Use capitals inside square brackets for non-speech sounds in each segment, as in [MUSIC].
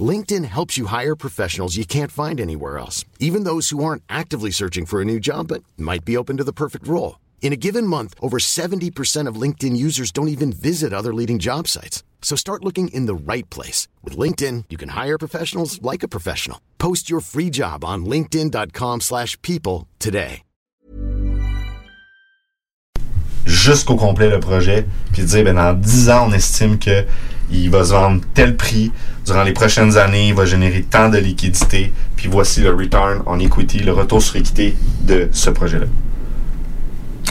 LinkedIn helps you hire professionals you can't find anywhere else, even those who aren't actively searching for a new job but might be open to the perfect role. In a given month, over 70% of LinkedIn users don't even visit other leading job sites. So start looking in the right place. With LinkedIn, you can hire professionals like a professional. Post your free job on linkedin.com slash people today. Jusqu'au complet le projet, puis dire, ben, dans 10 ans, on estime que il va se vendre tel prix. Durant les prochaines années, il va générer tant de liquidités. Puis voici le return on equity, le retour sur équité de ce projet-là.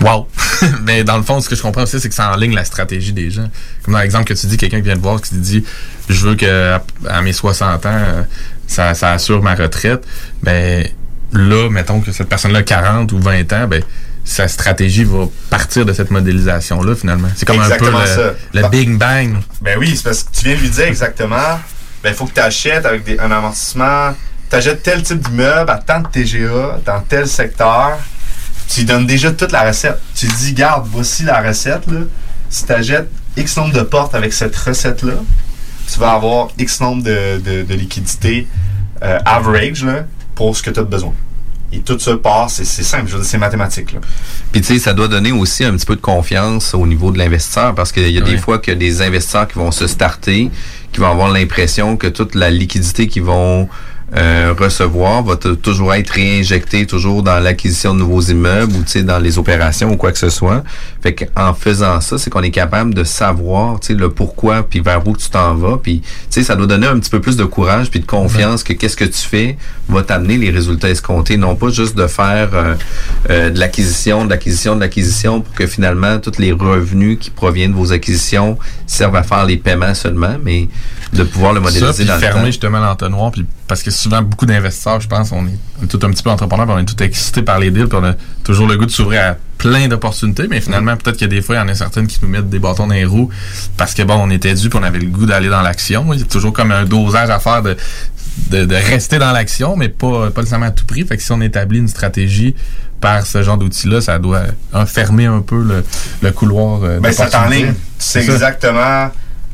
Wow! [LAUGHS] Mais dans le fond, ce que je comprends aussi, c'est que ça ligne la stratégie des gens. Comme dans l'exemple que tu dis, quelqu'un qui vient te voir qui te dit Je veux que à, mes 60 ans, euh, ça, ça assure ma retraite. Ben là, mettons que cette personne-là 40 ou 20 ans, ben sa stratégie va partir de cette modélisation-là, finalement. C'est comme un peu le, bah, Big Bang. Ben oui, c'est parce que tu viens de lui dire exactement, ben il faut que tu achètes avec des, un amortissement, tu achètes tel type d'immeuble à tant de TGA, dans tel secteur. Tu lui donnes déjà toute la recette. Tu lui dis, garde, voici la recette. Là. Si tu achètes X nombre de portes avec cette recette-là, tu vas avoir X nombre de, de, de liquidités euh, average là, pour ce que tu as besoin. Et tout ça passe, c'est simple, c'est mathématique. Là. Puis tu sais, ça doit donner aussi un petit peu de confiance au niveau de l'investisseur parce qu'il y a des fois que des investisseurs qui vont se starter, qui vont avoir l'impression que toute la liquidité qu'ils vont euh, recevoir va toujours être réinjecté toujours dans l'acquisition de nouveaux immeubles ou dans les opérations ou quoi que ce soit. Fait qu'en faisant ça, c'est qu'on est capable de savoir le pourquoi puis vers où tu t'en vas. Puis ça doit donner un petit peu plus de courage puis de confiance que qu'est-ce que tu fais va t'amener les résultats escomptés. Non pas juste de faire euh, euh, de l'acquisition, de l'acquisition, de l'acquisition pour que finalement tous les revenus qui proviennent de vos acquisitions servent à faire les paiements seulement, mais de pouvoir le modéliser ça, dans fermer le temps. justement l'entonnoir puis parce que souvent beaucoup d'investisseurs je pense on est, on est tout un petit peu entrepreneurs puis on est tout excité par les deals puis on a toujours le goût de s'ouvrir à plein d'opportunités mais finalement peut-être qu'il y a des fois il y en a certaines qui nous mettent des bâtons dans les roues parce que bon on était dû puis on avait le goût d'aller dans l'action il y a toujours comme un dosage à faire de de, de rester dans l'action mais pas pas nécessairement à tout prix fait que si on établit une stratégie par ce genre d'outils-là, ça doit fermer un peu le, le couloir. Euh, ben, ça t'enligne. C'est exactement.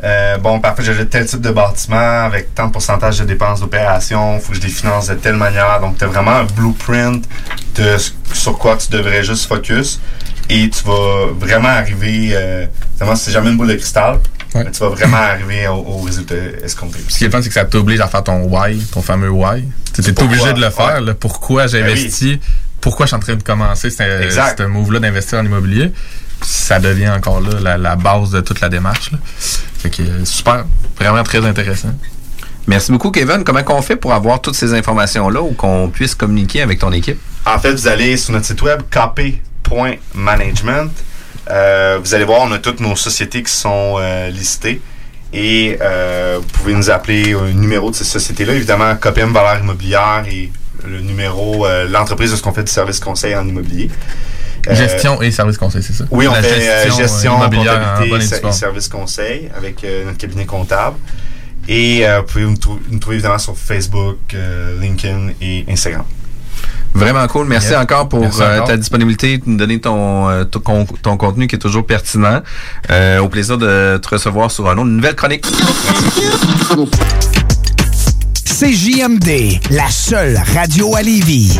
Euh, bon, parfait, j'ai tel type de bâtiment avec tant de pourcentage de dépenses d'opération, faut que je les finance de telle manière. Donc, tu as vraiment un blueprint de sur quoi tu devrais juste focus et tu vas vraiment arriver, euh, évidemment, c'est jamais une boule de cristal, Ouais. mais tu vas vraiment arriver au, au résultat escompté. Ce qui est le fun, c'est que ça t'oblige à faire ton why, ton fameux why. Tu es Pourquoi? obligé de le faire. Ouais. là. pourquoi j'ai Ben investi? Pourquoi je suis en train de commencer ce move-là d'investir en immobilier? Ça devient encore là la, la base de toute la démarche. Là. Fait que euh, super, vraiment très intéressant. Merci beaucoup, Kevin. Comment qu'on fait pour avoir toutes ces informations-là ou qu'on puisse communiquer avec ton équipe? En fait, vous allez sur notre site web kp.management. Euh, vous allez voir, on a toutes nos sociétés qui sont euh, listées. Et euh, vous pouvez nous appeler au numéro de ces sociétés-là. Évidemment, KPM Valeur Immobilière et le numéro, euh, l'entreprise de ce qu'on fait du service conseil en immobilier. Euh, gestion et service conseil, c'est ça? Oui, on La fait euh, gestion, en comptabilité et et conseil avec euh, notre cabinet comptable. Et euh, vous pouvez nous, trou- nous trouver évidemment sur Facebook, euh, LinkedIn et Instagram. Vraiment cool. Merci Yeah. encore pour Merci euh, encore. ta disponibilité, de nous donner ton, euh, ton, ton contenu qui est toujours pertinent. Euh, au plaisir de te recevoir sur un autre, une nouvelle chronique. CJMD, la seule radio à Lévis.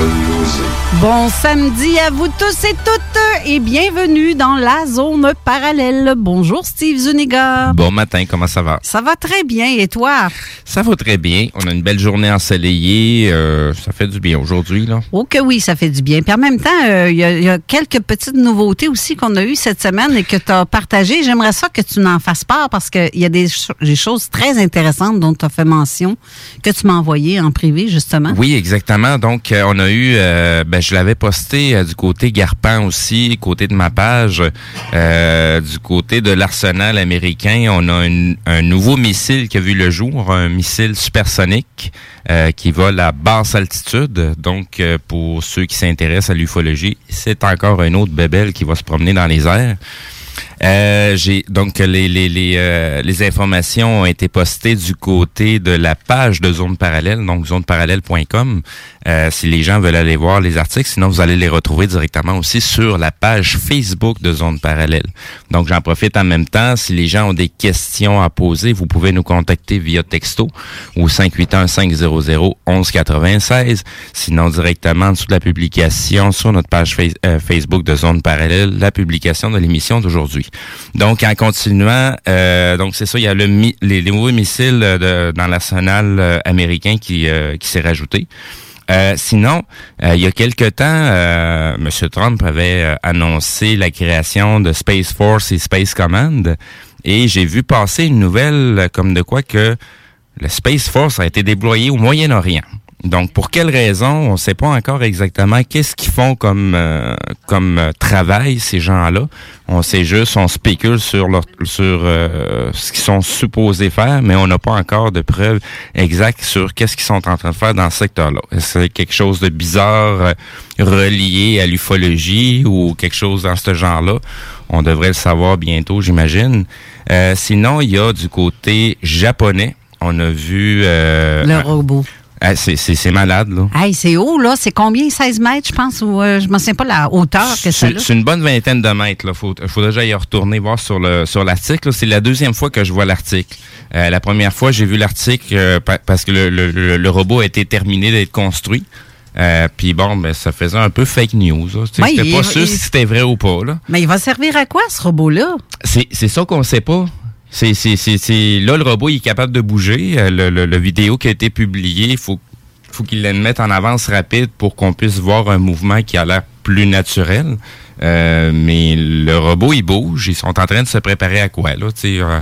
Carole Lozé. Bon samedi à vous tous et toutes et bienvenue dans la zone parallèle. Bonjour Steve Zuniga. Bon matin, comment ça va? Ça va très bien et toi? Ça va très bien. On a une belle journée ensoleillée. Euh, ça fait du bien aujourd'hui, là. Oh que oui, ça fait du bien. Puis en même temps, euh, il y, a- il y a quelques petites nouveautés aussi qu'on a eues cette semaine et que tu as partagées. J'aimerais ça que tu n'en fasses part parce qu'il y a des, cho- des choses très intéressantes dont tu as fait mention que tu m'as envoyées en privé, justement. Oui, exactement. Donc, euh, on a eu, ben, je l'avais posté euh, du côté Garpan aussi, côté de ma page, euh, du côté de l'arsenal américain. On a une- un nouveau missile qui a vu le jour, un missile supersonique euh, qui vole à basse altitude. Donc, pour ceux qui s'intéressent à l'ufologie, c'est encore un autre bébel qui va se promener dans les airs. Euh, j'ai donc les les les, euh, les informations ont été postées du côté de la page de Zone Parallèle, donc zoneparallèle.com. Euh, si les gens veulent aller voir les articles, sinon vous allez les retrouver directement aussi sur la page Facebook de Zone Parallèle. Donc j'en profite en même temps. Si les gens ont des questions à poser, vous pouvez nous contacter via texto au 581 500 1196. Sinon directement en dessous de la publication sur notre page euh, Facebook de Zone Parallèle, la publication de l'émission d'aujourd'hui. Donc, en continuant, euh, donc c'est ça, il y a le mi- les, nouveaux missiles euh, dans l'arsenal euh, américain qui, qui s'est rajouté. Sinon, il y a quelque temps, M. Trump avait annoncé la création de Space Force et Space Command, et j'ai vu passer une nouvelle comme de quoi que le Space Force a été déployé au Moyen-Orient. Donc, pour quelle raison, on ne sait pas encore exactement qu'est-ce qu'ils font comme euh, comme euh, travail ces gens-là. On sait juste, on spécule sur leur, sur euh, ce qu'ils sont supposés faire, mais on n'a pas encore de preuves exactes sur qu'est-ce qu'ils sont en train de faire dans ce secteur-là. Est-ce que C'est quelque chose de bizarre euh, relié à l'ufologie ou quelque chose dans ce genre-là? On devrait le savoir bientôt, j'imagine. Sinon, il y a du côté japonais. On a vu... euh, Le robot. C'est, malade, là. Hey, c'est haut, là. C'est combien? 16 mètres, je pense? Ou euh, je ne me souviens pas la hauteur que C'est, c'est une bonne vingtaine de mètres. Il faut, faut déjà y retourner voir sur le sur l'article. là. C'est la deuxième fois que je vois l'article. Euh, la première fois, j'ai vu l'article euh, pa- parce que le, le- le- le robot a été terminé d'être construit. Euh, Puis bon, ben, ça faisait un peu fake news. là. Sais, Ouais, J'étais pas sûr il- si c'était vrai ou pas. Là. Mais il va servir à quoi, ce robot-là? C'est, c'est ça qu'on sait pas. C'est, c'est, c'est, c'est- là, le robot est capable de bouger. Euh, Le, le- vidéo qui a été publié, il faut, faut qu'il le mette en avance rapide pour qu'on puisse voir un mouvement qui a l'air plus naturel. Euh, mais le robot, il bouge. Ils sont en train de se préparer à quoi, là? Tu sais, euh,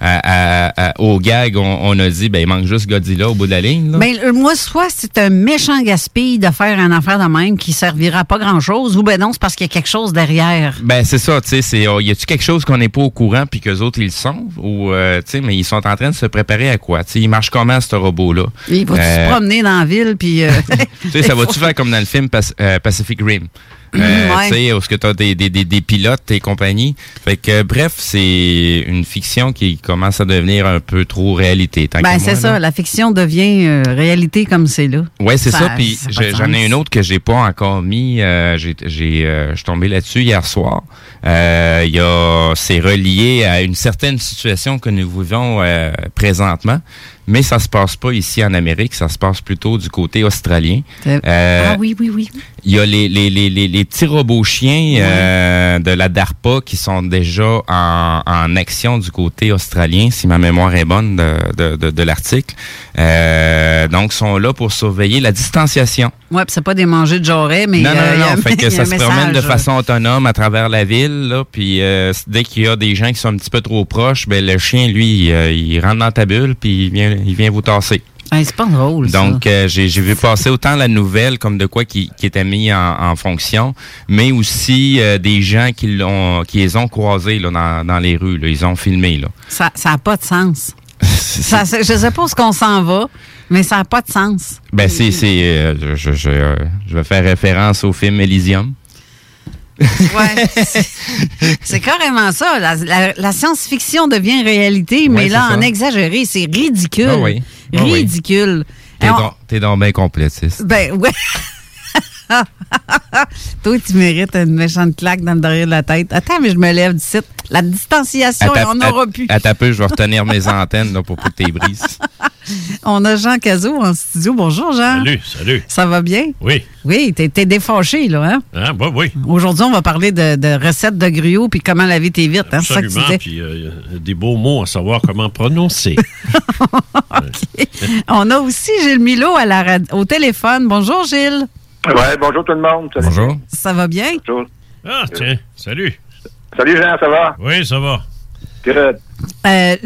à- à- à- au gag, on, on a dit, ben, il manque juste Godzilla au bout de la ligne. Là. Ben, euh, moi, soit c'est un méchant gaspille de faire un affaire de même qui servira à pas grand-chose, ou ben non, c'est parce qu'il y a quelque chose derrière. Ben c'est ça, tu sais, oh, y a-tu quelque chose qu'on n'est pas au courant puis que autres ils le sont ou euh, tu sais mais ils sont en train de se préparer à quoi? Tu sais, il marche comment ce robot là Il va Euh, se promener dans la ville, puis... euh, [LAUGHS] Tu sais, ça [LAUGHS] va-tu faire comme dans le film Pac- Pacific Rim? Euh, [LAUGHS] Ouais. Tu sais, où ce que t'as des, des, des, des pilotes et compagnie? Fait que, bref, c'est une fiction qui commence à devenir un peu trop réalité. tant ben, c'est ça, là. la fiction devient euh, réalité comme c'est là. Ouais, c'est ça. Puis ça j'en ai une autre que j'ai pas encore mis. euh, j'ai, j'ai, euh, je suis tombé là-dessus hier soir. Euh, y a, c'est relié à une certaine situation que nous vivons euh, présentement, mais ça se passe pas ici en Amérique. Ça se passe plutôt du côté australien. C'est- Euh, ah oui, oui, oui. Il y a les, les, les, les, les petits robots chiens euh, de la DARPA qui sont déjà en, en action du côté australien, si ma mémoire est bonne de, de, de, de l'article. Euh, donc, sont là pour surveiller la distanciation. Ouais, puis c'est pas des mangés de jarret, mais... non, non, euh, il y non, [LAUGHS] a- fait il que ça se promène de façon autonome à travers la ville. Là, puis euh, dès qu'il y a des gens qui sont un petit peu trop proches, ben le chien, lui, euh, il rentre dans ta bulle puis il vient, il vient vous tasser. Hey, c'est pas drôle. Donc, euh, j'ai vu passer autant la nouvelle comme de quoi qui, qui était mis en, en fonction, mais aussi euh, des gens qui l'ont, qui les ont croisés là, dans, dans les rues. Là, ils ont filmé. Là. Ça n'a pas de sens. [LAUGHS] Ça, je sais pas où ce qu'on s'en va, mais ça n'a pas de sens. Ben c'est, c'est, euh, je, je vais faire référence au film Elysium. Ouais, [LAUGHS] c'est- carrément ça. La, la- la science-fiction devient réalité, mais Ouais, là, en exagéré, c'est ridicule. Ah oui. Ah oui. Ridicule. T'es donc, t'es donc bien complétiste. Ben, ouais. [LAUGHS] [LAUGHS] Toi, tu mérites une méchante claque dans le derrière de la tête. Attends, mais je me lève du site. La distanciation, on n'aura plus. Un peu, je vais retenir mes antennes là, pour pas que tu brises. [LAUGHS] On a Jean Cazot en studio. Bonjour, Jean. Salut, salut. Ça va bien? Oui. Oui, t'es défâché, là, hein? Hein, bah oui. Aujourd'hui, on va parler de, de recettes de gruau puis comment laver tes vitres. Hein? C'est ça que tu Absolument. Puis euh, des beaux mots à savoir comment prononcer. [LAUGHS] On a aussi Gilles Milo à la au téléphone. Bonjour, Gilles. Ouais, bonjour tout le monde. Salut. Bonjour. Ça va bien? Bonjour. Ah, tiens, salut. Salut Jean, ça va? Oui, ça va. Good. Euh,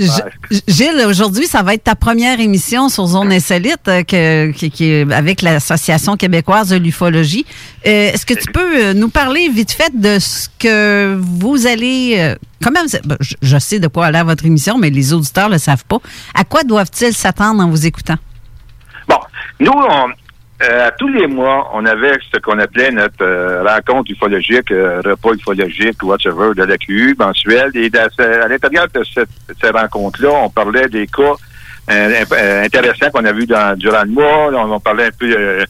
Gilles, aujourd'hui, ça va être ta première émission sur Zone Insolite euh, que- qui, qui est avec l'Association québécoise de l'ufologie. Euh, Est-ce que tu peux euh, nous parler vite fait de ce que vous allez... euh, comment vous- ben, je, je sais de quoi a l'air votre émission, mais les auditeurs ne le savent pas. À quoi doivent-ils s'attendre en vous écoutant? Bon, nous, on, euh, à tous les mois, on avait ce qu'on appelait notre euh, rencontre ufologique, euh, repas ufologique, whatever, de la QU mensuelle. Et à l'intérieur de cette, ces rencontres-là, on parlait des cas euh, euh, intéressants qu'on a vus dans, durant le mois. On, parlait un peu, euh,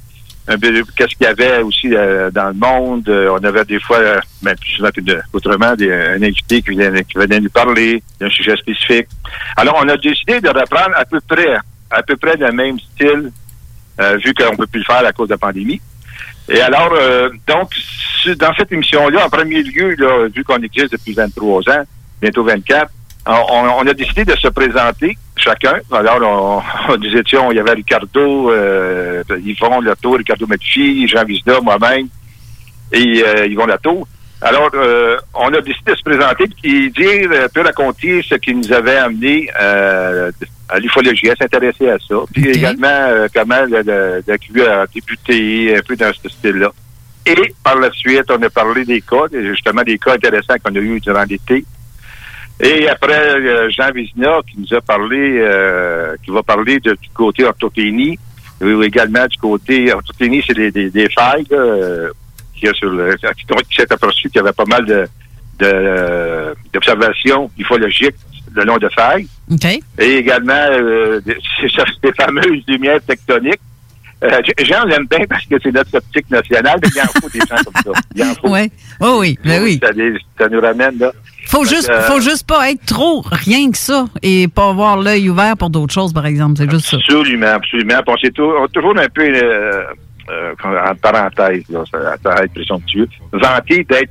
un peu qu'est-ce qu'il y avait aussi dans le monde. On avait des fois, euh, ben, plus souvent de- autrement, des, un invité qui venait, qui venait nous parler d'un sujet spécifique. Alors, on a décidé de reprendre à peu près, à peu près le même style euh, vu qu'on ne peut plus le faire à cause de la pandémie. Et alors, euh, donc, dans cette émission-là, en premier lieu, là, vu qu'on existe depuis 23 ans, bientôt 24, on, on a décidé de se présenter chacun. Alors, on, [LAUGHS] nous étions, il y avait Ricardo, euh, Yvon Latour, Ricardo Medici, Jean Vizda, moi-même et euh, Yvon Latour. Alors, euh, on a décidé de se présenter et dire, un peu raconter ce qui nous avait amené euh, l'ufologie, à s'intéresser à ça. Puis également, euh, comment le, le QI a débuté, un peu dans ce style-là. Et par la suite, on a parlé des cas, justement des cas intéressants qu'on a eus durant l'été. Et après, euh, Jean Vizina qui nous a parlé, euh, qui va parler de- du côté orthopénie, ou également du côté orthopénie, c'est des, des, des failles là, euh, y a sur le, qui s'est aperçu qu'il y avait pas mal de, de, euh, d'observations ufologiques le long de failles. OK. Et également euh, des, ces fameuses lumières tectoniques. Euh, Jean l'aime bien parce que c'est notre optique nationale, mais il en faut des gens comme ça. Il en faut. Ouais. Oh oui, ben oui. Ça, nous ramène là. Faut juste, euh, faut juste pas être trop rien que ça et pas avoir l'œil ouvert pour d'autres choses, par exemple. C'est juste ça. Absolument, absolument. On a toujours un peu, euh, euh, en parenthèse, là, ça, ça va être présomptueux, vanté d'être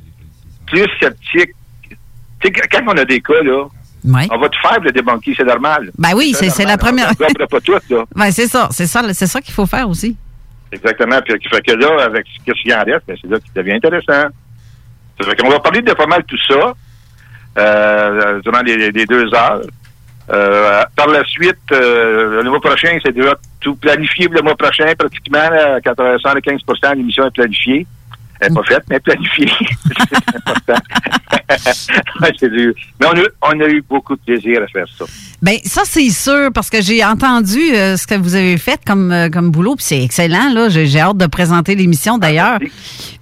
plus sceptique. Quand on a des cas, là, Ouais. on va tout faire le débunker, c'est normal. Ben oui, c'est la première. On ne pas tout, là. [LAUGHS] Ben c'est ça, c'est ça, c'est ça qu'il faut faire aussi. Exactement. Puis, fait que là, avec ce qu'il en reste, ben, c'est là qu'il devient intéressant. Ça fait qu'on va parler de pas mal tout ça euh, durant les, les deux heures. Euh, par la suite, euh, le mois prochain, c'est déjà tout planifié pour le mois prochain, pratiquement. Là, 95 de l'émission est planifiée. Elle n'est pas faite, mais planifiée. [LAUGHS] c'est important. [LAUGHS] Mais on a, on a eu beaucoup de plaisir à faire ça. Ben ça c'est sûr parce que j'ai entendu euh, ce que vous avez fait comme euh, comme boulot puis c'est excellent là. J'ai j'ai hâte de présenter l'émission d'ailleurs.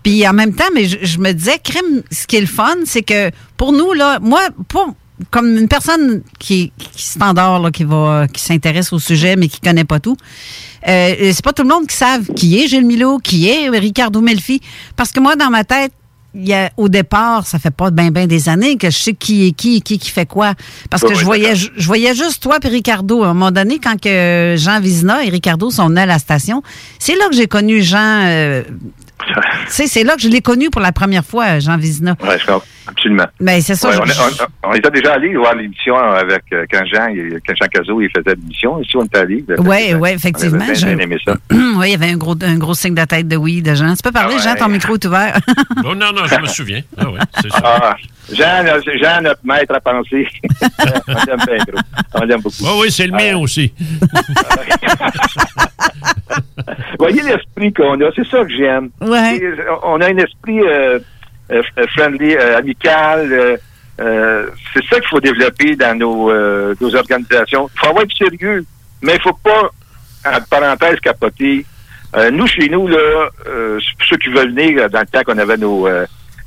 Puis en même temps, mais je, je me disais, crime, ce qui est le fun, c'est que pour nous là, moi pour comme une personne qui, qui standard là, qui va qui s'intéresse au sujet mais qui connaît pas tout. Euh, c'est pas tout le monde qui savent qui est Gilles Milo, qui est Ricardo Melfi parce que moi dans ma tête il y a, au départ, ça fait pas bien ben des années que je sais qui est qui, qui qui fait quoi. Parce que je voyais, je, je voyais juste toi et Ricardo. À un moment donné, quand que Jean Vizina et Ricardo sont venus à la station, c'est là que j'ai connu Jean. euh, [LAUGHS] c'est là que je l'ai connu pour la première fois, Jean Vizina. Oui, je comprends. Absolument. Ben, c'est ça. Ouais, je- on, est- on- on était déjà allé voir l'émission avec euh, quand Jean, il- quand Jean Cazot il faisait l'émission. Ici, on est allé. Ouais, ouais, effectivement. On avait Je- bien, bien aimé ça. [CLEARS THROAT] oui, il y avait un gros, un gros signe de tête de oui de Jean. Tu peux parler, Ah Jean, ton micro est ouvert. [LAUGHS] Oh, non, non, je me souviens. Ah oui, c'est ça. Ah, Jean, Jean, notre maître à penser. [LAUGHS] on l'aime bien, gros. On l'aime beaucoup. Oui, oui, c'est le mien aussi. Voyez l'esprit qu'on a, c'est ça que j'aime. Euh, On a un esprit euh, euh, friendly, amical. c'est ça qu'il faut développer dans nos, nos organisations. Il faut avoir du sérieux, mais il faut pas, en parenthèse, capoter. Nous, chez nous, là, ceux qui veulent venir, dans le temps qu'on avait nos,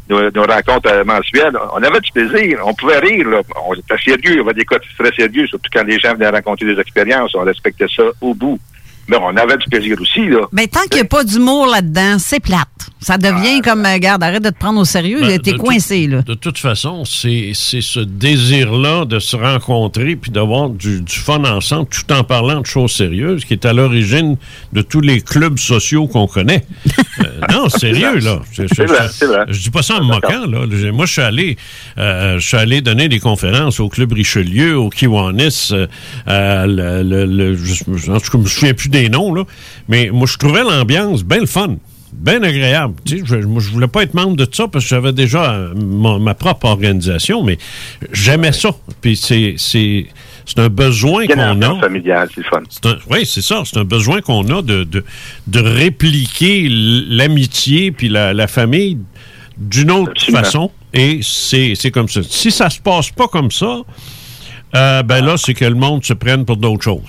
nos, nos rencontres mensuelles, on avait du plaisir. On pouvait rire, là. On était sérieux, on avait des cas très sérieux, surtout quand les gens venaient raconter des expériences. On respectait ça au bout. Mais on avait du plaisir aussi, là. Mais tant qu'il n'y a pas d'humour là-dedans, c'est plate. Ça devient comme, euh, garde, arrête de te prendre au sérieux, Ben, t'es de coincé, là. De toute façon, c'est c'est ce désir-là de se rencontrer puis d'avoir du, du fun ensemble tout en parlant de choses sérieuses qui est à l'origine de tous les clubs sociaux qu'on connaît. [LAUGHS] Euh, non, sérieux, là. Je, vrai, je- c'est vrai. je dis pas ça en me moquant, là. Moi, je suis allé, euh, je suis allé donner des conférences au Club Richelieu, au Kiwanis, euh, euh, le, le- le- je, en tout cas, je me souviens plus des noms, là. Mais moi, je trouvais l'ambiance bien le fun. Bien agréable. Tu sais, je, je voulais pas être membre de ça parce que j'avais déjà euh, ma propre organisation, mais j'aimais ça. Puis c'est, c'est, c'est un besoin Bien qu'on a. familiale, c'est fun. C'est un- Oui, c'est ça. C'est un besoin qu'on a de, de, de répliquer l'amitié puis la, la famille d'une autre Absolument. façon. Et c'est c'est comme ça. Si ça se passe pas comme ça, euh, ben là, c'est que le monde se prenne pour d'autres choses.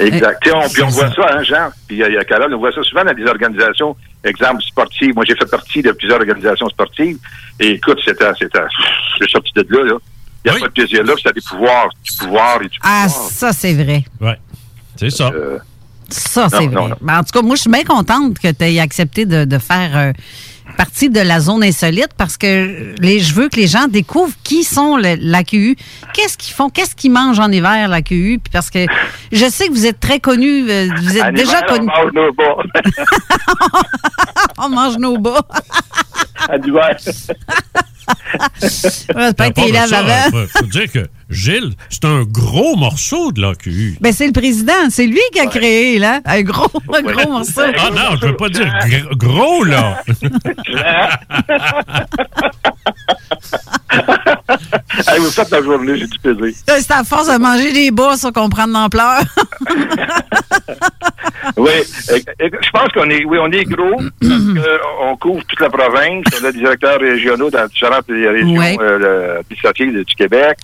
Exact. Sais, on, puis on voit ça. ça, hein, Jean. Puis il y a- il y a Carole, on voit ça souvent dans des organisations, exemple sportives. Moi, j'ai fait partie de plusieurs organisations sportives. Et écoute, c'était, c'était, je suis sorti de là, là. Il n'y a Oui. pas de plaisir là, c'était des pouvoirs, du pouvoir et du Ah, pouvoir. ça, c'est vrai. Ouais. C'est ça. Euh, Ça, c'est Non, vrai. non, Ben, en tout cas, moi, je suis bien contente que tu aies accepté de, de faire euh, partie de la zone insolite parce que les, je veux que les gens découvrent qui sont l'AQU, qu'est-ce qu'ils font, qu'est-ce qu'ils mangent en hiver, l'AQU, puis parce que je sais que vous êtes très connus, euh, vous êtes en déjà hiver, on connus. mange nos bas. [LAUGHS] On mange nos bas. [LAUGHS] Que [LAUGHS] À [LAUGHS] part t'es de là ça, avant. faut, dire que Gilles, c'est un gros morceau de l'AQU. Ben, c'est le président, c'est lui qui a créé, là, un gros, un Ouais. gros morceau. Ah non, je veux pas dire gr- gros, là. [LAUGHS] Hey, vous faites la journée, j'ai du plaisir. C'est à force de manger des ça, qu'on prend de l'ampleur. Oui, euh, euh, je pense qu'on est, oui, on est gros. parce [CLEARS THROAT] que on couvre toute la province. On a des directeurs régionaux dans différentes régions Ouais. euh, administratives du Québec.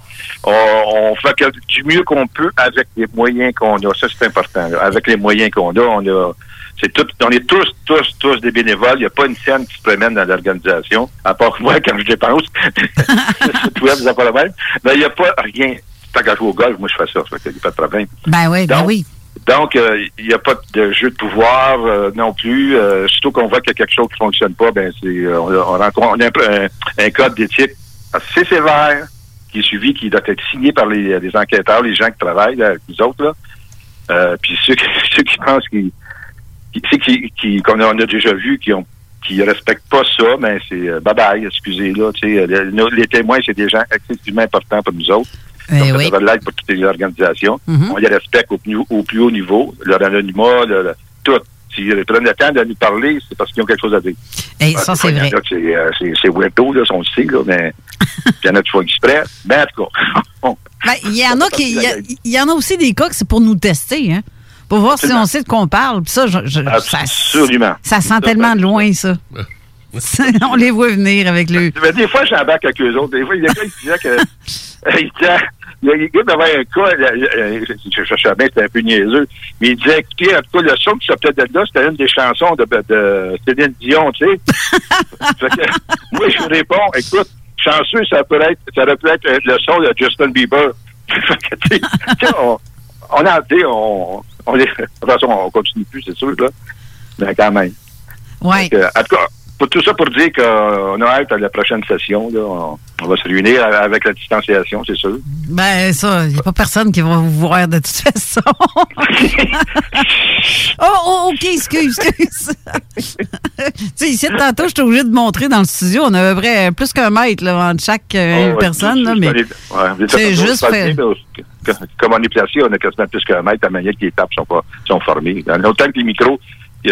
On, on fait que- du mieux qu'on peut avec les moyens qu'on a. Ça, c'est important. là. Avec les moyens qu'on a, on a. C'est tout, on est tous, tous, tous des bénévoles. Il n'y a pas une scène qui se promène dans l'organisation, à part moi quand je dépense. [LAUGHS] c'est pas le même. Mais il n'y a pas rien. Jouer au golf, moi, je fais ça. Qu'il n'y a pas de problème. Ben oui, ben Donc, oui. Donc, euh, il n'y a pas de jeu de pouvoir euh, non plus. Euh, surtout qu'on voit qu'il y a quelque chose qui fonctionne pas, ben c'est euh, on, on rencontre un, un, code d'éthique assez sévère qui est suivi, qui doit être signé par les, les enquêteurs, les gens qui travaillent là, avec nous autres. Là. Euh, puis ceux, [LAUGHS] ceux qui pensent qu'ils qui, qui, qui- qu'on a, on a déjà vu qui ont qui respectent pas ça, mais c'est euh, bye bye, excusez là. Nos- les témoins, c'est des gens excessivement importants pour nous autres. Eh Donc, oui. ça devrait l'être pour toutes les organisations. Mhm. On les respecte au plus, au plus haut niveau, leur anonymat, le- le- tout. S'ils prennent le temps de nous parler, c'est parce qu'ils ont quelque chose à dire. Eh, ça, c'est vrai. C'est euh, weirdo, là, on le sait, là, mais [LAUGHS] il y en a qui font exprès. Ben, en tout cas. [LAUGHS] Ben, il y en a qui, il y, a- y en a aussi des cas que c'est pour nous tester, hein. Pour voir si on sait de quoi on parle. Puis ça, je- je- ça, Absolument. ça sent tellement de loin, ça. On les voit venir avec le. Mais des fois, j'embarque avec eux autres. Des fois, il y a quelqu'un qui disait que. il disait. Il y a quelqu'un qui avait un cas, euh, euh, je cherchais bien, c'était un peu niaiseux, mais il disait, écoutez, en tout cas, le son qui sortait de là, c'était une des chansons de, de Céline Dion, tu sais. Moi, je réponds, écoute, chanceux, ça peut être, ça aurait pu être euh, le son de Justin Bieber. Fait que, tu sais, tu sais, on, on a, on, on, est- de toute façon, on continue plus, c'est sûr, là. Mais quand même. Ouais. Donc, euh, en tout cas, tout ça pour dire qu'on a hâte à la prochaine session. Là, on, on va se réunir avec la distanciation, c'est sûr. Ben, ça, il n'y a pas personne qui va vous voir de toute [LAUGHS] façon. [LAUGHS] oh, oh, OK, excuse, excuse. [LAUGHS] tu sais, ici, tantôt, j'étais obligé de montrer dans le studio, on a à peu près plus qu'un mètre là, entre chaque euh, Oh, ouais, personne. Là, mais ouais, c'est juste fait- Comme on est placé, on a quasiment plus qu'un mètre, la manière que les tables sont, pas, sont formées. En autant que les micros,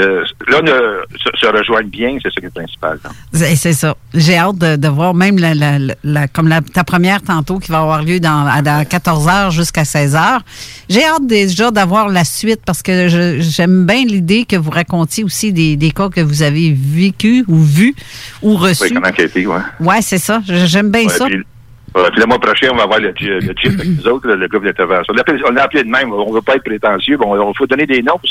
euh, là, on se, se rejoignent bien, c'est ça qui est principal. là. c'est ça. J'ai hâte de, de voir même la, la- comme la, ta première tantôt qui va avoir lieu dans, à, dans 14 h jusqu'à 16 h. J'ai hâte déjà d'avoir la suite parce que je- j'aime bien l'idée que vous racontiez aussi des, des cas que vous avez vécu ou vus ou reçus. Oui, comment enquêter, ouais. Ouais, c'est ça. J'aime bien Ouais, ça. Puis, le mois prochain, on va avoir le, le GIF avec [CLEARS THROAT] nous autres, le groupe d'intervention. On On l'a appelé de même. On ne veut pas être prétentieux. Bon, il faut donner des noms pour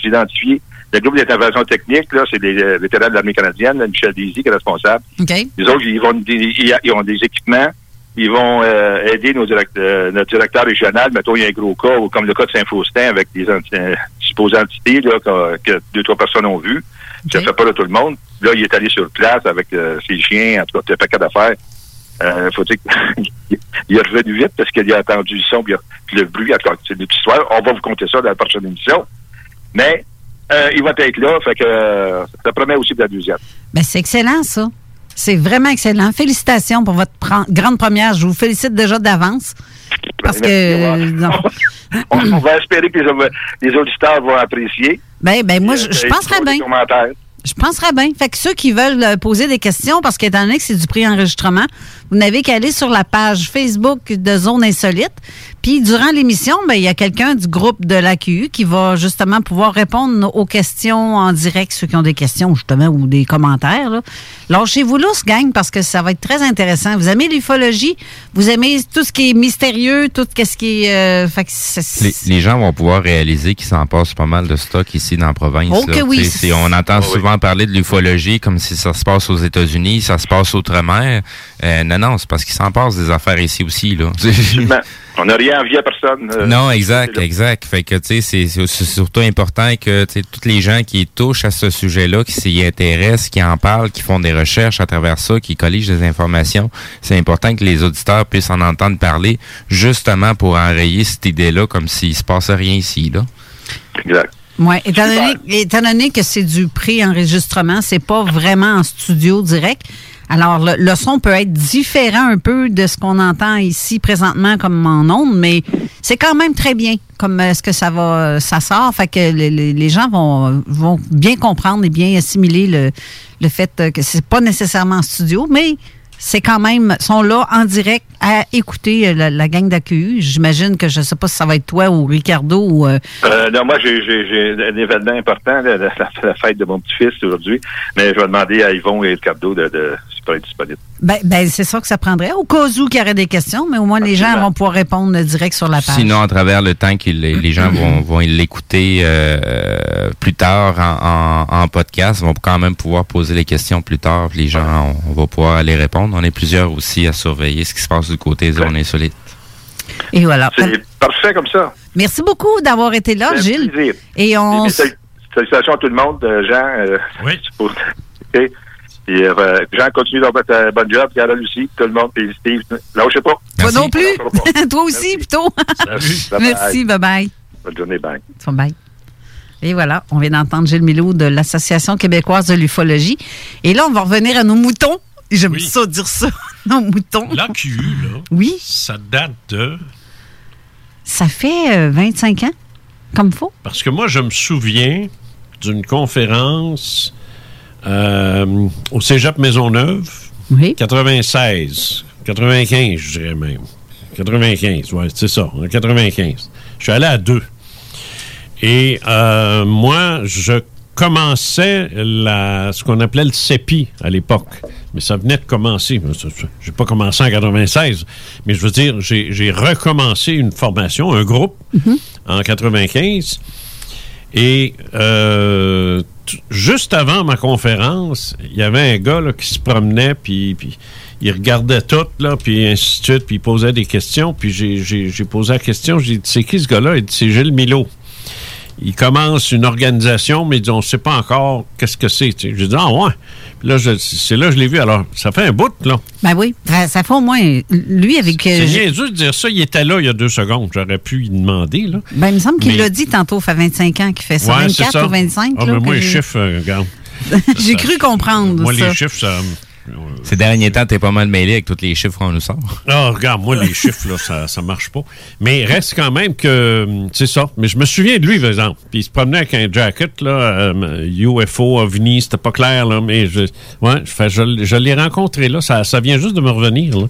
s'identifier. Le groupe d'intervention technique, là, c'est des euh, vétérans de l'armée canadienne, là, Michel Deasy, qui est responsable. OK. Les autres, ils, vont, ils, ils ont des équipements. Ils vont euh, aider nos direct- euh, notre directeur régional. Mettons, il y a un gros cas, ou comme le cas de Saint-Faustin, avec des anti- euh, supposées entités là, que, que deux, trois personnes ont vues. Ça ne fait pas là tout le monde. Là, il est allé sur place avec euh, ses chiens, en tout cas, il y a un paquet d'affaires. Euh, faut dire qu'il [LAUGHS] est revenu vite parce qu'il a entendu le son puis le bruit. En tout cas, c'est une petite histoire. On va vous compter ça dans la prochaine émission. Mais euh, il va être là, fait que euh, ça promet aussi pour la deuxième. Ben, c'est excellent, ça. C'est vraiment excellent. Félicitations pour votre grande première. Je vous félicite déjà d'avance. Parce que. [LAUGHS] non. On, on va espérer que les, au- les auditeurs vont apprécier. Ben, ben moi, je, je Euh, penserais bien. Je penserais bien. Fait que ceux qui veulent euh, poser des questions, parce qu'étant donné que c'est du pré-enregistrement, vous n'avez qu'à aller sur la page Facebook de Zone Insolite. Puis, durant l'émission, ben, il y a quelqu'un du groupe de l'AQU qui va justement pouvoir répondre aux questions en direct, ceux qui ont des questions, justement, ou des commentaires. Là. Lâchez-vous lousse, gang, parce que ça va être très intéressant. Vous aimez l'ufologie, vous aimez tout ce qui est mystérieux, tout ce qui est... euh, fait que c'est- Les, les gens vont pouvoir réaliser qu'il s'en passe pas mal de stock ici dans la province. Oh là. que oui. C'est- on entend souvent parler de l'ufologie comme si ça se passe aux États-Unis, ça se passe outre-mer. Euh, non, non, c'est parce qu'il s'en passe des affaires ici aussi. Là. On n'a rien envié à personne. euh, Non, exact, exact. Fait que, tu sais, c'est- surtout important que, tu sais, tous les gens qui touchent à ce sujet-là, qui s'y intéressent, qui en parlent, qui font des recherches à travers ça, qui colligent des informations, c'est important que les auditeurs puissent en entendre parler, justement pour enrayer cette idée-là comme s'il se passait rien ici, là. Exact. Oui, étant donné, étant donné que c'est du pré-enregistrement, c'est pas vraiment en studio direct. Alors, le, le son peut être différent un peu de ce qu'on entend ici présentement comme en ondes, mais c'est quand même très bien comme euh, ce que ça va, ça sort. Fait que les, les- gens vont, vont bien comprendre et bien assimiler le, le fait euh, que c'est pas nécessairement en studio, mais c'est quand même, sont là en direct à écouter euh, la, la gang d'AQU. J'imagine que je sais pas si ça va être toi ou Ricardo ou euh, Euh, non, moi, j'ai un événement important, la- la fête de mon petit-fils aujourd'hui. Mais je vais demander à Yvon et Ricardo de, de, être. Ben, ben, c'est ça que ça prendrait. Au cas où il y aurait des questions, mais au moins les gens vont pouvoir répondre direct sur la page. Sinon, à travers le temps que les, les gens vont, vont l'écouter euh, plus tard en, en- en podcast, vont quand même pouvoir poser les questions plus tard. Les gens, on, on va pouvoir aller répondre. On est plusieurs aussi à surveiller ce qui se passe du côté zone insolite. Et voilà. C'est parfait comme ça. Merci beaucoup d'avoir été là, Gilles. plaisir. Et on. Salutations à tout le monde, euh, Jean. euh, oui. [LAUGHS] Et, euh, Jean, continue dans votre euh, bonne job. Carole aussi, tout le monde. Puis Steve, lâchez pas. Toi non plus? [LAUGHS] Toi aussi, plutôt? [LAUGHS] Merci, bye-bye. Bonne journée, bye. Bye. Et voilà, on vient d'entendre Gilles Milou de l'Association québécoise de l'ufologie. Et là, on va revenir à nos moutons. J'aime ça dire ça, [LAUGHS] nos moutons. L'AQU, là, Oui. ça date de... Ça fait euh, 25 ans, comme faut. Parce que moi, je me souviens d'une conférence euh, au Cégep Maisonneuve. Oui. 96. 95, je dirais même. 95, ouais, c'est ça. en 95. Je suis allé à deux. Et euh, moi, je commençais la, ce qu'on appelait le CEPI à l'époque. Mais ça venait de commencer. J'ai pas commencé en 96. Mais je veux dire, j'ai recommencé une formation, un groupe, en 95. Et euh, juste avant ma conférence, il y avait un gars qui se promenait, puis, il regardait tout, là, puis ainsi de suite, puis il posait des questions. Puis j'ai posé la question, j'ai dit, c'est qui ce gars-là? Il dit, c'est Gilles Milo. Il commence une organisation, mais il on ne sait pas encore qu'est-ce que c'est. J'ai dit, ah ouais. Puis là, je- c'est là que je l'ai vu. Alors, ça fait un bout, là. Ben oui, ça, fait au moins. Lui, avec. euh, C'est Gilles- niaiseux de dire ça. Il était là il y a deux secondes. J'aurais pu lui demander, là. Ben, il me semble qu'il l'a dit tantôt, ça fait 25 ans qu'il fait ça. Ouais, c'est 24 ça. ou 25. Ah, là, moi, les j'ai- chiffres, euh, regarde. [LAUGHS] J'ai cru comprendre Moi, ça. les chiffres, ça. Ces derniers temps, t'es pas mal mêlé avec tous les chiffres qu'on nous sort. Ah, regarde, moi, les chiffres, là, ça, ça marche pas. Mais reste quand même que. hum, C'est ça. Mais je me souviens de lui, par exemple. Puis il se promenait avec un jacket, là, euh, UFO, OVNI, c'était pas clair, là. Mais je, ouais, je l'ai rencontré, là. Ça, ça vient juste de me revenir, là.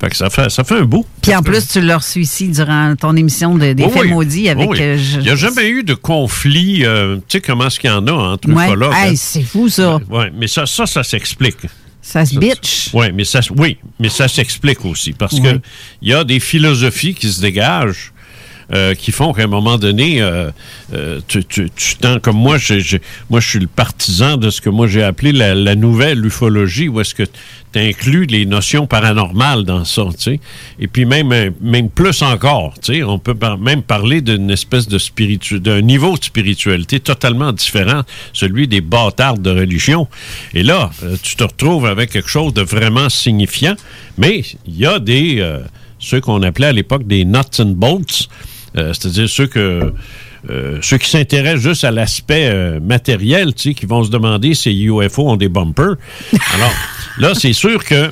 Fait que ça fait, ça fait un bout. Puis en plus, tu l'as reçu ici durant ton émission de, des faits oui. maudits avec. Oui. euh, je- Il n'y a jamais eu de conflit. euh, tu sais comment est-ce qu'il y en a entre Ouais. ufologues. Hey, hein? c'est fou, ça. Ouais, mais ça, ça, ça s'explique. Ça se bitch. Oui, mais ça, oui, mais ça s'explique aussi parce Oui. que il y a des philosophies qui se dégagent euh, qui font qu'à un moment donné, euh, euh, tu, tu, tu tends- comme moi, j'ai- moi, je suis le partisan de ce que moi j'ai appelé la, la nouvelle ufologie, où est-ce que tu inclus les notions paranormales dans ça, tu sais. Et puis même, euh, même plus encore, tu sais, on peut même parler d'une espèce de spiritu, d'un niveau de spiritualité totalement différent, celui des bâtards de religion. Et là, euh, tu te retrouves avec quelque chose de vraiment signifiant, mais il y a des, euh, ceux qu'on appelait à l'époque des nuts and bolts, euh, c'est-à-dire ceux que euh, ceux qui s'intéressent juste à l'aspect euh, matériel, tu sais, qui vont se demander si les UFO ont des bumpers. [LAUGHS] Alors, là, c'est sûr que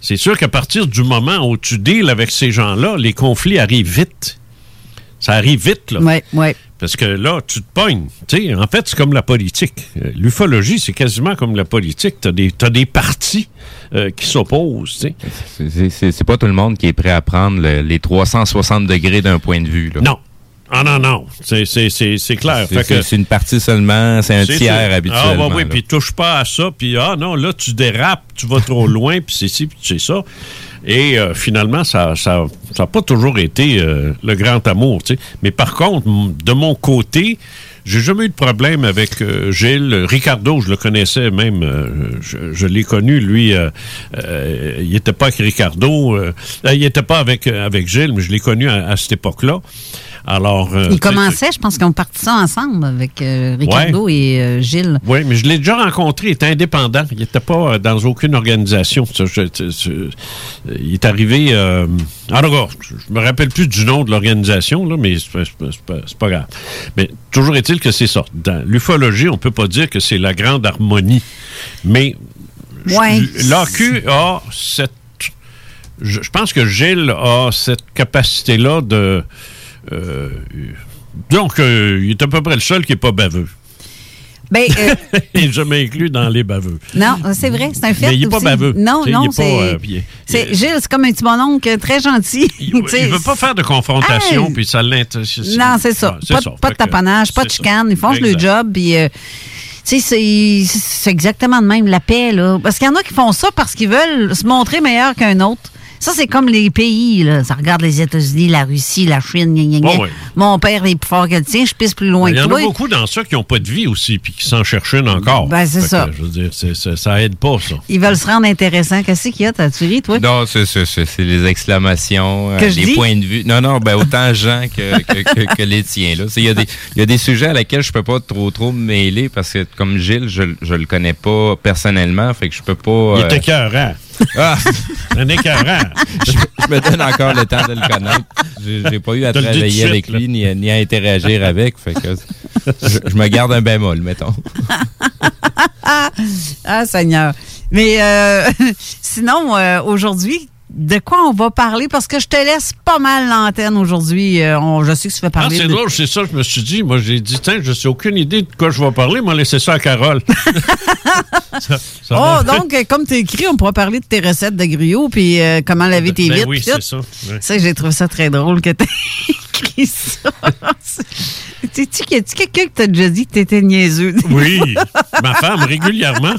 c'est sûr qu'à partir du moment où tu deals avec ces gens-là, les conflits arrivent vite. Ça arrive vite, là. Oui, oui. Parce que là, tu te pognes. Tu sais, en fait, c'est comme la politique. Euh, L'ufologie, c'est quasiment comme la politique. Tu as des, t'as des partis euh, qui s'opposent. tu sais. C'est- C'est c'est pas tout le monde qui est prêt à prendre le- les 360 degrés d'un point de vue. Là. Non. Ah non, non. C'est- C'est c'est- c'est clair. C'est- une partie seulement, c'est un tiers ça. habituellement. Ah, bah oui, puis touche pas à ça, puis ah non, là, tu dérapes, tu vas trop loin, puis c'est ci, puis c'est ça. Et euh, finalement, ça n'a ça, ça pas toujours été euh, le grand amour, tu sais. Mais par contre, de mon côté, j'ai jamais eu de problème avec euh, Gilles. Ricardo, je le connaissais même, euh, je, je l'ai connu, lui, euh, euh, il était pas avec Ricardo, euh, euh, il était pas avec, avec Gilles, mais je l'ai connu à, à cette époque-là. Alors, euh, sais, commençaient, je pense qu'ils ont parti ça ensemble avec euh, Ricardo et euh, Gilles. Oui, mais je l'ai déjà rencontré. Il était indépendant. Il n'était pas dans aucune organisation. Ça, je- je- je- il est arrivé. En tout cas, je me rappelle plus du nom de l'organisation, là, mais c'est pas, pas- grave. Mais toujours est-il que c'est ça. Dans l'ufologie, on peut pas dire que c'est la grande harmonie. Mais Ouais. l'AQ a cette. Je, je pense que Gilles a cette capacité-là de. Euh, donc, euh, il est à peu près le seul qui n'est pas baveux. Ben, euh, [LAUGHS] Il n'est jamais inclus dans les baveux. non, c'est vrai, c'est un fait. Mais il est pas baveux. Non, Tu sais, il non, c'est. euh, c'est- Gilles, c'est comme un petit bononcle très gentil. [LAUGHS] Il ne veut pas faire de confrontation, Hey! puis ça l'intéresse. Non, c'est ça. pas, ça. pas de taponnage, pas de chicane. Ils font le job. Puis, euh, tu sais, c'est- exactement de même, la paix. Là. Parce qu'il y en a qui font ça parce qu'ils veulent se montrer meilleur qu'un autre. Ça, c'est comme les pays. Là. Ça regarde les États-Unis, la Russie, la Chine. gna, gna, gna. Oh, oui. Mon père est plus fort que le tien, je pisse plus loin Il y que en toi. a beaucoup dans ça qui n'ont pas de vie aussi, puis qui s'en cherchent une encore. Ben, c'est que, ça. Je veux dire, ça aide pas, ça. Ils veulent se rendre intéressants. Qu'est-ce qu'il y a? T'as-tu ri, toi? Non, c'est c'est- c'est- c'est les exclamations, euh, Que je les dis? points de vue. Non, non, ben autant Jean que, que, que- que les tiens. là. C'est- Il y, a des- il y a des sujets à lesquels je peux pas trop trop me mêler parce que comme Gilles, je, je le connais pas personnellement, fait que je peux pas. Il euh, est écœurant. Ah! C'est [LAUGHS] un écœurant. je, je me donne encore le temps de le connaître. J'ai pas eu à travailler suite, avec lui ni, à- ni à interagir avec. Fait que je, je me garde un bémol, mettons. [LAUGHS] Ah, Seigneur. Mais euh, [LAUGHS] sinon, euh, aujourd'hui, de quoi on va parler? Parce que je te laisse pas mal l'antenne aujourd'hui. Euh, je sais que tu Ah, parler c'est de... drôle, c'est ça je me suis dit. Moi, j'ai dit, tiens, je sais aucune idée de quoi je vais parler, moi, laisser ça à Carole. [LAUGHS] Ça- ça Oh, donc, euh, comme tu écris, on pourra parler de tes recettes de gruyot puis euh, comment laver tes Ben vitres. oui, c'est ça. ouais. Ça, j'ai trouvé ça très drôle que tu [LAUGHS] écrit ça. [LAUGHS] A-tu quelqu'un qui t'a déjà dit que t'étais niaiseux? Oui, ma femme, régulièrement.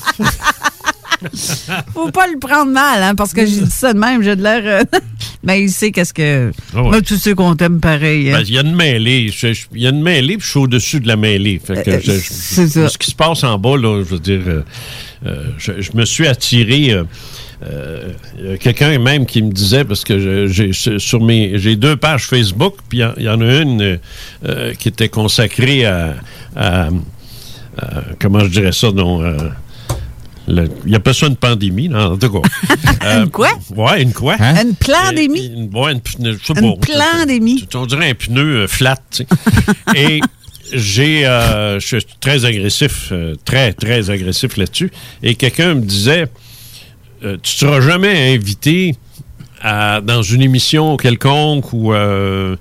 [LAUGHS] Faut pas le prendre mal, hein, parce que j'ai dit ça de même, j'ai de l'air. euh, [LAUGHS] Ben, il sait qu'est-ce que. Ah ouais. Moi, tu sais qu'on t'aime pareil. hein. Ben, Il y a une mêlée. Il y a une mêlée, puis je suis au-dessus de la mêlée. Fait que Euh, je- je- c'est ça. Ce qui se passe en bas, là, je veux dire, euh, je, je me suis attiré. euh, euh, il y a quelqu'un même qui me disait, parce que j'ai sur- mes j'ai deux pages Facebook, puis il y en- il y, en a une euh, qui était consacrée à, à- à- comment je dirais ça, non, euh, il appelle ça une pandémie, là, en tout cas. [LAUGHS] Euh, Une quoi? Ouais, une quoi? Une plandémie? Une, ouais, une, pneu- je sais Une pas. plandémie? On dirait un pneu euh, flat, tu sais. [LAUGHS] Et j'ai, euh, je suis très agressif, euh, très, très agressif là-dessus. Et quelqu'un me disait, euh, tu seras jamais invité à- dans une émission quelconque ou euh,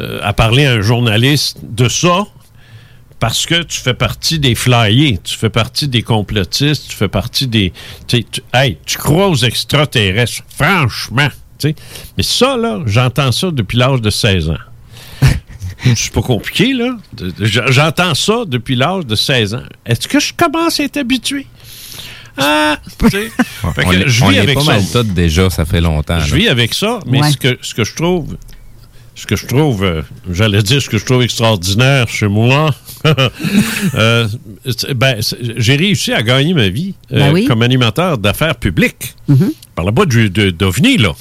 euh, à parler à un journaliste de ça parce que tu fais partie des flyers, tu fais partie des complotistes, tu fais partie des... tu hey, tu crois aux extraterrestres, franchement. tu sais. Mais ça, là, j'entends ça depuis l'âge de 16 ans. [LAUGHS] C'est pas compliqué, là. J'entends ça depuis l'âge de 16 ans. Est-ce que je commence à être habitué? Ah, tu sais. [LAUGHS] Fait on que je on vis avec pas ça. mal tout déjà, ça fait longtemps. Je là. vis avec ça, mais Ouais. ce, que, ce que je trouve ce que je trouve, euh, j'allais dire ce que je trouve extraordinaire chez moi, euh, c'est- ben, c'est- j'ai réussi à gagner ma vie euh, Ben oui. comme animateur d'affaires publiques. Par la boîte du- de- d'OVNI, là.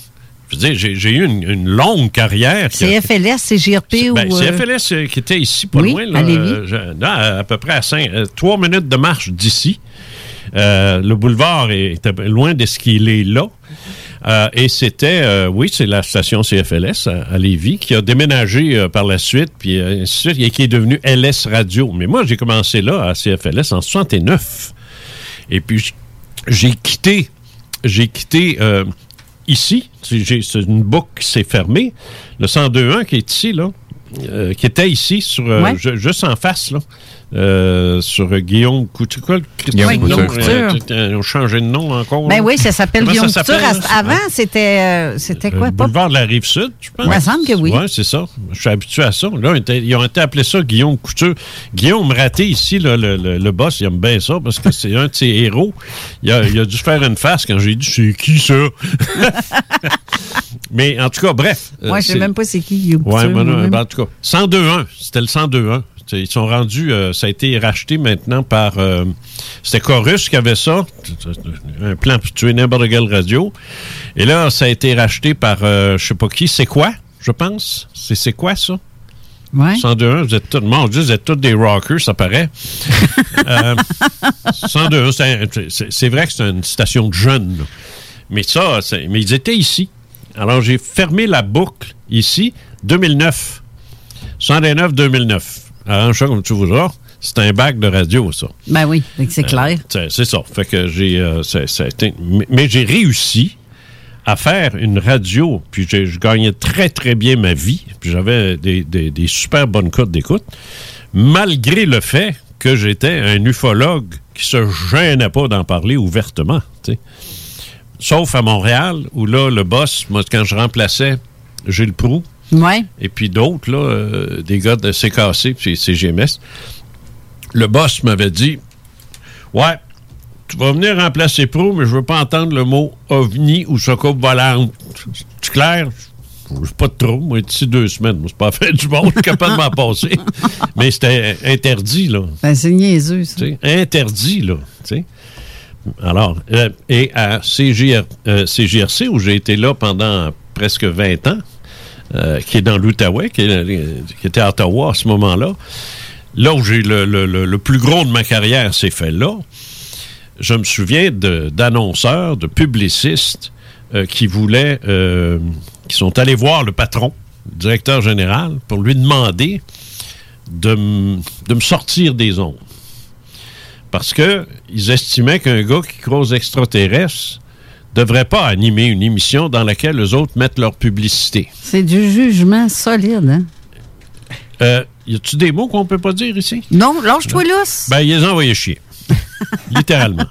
Je veux dire, j'ai eu une, une longue carrière. qui a- CFLS, CGRP ou... ben, euh, CFLS euh, qui était ici, pas Oui, loin. Là, à Lévis. euh, je- non, à, à peu près à cinq- euh, trois minutes de marche d'ici. Euh, le boulevard est- loin de ce qu'il est là. Euh, et c'était, euh, oui, c'est la station CFLS à, à Lévis qui a déménagé euh, par la suite, puis ainsi de suite, et qui est devenu LS Radio. Mais moi, j'ai commencé là à CFLS en 69. Et puis, j'ai quitté, j'ai quitté ici. C'est une boucle qui s'est fermée. Le 102.1 qui est ici, là, qui était ici, sur, Ouais. juste en face, là, euh, sur euh, Guillaume Couture. Quoi, le- Guillaume Ouais, Guillaume Couture. Euh, euh, Ils ont changé de nom encore. Ben oui, ça s'appelle Guillaume ça Couture. Avant, c'était c'était Le quoi? Pas- boulevard de la Rive-Sud, je pense. Il me semble que oui. Oui, c'est ça. Je suis habitué à ça. Là, ils ils ont été appelés ça Guillaume Couture. Guillaume Raté, ici, là, le, le- le boss, il aime bien ça parce que c'est un de ses héros. Il a, il a dû faire une face quand j'ai dit c'est qui ça? [LAUGHS] Mais en tout cas, bref. Moi, je sais c'est- même pas c'est qui Guillaume Ouais, Couture, ben non, moi-même. ben en tout cas, 102.1, c'était le 102.1. Ils sont rendus, euh, ça a été racheté maintenant par, euh, c'était Chorus qui avait ça, un plan pour tuer n'importe quelle radio. Et là, ça a été racheté par, euh, je sais pas qui, c'est quoi, je pense? C'est quoi ça? Ouais. 102.1, vous êtes tous, mon Dieu, vous êtes tous des rockers, ça paraît. [LAUGHS] Euh, 102.1, c'est vrai que c'est une station de jeunes, là. mais ça, mais ils étaient ici. Alors, j'ai fermé la boucle ici, 2009. 109-2009. Arrange ça comme tu voudras. C'est un bac de radio, ça. Ben oui, c'est clair. C'est c'est ça. Fait que j'ai. euh, mais- j'ai réussi à faire une radio, puis j'ai- je gagnais très, très bien ma vie, puis j'avais des, des- des super bonnes cotes d'écoute, malgré le fait que j'étais un ufologue qui se gênait pas d'en parler ouvertement. Sauf à Montréal, où là, le boss, moi, quand je remplaçais Gilles Proux, Ouais. et puis d'autres, là, euh, des gars de CKC puis CGMS, le boss m'avait dit Ouais, tu vas venir remplacer Pro, mais je veux pas entendre le mot ovni ou soucoupe volante. C'est clair? Je pas de trop, moi, d'ici deux semaines. Moi, c'est pas fait du monde, je suis capable de m'en passer. [LAUGHS] Mais c'était interdit, là. Ben, c'est niaiseux, ça. Tu interdit, là. tu. Alors, euh, et à CGR, euh, CGRC, où j'ai été là pendant presque 20 ans, euh, qui est dans l'Outaouais, qui, était à Ottawa à ce moment-là, là où j'ai le, le- plus gros de ma carrière s'est fait là, je me souviens d'annonceurs, de, publicistes euh, qui voulaient, euh, qui sont allés voir le patron, le directeur général, pour lui demander de, me sortir des ondes. Parce que ils estimaient qu'un gars qui croise extraterrestre devrait pas animer une émission dans laquelle les autres mettent leur publicité. C'est du jugement solide, hein? Euh, y a-tu des mots qu'on peut pas dire ici? Non, lâche-toi lousse. Ben, il les a envoyés chier. [LAUGHS] Littéralement.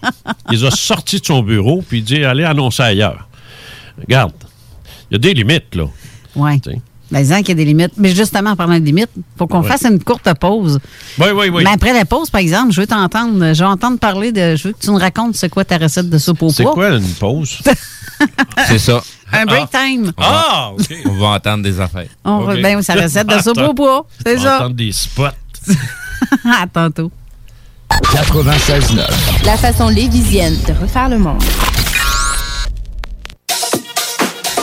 Il les a sortis de son bureau, puis dit allez annoncer ailleurs. Regarde, il y a des limites, là. Oui. Ben, disons qu'il y a des limites. Mais justement, en parlant de limites, il faut qu'on Ouais. fasse une courte pause. Oui, oui, oui. Mais après la pause, par exemple, je veux t'entendre, je veux entendre parler de. Je veux que tu nous racontes c'est quoi ta recette de soupe au C'est pois. quoi une pause? [LAUGHS] C'est ça. Un break time. On va- Ah, OK. On va entendre des affaires. On va- Ok. ben, sa recette de soupe au pois. C'est On va ça. entendre des spots. [LAUGHS] à tantôt. 96.9. La façon lévisienne de refaire le monde.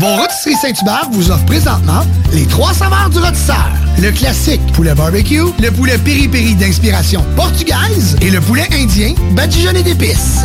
Vos rôtisseries Saint-Hubert vous offrent présentement les trois saveurs du rôtisseur. Le classique poulet barbecue, le poulet piri-piri d'inspiration portugaise et le poulet indien badigeonné d'épices.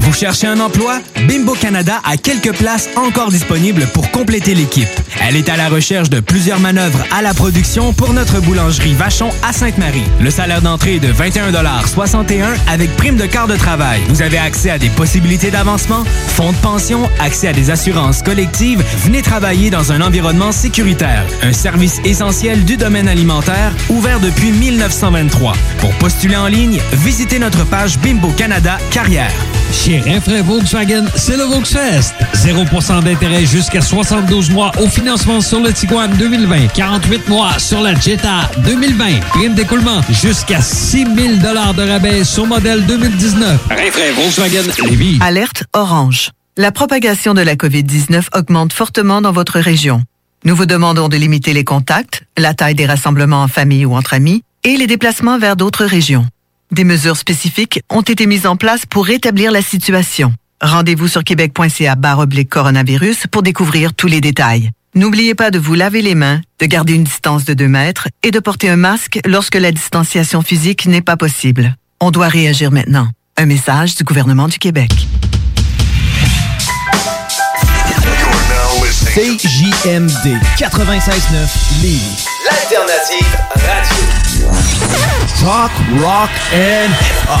Vous cherchez un emploi? Bimbo Canada a quelques places encore disponibles pour compléter l'équipe. Elle est à la recherche de plusieurs manœuvres à la production pour notre boulangerie Vachon à Sainte-Marie. Le salaire d'entrée est de 21,61 avec prime de quart de travail. Vous avez accès à des possibilités d'avancement, fonds de pension, accès à des assurances collectives. Venez travailler dans un environnement sécuritaire. Un service essentiel du domaine alimentaire, ouvert depuis 1923. Pour postuler en ligne, visitez notre page Bimbo Canada Carrière. Chez Renfrais Volkswagen, c'est le Volksfest. 0% d'intérêt jusqu'à 72 mois au financement sur le Tiguan 2020. 48 mois sur la Jetta 2020. Prime d'écoulement jusqu'à 6 000 de rabais sur modèle 2019. Renfrais Volkswagen Lévis. Alerte orange. La propagation de la COVID-19 augmente fortement dans votre région. Nous vous demandons de limiter les contacts, la taille des rassemblements en famille ou entre amis et les déplacements vers d'autres régions. Des mesures spécifiques ont été mises en place pour rétablir la situation. Rendez-vous sur québec.ca oblique coronavirus pour découvrir tous les détails. N'oubliez pas de vous laver les mains, de garder une distance de 2 mètres et de porter un masque lorsque la distanciation physique n'est pas possible. On doit réagir maintenant. Un message du gouvernement du Québec. CJMD 96.9 Lévis. L'alternative radio. Talk, rock and hip-hop.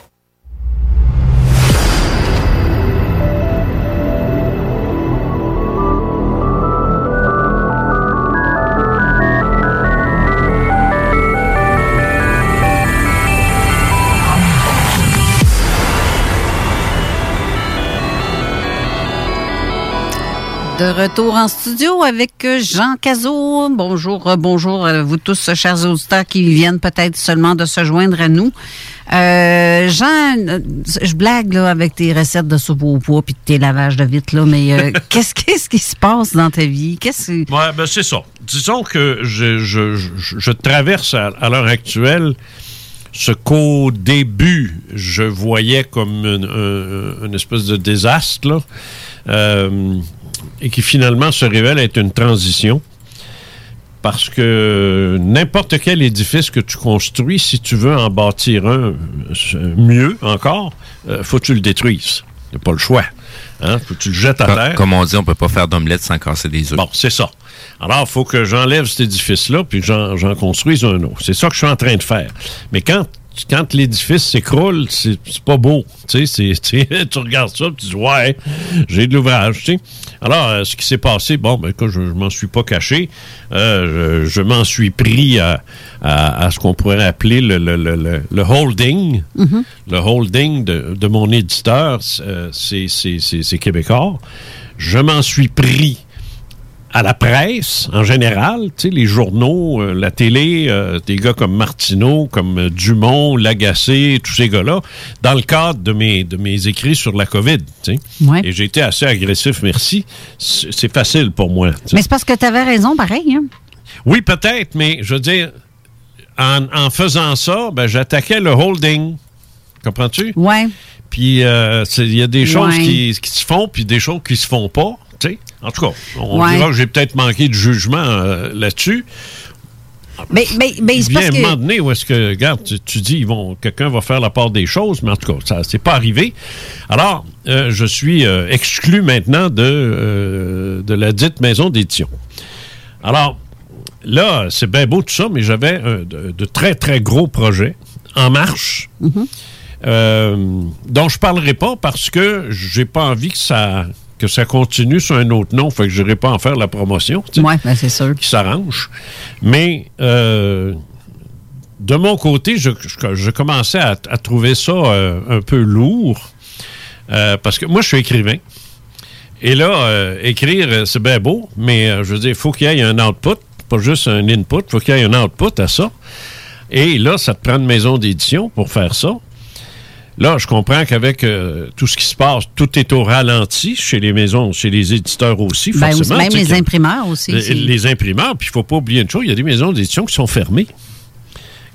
De retour en studio avec euh, Jean Cazot. Bonjour, euh, bonjour à vous tous, euh, chers auditeurs qui viennent peut-être seulement de se joindre à nous. Euh, Jean, je blague là, avec tes recettes de soupe au poids puis tes lavages de vitre, là, mais euh, [LAUGHS] qu'est-ce, qu'est-ce qui se passe dans ta vie? Qu'est-ce que- Ouais, ben c'est ça. Disons que je, je- je- je traverse à, à l'heure actuelle ce qu'au début, je voyais comme une, un- une espèce de désastre, là, euh, et qui finalement se révèle être une transition. Parce que n'importe quel édifice que tu construis, si tu veux en bâtir un euh, mieux encore, euh, faut que tu le détruises. Il pas le choix. Hein? Faut que tu le jettes à terre. Comme on dit, on peut pas faire d'omelette sans casser des œufs. Bon, c'est ça. Alors, il faut que j'enlève cet édifice-là, puis j'en construise un autre. C'est ça que je suis en train de faire. Mais quand, quand l'édifice s'écroule, c'est pas beau. [LAUGHS] Tu sais, tu regardes ça, tu dis, ouais, j'ai de l'ouvrage. tu sais. Alors, euh, ce qui s'est passé, bon, ben, écoute, je, je m'en suis pas caché. Euh, je je m'en suis pris à, à- à ce qu'on pourrait appeler le, le- le- le- holding. Le holding de, de mon éditeur, euh, c'est québécois. Je m'en suis pris à la presse en général, tu sais, les journaux, euh, la télé, euh, des gars comme Martineau, comme euh, Dumont, Lagacé, tous ces gars-là, dans le cadre de mes, de mes écrits sur la COVID. tu sais. Ouais. Et j'ai été assez agressif, merci. C'est facile pour moi. tu sais. Mais c'est parce que tu avais raison, pareil. Hein? Oui, peut-être, mais je veux dire, en, en faisant ça, ben, j'attaquais le holding. Comprends-tu? Ouais. Puis euh, il y a des choses qui, qui se font, puis des choses qui se font pas. En tout cas, on Ouais. dira que j'ai peut-être manqué de jugement euh, là-dessus. Mais, mais, mais Il vient un moment donné où est-ce que, regarde, tu, tu dis, ils vont, quelqu'un va faire la part des choses, mais en tout cas, ça c'est pas arrivé. Alors, euh, je suis euh, exclu maintenant de, euh, de la dite maison d'édition. Alors, là, c'est bien beau tout ça, mais j'avais de, de très, très gros projets en marche. euh, dont je parlerai pas parce que j'ai pas envie que ça que ça continue sur un autre nom, fait que je n'irai pas en faire la promotion. Oui, ben c'est sûr. Qui s'arrange. Mais euh, de mon côté, je, je- je commençais à, à trouver ça euh, un peu lourd. euh, parce que moi, je suis écrivain. Et là, écrire, c'est bien beau, mais je veux dire, il faut qu'il y ait un output, pas juste un input, il faut qu'il y ait un output à ça. Et là, ça te prend une maison d'édition pour faire ça. Là, je comprends qu'avec euh, tout ce qui se passe, tout est au ralenti chez les maisons, chez les éditeurs aussi, Ben, forcément. même les imprimeurs aussi. les, imprimeurs, puis il faut pas oublier une chose, il y a des maisons d'édition qui sont fermées.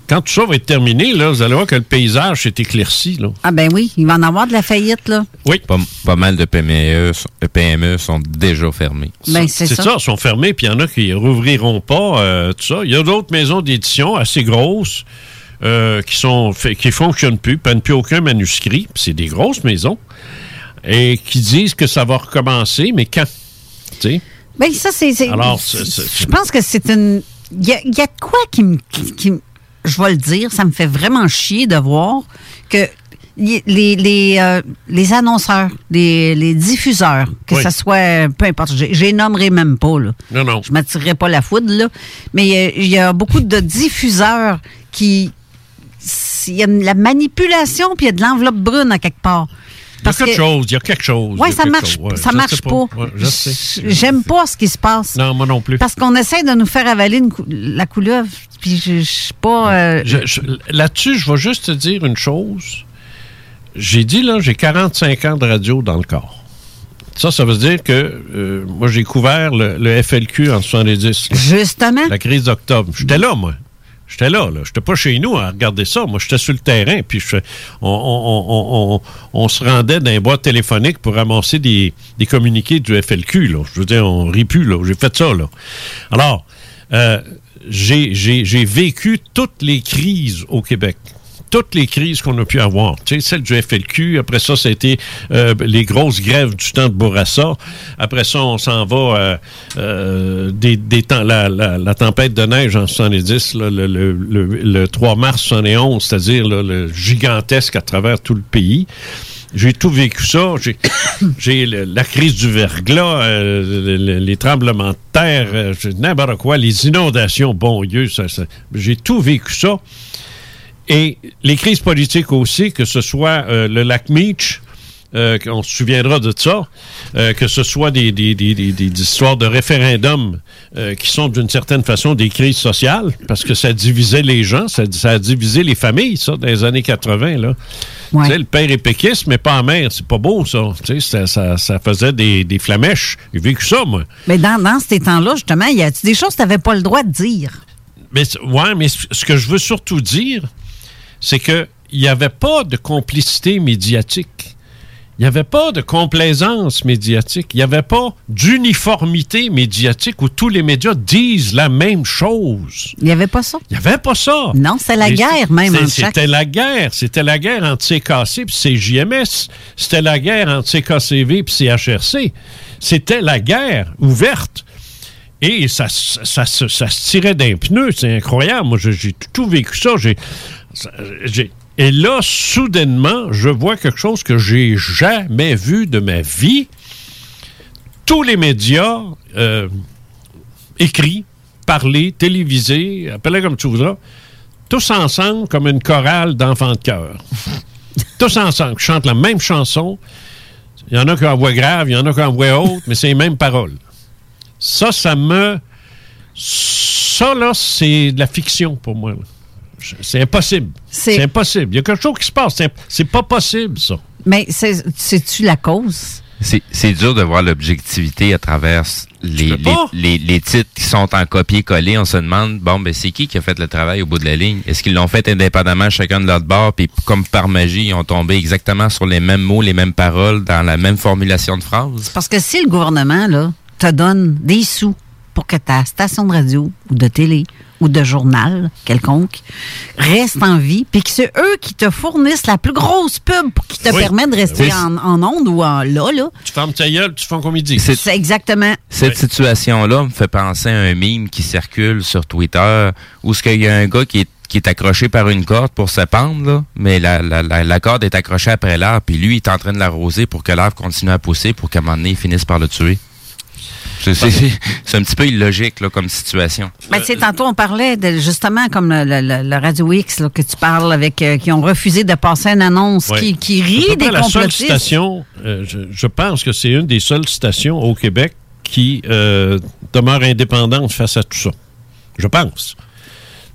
Quand tout ça va être terminé, là, vous allez voir que le paysage s'est éclairci. Là. Ah ben oui, il va en avoir de la faillite, là. Oui. Pas, pas mal de PME, sont- de PME sont déjà fermées. Ben, c'est ça. ça, ils sont fermés, puis il y en a qui rouvriront pas, euh, tout ça. Il y a d'autres maisons d'édition assez grosses euh, qui sont qui fonctionnent plus, prennent plus aucun manuscrit, c'est des grosses maisons, et qui disent que ça va recommencer, mais quand? Tu sais? Ben ça, c'est... Alors, Je pense que c'est une... Il y a, y a de quoi qui me... qui- qui me- je vais le dire, ça me fait vraiment chier de voir que les, les, euh, les annonceurs, les, les diffuseurs, que Oui. ce soit... Peu importe, les nommerai même pas, là. Non, non. Je m'attirerai pas la foudre, là. Mais il y il y, a beaucoup de diffuseurs qui... Il y a de la manipulation, puis il y a de l'enveloppe brune à quelque part. Il y a quelque que- chose, il y a quelque chose. Oui, ça marche. Ouais, ça je marche sais pas. Ouais, je sais. J'aime pas ce qui se passe. Non, moi non plus. Parce qu'on essaie de nous faire avaler cou- la couleuvre, puis je je suis pas... euh, Là-dessus, je vais juste te dire une chose. J'ai dit, là, j'ai 45 ans de radio dans le corps. Ça, ça veut dire que euh, moi, j'ai couvert le, le FLQ en 70. là. Justement. La crise d'octobre. J'étais là, moi. J'étais là, là. J'étais pas chez nous à regarder ça. Moi, j'étais sur le terrain, puis on, on- on- on- se rendait dans les boîtes téléphoniques pour ramasser des, des communiqués du FLQ, là. Je veux dire, on rit plus, là. J'ai fait ça, là. Alors, euh, j'ai vécu toutes les crises au Québec. Toutes les crises qu'on a pu avoir. Tu sais, celle du FLQ, après ça, été euh, les grosses grèves du temps de Bourassa. Après ça, on s'en va euh, euh, des, des temps, la, la- tempête de neige en 70, là, le, le- le- le 3 mars 71, c'est-à-dire le gigantesque à travers tout le pays. J'ai tout vécu ça. J'ai, [COUGHS] la crise du verglas, euh, le- le- les tremblements de terre, n'importe quoi, les inondations, bon Dieu, ça- j'ai tout vécu ça. Et les crises politiques aussi, que ce soit euh, le lac Meach, euh, on se souviendra de ça, euh, que ce soit des, des, des, des- des histoires de référendums euh, qui sont d'une certaine façon des crises sociales, parce que ça divisait les gens, ça, ça a divisé les familles, ça, dans les années 80. Là. Tu sais, le père est péquiste, mais pas en mère. C'est pas beau, ça. Tu sais, ça, ça, ça faisait des, des flamèches. J'ai vécu ça, moi. Mais dans, dans ces temps-là, justement, il y a des choses que tu n'avais pas le droit de dire? Mais, ouais, mais ce que je veux surtout dire, c'est que il n'y avait pas de complicité médiatique. Il n'y avait pas de complaisance médiatique. Il n'y avait pas d'uniformité médiatique où tous les médias disent la même chose. Il n'y avait pas ça. Il n'y avait pas ça. Non, c'est la Mais guerre même. C'était la guerre. C'était la guerre entre CKC et CJMS. C'était la guerre entre CKCV et CHRC. C'était la guerre ouverte. Et ça, ça, ça se- ça se tirait d'un pneu. C'est incroyable. Moi, j'ai tout vécu ça- j'ai- et là, soudainement, je vois quelque chose que j'ai jamais vu de ma vie. Tous les médias euh, écrits, parlés, télévisés, appelez comme tu voudras, tous ensemble comme une chorale d'enfants de cœur. [LAUGHS] tous ensemble, chantent la même chanson. Il y en a qui ont voix grave, il y en a qui ont voix haute, mais c'est les mêmes paroles. Ça, ça me. Ça, là, c'est de la fiction pour moi. C'est impossible. C'est impossible. Il y a quelque chose qui se passe. C'est- pas possible, ça. Mais c'est- c'est-tu la cause? C'est c'est dur de voir l'objectivité à travers les, les- les titres qui sont en copier-coller. On se demande, bon, ben c'est qui qui a fait le travail au bout de la ligne? Est-ce qu'ils l'ont fait indépendamment chacun de leur bord, puis comme par magie, ils ont tombé exactement sur les mêmes mots, les mêmes paroles, dans la même formulation de phrase? Parce que si le gouvernement là, te donne des sous pour que ta station de radio ou de télé ou de journal quelconque reste en vie, puis que c'est eux qui te fournissent la plus grosse pub pour qui te Oui. permet de rester Oui. en, en onde ou en là, là. Tu fermes ta gueule, tu fais comme il dit. C'est exactement. Cette situation-là me fait penser à un mime qui circule sur Twitter où ce qu'il y a un gars qui est qui est accroché par une corde pour se pendre, là, mais la, la, la, la corde est accrochée après l'arbre, puis lui, il est en train de l'arroser pour que l'arbre continue à pousser pour qu'à un moment donné, il finisse par le tuer. C'est c'est- c'est- [LAUGHS] c'est un petit peu illogique là, comme situation. Ben, tu sais, tantôt, on parlait de, justement comme le, le- le- le Radio X là, que tu parles avec, euh, qui ont refusé de passer une annonce Ouais. qui, rit des la seule station, euh, je, je pense que c'est une des seules stations au Québec qui euh, demeure indépendante face à tout ça. Je pense.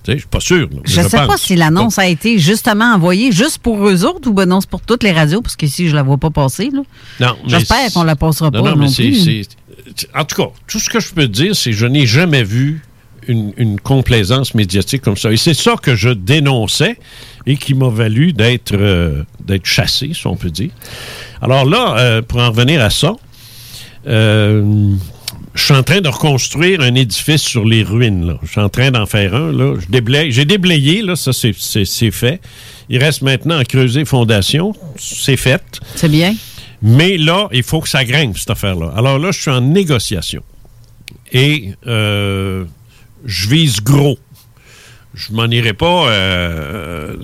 Je suis pas sûr. là, Je ne sais pas si l'annonce a été justement envoyée juste pour eux autres ou ben non, c'est pour toutes les radios, parce qu'ici, je la vois pas passer. là. Non, mais J'espère qu'on la passera Non, pas non, non, mais c'est- plus. c'est- En tout cas, tout ce que je peux dire, c'est que je n'ai jamais vu une, une complaisance médiatique comme ça. Et c'est ça que je dénonçais et qui m'a valu d'être euh, d'être chassé, si on peut dire. Alors là, euh, pour en revenir à ça, euh, je suis en train de reconstruire un édifice sur les ruines. là. Je suis en train d'en faire un. là. Je déblaye- J'ai déblayé, là, ça c'est- fait. Il reste maintenant à creuser fondation. C'est fait. C'est bien. Mais là, il faut que ça grimpe, cette affaire-là. Alors là, je suis en négociation. Et euh, je vise gros. Je m'en irai pas euh,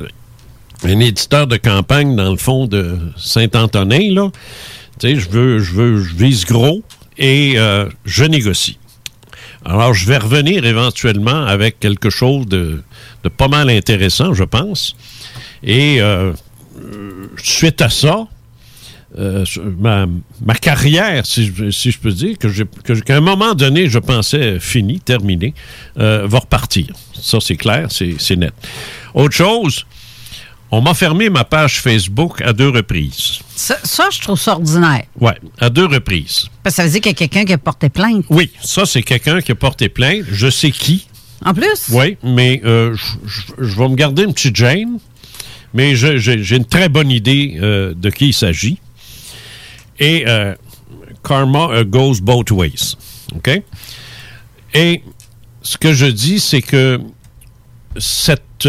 un éditeur de campagne dans le fond de Saint-Antonin, là. Tu sais, je veux, je veux, je vise gros et euh, je négocie. Alors, je vais revenir éventuellement avec quelque chose de, pas mal intéressant, je pense. Et euh, suite à ça, euh, ma, carrière, si je, peux dire, que qu'à un moment donné, je pensais finie, terminée, euh, va repartir. Ça, c'est clair, c'est net. Autre chose, on m'a fermé ma page Facebook à deux reprises. Ça, ça, je trouve ça ordinaire. Ouais, à deux reprises. Parce que ça veut dire qu'il y a quelqu'un qui a porté plainte. Oui, ça, c'est quelqu'un qui a porté plainte. Je sais qui. En plus? Oui, mais euh, je- vais me garder une petite gêne, mais j'ai une très bonne idée euh, de qui il s'agit. Et euh, karma goes both ways. OK? Et ce que je dis, c'est que cette,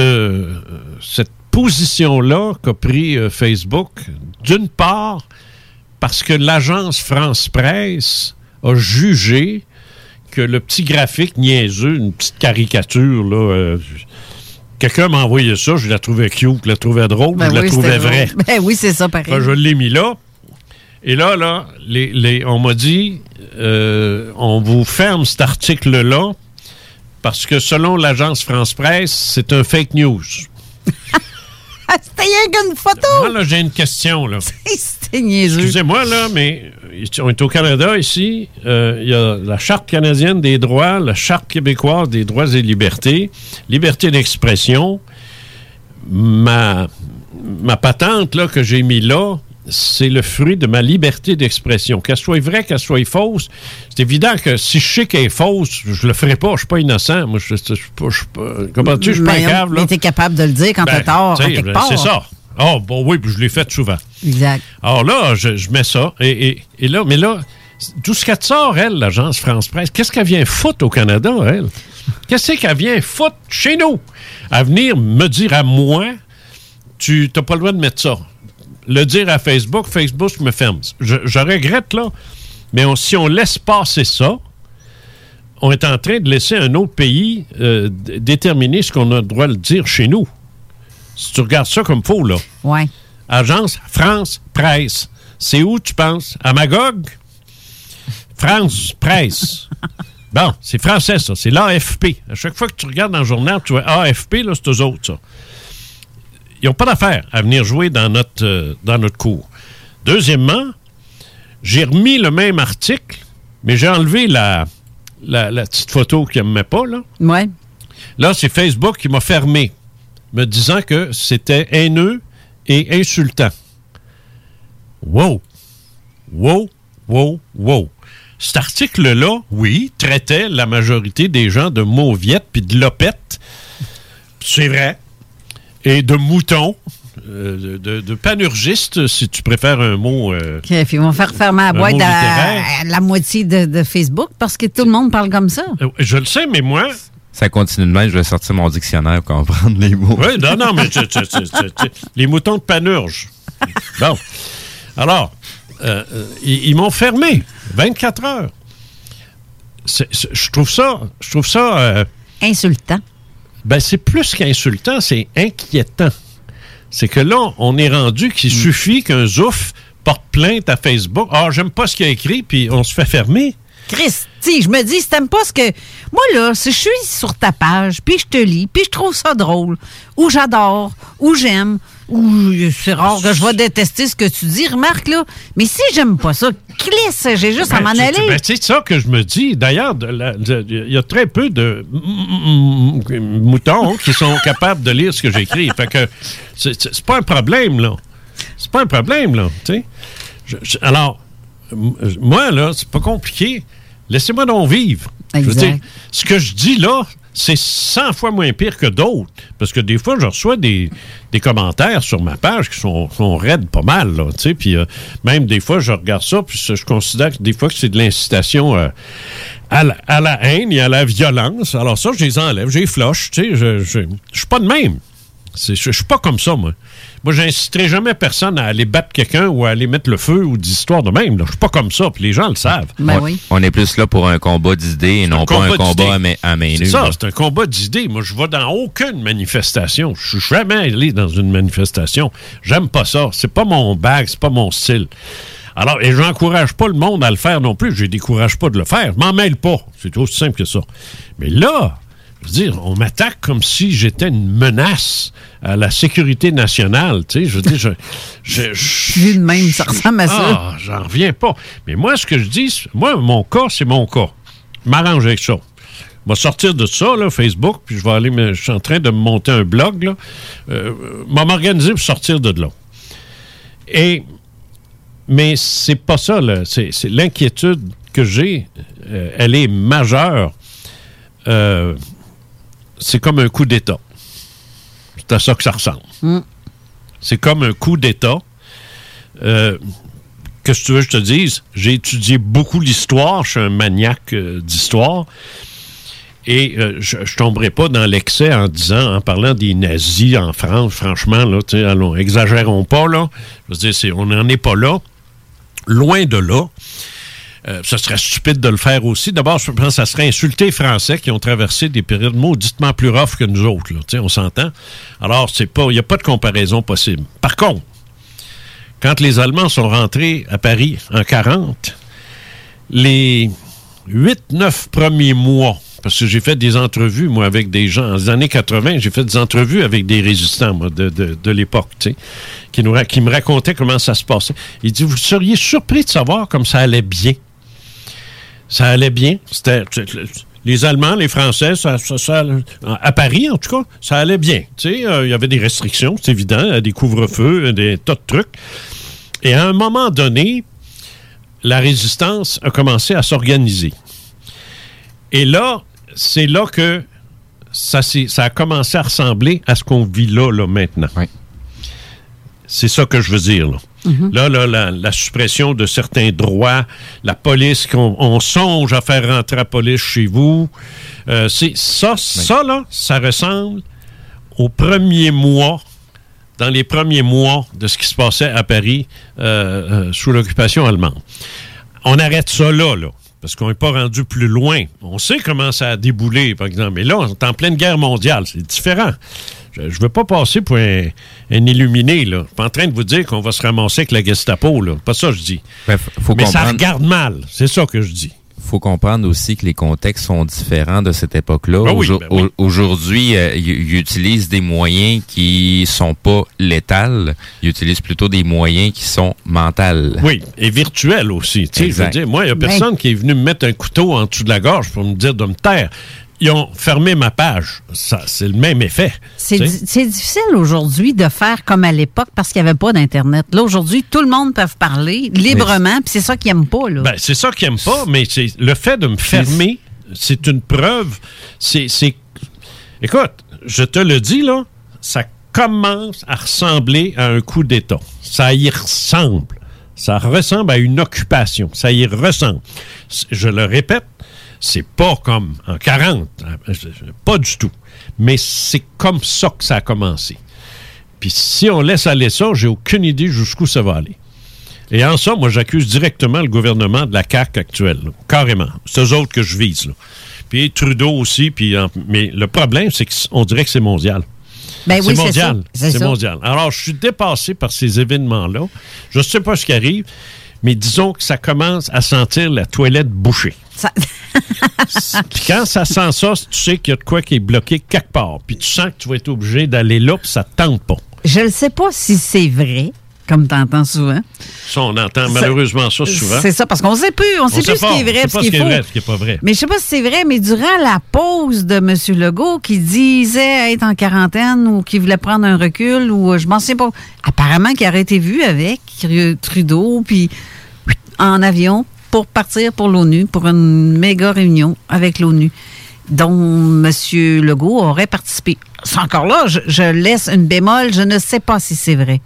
cette position-là qu'a pris euh, Facebook, d'une part, parce que l'agence France Presse a jugé que le petit graphique niaiseux, une petite caricature, là, euh, quelqu'un m'a envoyé ça, je la trouvais cute, je la trouvais drôle, Ben je la oui, trouvais c'était vraie. drôle. [LAUGHS] Ben oui, c'est ça, pareil. Enfin, je l'ai mis là. Et là, là, les, les- on m'a dit, euh, on vous ferme cet article-là parce que selon l'agence France Presse, c'est un fake news. [LAUGHS] Ah, [LAUGHS] C'était rien qu'une photo! Moi, là, j'ai une question, là. [LAUGHS] C'était niaiseux. Excusez-moi, là, mais on est au Canada ici. Euh, Il y a la Charte canadienne des droits, la Charte québécoise des droits et libertés, liberté d'expression. Ma, ma patente là, que j'ai mis là, c'est le fruit de ma liberté d'expression. Qu'elle soit vraie, qu'elle soit fausse, c'est évident que si je sais qu'elle est fausse, je le ferai pas. Je suis pas innocent. Moi, je, je, je. Comment tu je suis pas Mais, t'es capable de le dire quand t'as Ben, tort, à sais, quelque ben, part. C'est ça. Oh, bon, oui, puis je l'ai fait souvent. Exact. Alors là, je, mets ça. Et, et- et là, mais là, d'où ce qu'elle sort, elle, l'agence France Presse? Qu'est-ce qu'elle vient foutre au Canada, elle? Qu'est-ce qu'elle vient foutre chez nous? À venir me dire à moi, tu n'as pas le droit de mettre ça. Le dire à Facebook, Facebook me ferme. Je, je regrette, là, mais on- si on laisse passer ça, on est en train de laisser un autre pays euh, déterminer ce qu'on a le droit de dire chez nous. Si tu regardes ça comme faux, là. Ouais. Agence France Presse. C'est où, tu penses? À Magog? France Presse. [LAUGHS] Bon, c'est français, ça. C'est l'AFP. À chaque fois que tu regardes dans le journal, tu vois AFP, là, c'est eux autres, ça. Ils n'ont pas d'affaire à venir jouer dans notre, euh, dans notre cours. Deuxièmement, j'ai remis le même article, mais j'ai enlevé la, la, la petite photo qu'il ne me met pas, là. Ouais. Là, c'est Facebook qui m'a fermé, me disant que c'était haineux et insultant. Wow! Wow! Wow! Wow! Cet article-là, oui, traitait la majorité des gens de mauviettes puis de lopettes. C'est vrai. Et de moutons. euh, de, de panurgistes, si tu préfères un mot. euh, puis ils vont faire fermer la boîte à, la moitié de, de Facebook parce que tout le monde parle comme ça. euh, je le sais, mais moi, Ça continue de même, je vais sortir mon dictionnaire pour comprendre les mots. Oui, non, non, mais tu- tu- tu- tu- tu- les moutons de panurge. Bon. Alors, euh, ils, ils m'ont fermé 24 heures. Je trouve ça, je trouve ça, euh, Insultant. Ben c'est plus qu'insultant, c'est inquiétant. C'est que là, on est rendu qu'il suffit qu'un zouf porte plainte à Facebook. Ah, j'aime pas ce qu'il a écrit, puis on se fait fermer. Christy, je me dis, si t'aimes pas ce que. Moi, là, si je suis sur ta page, puis je te lis, puis je trouve ça drôle, ou j'adore, ou j'aime, Ouh, c'est rare que je vais détester ce que tu dis, remarque, là. Mais si j'aime pas ça, clisse, j'ai juste à Ben, m'en aller. ben, c'est ça que je me dis. D'ailleurs, il y a très peu de moutons qui sont [LAUGHS] capables de lire ce que j'écris. Fait que c'est- pas un problème, là. C'est pas un problème, là. Je- je- alors, moi, là, c'est pas compliqué. Laissez-moi donc vivre. Je veux Exact. dire, ce que je dis là, c'est 100 fois moins pire que d'autres. Parce que des fois, je reçois des, des commentaires sur ma page qui sont, raides pas mal. Là, tu sais. puis euh, même des fois, je regarde ça, puis je considère que des fois que c'est de l'incitation euh, à, la, à la haine et à la violence. Alors ça, je les enlève, je les flush. tu sais, Je je- je suis pas de même. Je je suis pas comme ça, moi. Moi, j'inciterai jamais personne à aller battre quelqu'un ou à aller mettre le feu ou d'histoire de même. Je suis pas comme ça, puis les gens le savent. Ben on, on est plus là pour un combat d'idées et non pas un combat à, main- à main C'est nue. ça, là. c'est un combat d'idées. Moi, je vais dans aucune manifestation. Je suis jamais allé dans une manifestation. J'aime pas ça. C'est pas mon bag, c'est pas mon style. Alors, et j'encourage pas le monde à le faire non plus. Je les décourage pas de le faire. Je m'en mêle pas. C'est aussi simple que ça. Mais là, je veux dire, on m'attaque comme si j'étais une menace à la sécurité nationale. Tu sais, je veux dire, je. [LAUGHS] je, de même, ça ressemble à ça. ah, j'en reviens pas. Mais moi, ce que je dis, moi, mon cas, c'est mon cas. Je m'arrange avec ça. Je vais sortir de ça, là, Facebook, puis je vais aller, me- je suis en train de me monter un blog, là. Euh, je vais m'organiser pour sortir de là. Et, mais c'est pas ça, là. C'est, c'est l'inquiétude que j'ai, euh, elle est majeure. Euh, c'est comme un coup d'État. C'est à ça que ça ressemble. Mm. C'est comme un coup d'État. Euh, Qu'est-ce que tu veux que je te dise? J'ai étudié beaucoup l'histoire. Je suis un maniaque euh, d'histoire. Et euh, je ne tomberai pas dans l'excès en disant, en parlant des nazis en France, franchement, là, allons, exagérons pas, là. Je veux dire, on n'en est pas là. Loin de là. Euh, ce serait stupide de le faire aussi. D'abord, je pense ça serait insulter les Français qui ont traversé des périodes mauditement plus rough que nous autres. on s'entend. Alors, c'est pas, il n'y a pas de comparaison possible. Par contre, quand les Allemands sont rentrés à Paris en 40, les 8-9 premiers mois, parce que j'ai fait des entrevues, moi, avec des gens, dans les années 80, j'ai fait des entrevues avec des résistants, de, l'époque, qui me racontaient comment ça se passait. Il dit, vous seriez surpris de savoir comme ça allait bien. Ça allait bien. C'était... Les Allemands, les Français, ça, ça- ça- à Paris, en tout cas, ça allait bien. Tu sais, euh, il y avait des restrictions, c'est évident, euh, des couvre-feux, euh, des tas de trucs. Et à un moment donné, la résistance a commencé à s'organiser. Et là, c'est là que ça, ça a commencé à ressembler à ce qu'on vit là, là maintenant. C'est ça que je veux dire. Là, là, là, la, la suppression de certains droits, la police, qu'on on songe à faire rentrer la police chez vous. Euh, c'est ça, ça, là, ça ressemble au premier mois, dans les premiers mois de ce qui se passait à Paris euh, euh, sous l'occupation allemande. On arrête ça là, là. Parce qu'on n'est pas rendu plus loin. On sait comment ça a déboulé, par exemple. Mais là, on est en pleine guerre mondiale. C'est différent. Je ne veux pas passer pour un, un illuminé, là. Je suis pas en train de vous dire qu'on va se ramasser avec la Gestapo, là. Pas ça, je dis. faut Mais ça regarde mal. C'est ça que je dis. faut comprendre aussi que les contextes sont différents de cette époque-là. Ben oui, Aujourd- ben oui. Aujourd'hui, euh, ils ils utilisent des moyens qui sont pas létals. Ils utilisent plutôt des moyens qui sont mentales. Oui, et virtuel aussi. Tu sais, je veux dire, moi, il n'y a personne qui est venu me mettre un couteau en dessous de la gorge pour me dire de me taire. Ils ont fermé ma page. Ça, c'est le même effet. C'est di- difficile aujourd'hui de faire comme à l'époque parce qu'il n'y avait pas d'Internet. Là, aujourd'hui, tout le monde peut parler librement, puis c'est ça qu'ils n'aiment pas. Ben, c'est ça qu'ils n'aiment pas, mais c'est le fait de me fermer, c'est une preuve. C'est, c'est- Écoute, je te le dis, là, ça commence à ressembler à un coup d'État. Ça y ressemble. Ça ressemble à une occupation. Ça y ressemble. Je le répète, c'est pas comme en 40. hein, Pas du tout. Mais c'est comme ça que ça a commencé. Puis si on laisse aller ça, j'ai aucune idée jusqu'où ça va aller. Et en ça, moi, j'accuse directement le gouvernement de la CAQ actuelle. là. Carrément. C'est eux autres que je vise. Là. Puis Trudeau aussi. Puis, en- mais le problème, c'est qu'on dirait que c'est mondial. Ben oui, c'est mondial. C'est mondial. Alors, je suis dépassé par ces événements-là. Je ne sais pas ce qui arrive, mais disons que ça commence à sentir la toilette bouchée. [LAUGHS] Puis quand ça sent ça, tu sais qu'il y a de quoi qui est bloqué quelque part. Puis tu sens que tu vas être obligé d'aller là, puis ça te tente pas. Je ne sais pas si c'est vrai, comme tu entends souvent. Ça, on entend malheureusement ça souvent. C'est ça, parce qu'on ne sait plus. On ne sait plus ce qui est vrai ce qui est faux. vrai, ce qui n'est pas vrai. Mais je sais pas si c'est vrai, mais durant la pause de M. Legault, qui disait être en quarantaine ou qui voulait prendre un recul, ou euh, je m'en sais pas. Apparemment, qu'il aurait été vu avec Trudeau, puis en avion pour partir pour l'ONU, pour une méga réunion avec l'ONU, dont M. Legault aurait participé. C'est encore là, je, je laisse une bémol, je ne sais pas si c'est vrai.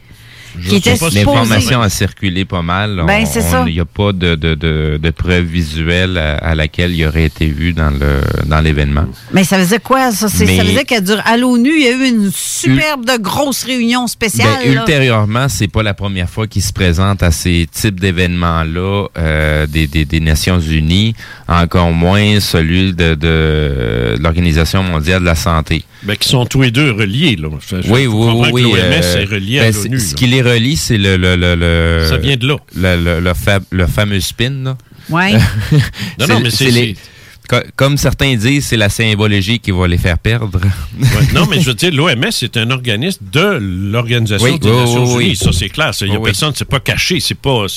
Qui était supposé- L'information a circulé pas mal. Ben, c'est ça. Il n'y a pas de, de, de, de preuve visuelle à, à laquelle il aurait été vu dans le dans l'événement. Mais ça faisait quoi, ça? Ça dire qu'à à l'ONU, il y a eu une superbe de grosse réunion spéciale. Ben, ultérieurement, c'est pas la première fois qu'il se présente à ces types d'événements-là euh, des, des, des Nations Unies, encore moins celui de, de l'Organisation mondiale de la santé. Ben, qui sont tous les deux reliés. Là. Je- je oui, oui, oui. l'OMS euh, est relié ben, à l'ONU. Ce qui les relie, c'est le, le, le, le- Ça vient de là. Le, le, le, fa- le fameux spin. Là. Ouais. [LAUGHS] Non, non, mais c'est- Comme certains disent, c'est la symbologie qui va les faire perdre. Ouais, non, mais je veux dire, l'OMS est un organisme de l'Organisation Oui, des Nations oui, oui. Unies. Ça, c'est clair. Il y a oui. personne, c'est pas caché. C'est pas, on le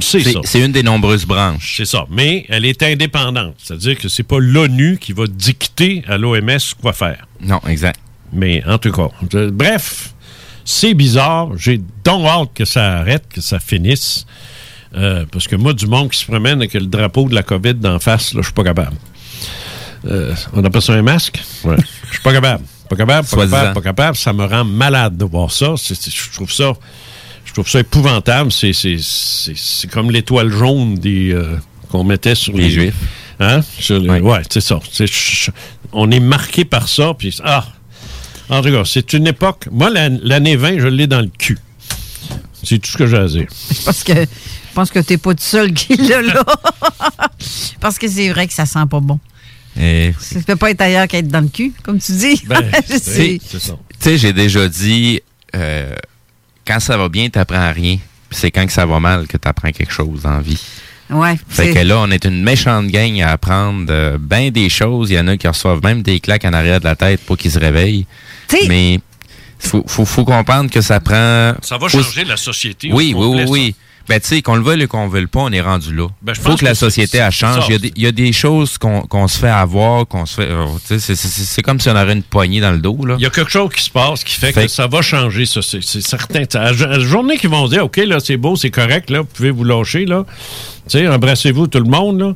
sait, C'est- ça. C'est une des nombreuses branches. C'est ça. Mais elle est indépendante. C'est-à-dire que c'est pas l'ONU qui va dicter à l'OMS quoi faire. Non, exact. Mais en tout cas, je- bref, c'est bizarre. J'ai donc hâte que ça arrête, que ça finisse. Euh, parce que moi, du monde qui se promène avec le drapeau de la COVID d'en face, là, je suis pas capable. Euh, on appelle ça un masque? Ouais. Je suis pas capable. Pas capable, pas capable, pas capable. Ça me rend malade de voir ça. Je trouve ça. Je trouve ça épouvantable. C'est- C'est c'est- c'est comme l'étoile jaune des euh, qu'on mettait sur Les les, Juifs. Hein? Sur les- ouais, c'est ça. On est marqué par ça. Puis ah, en tout cas, c'est une époque. Moi, la- l'année 20, je l'ai dans le cul. C'est tout ce que j'ai à dire. [LAUGHS] Pense que je pense que t'es pas tout seul qui l'a là. [LAUGHS] Parce que c'est vrai que ça sent pas bon. Et Ça peut pas être ailleurs qu'être dans le cul, comme tu dis. Ben. [LAUGHS] Tu sais, j'ai déjà dit, euh, quand ça va bien, t'apprends rien. Puis C'est quand que ça va mal que t'apprends quelque chose en vie. Ouais. Fait c'est- que là, on est une méchante gang à apprendre euh, bien des choses. Il y en a qui reçoivent même des claques en arrière de la tête pour qu'ils se réveillent. T'sais- Mais faut, faut, faut comprendre que ça prend... Ça va changer la société. Oui, oui, complet, oui, oui. Ben, tu sais, qu'on le veuille ou qu'on le veuille pas, on est rendu là. Ben, je faut que la société, elle change. Il y, a des, il y a des choses qu'on se fait avoir, qu'on se fait... euh, c'est- comme si on aurait une poignée dans le dos, là. Il y a quelque chose qui se passe qui fait, Fait que que- ça va changer, ça, c'est certain. À la journée qu'ils vont dire, OK, là, c'est beau, c'est correct, là, vous pouvez vous lâcher, là. Tu sais, embrassez-vous tout le monde, là.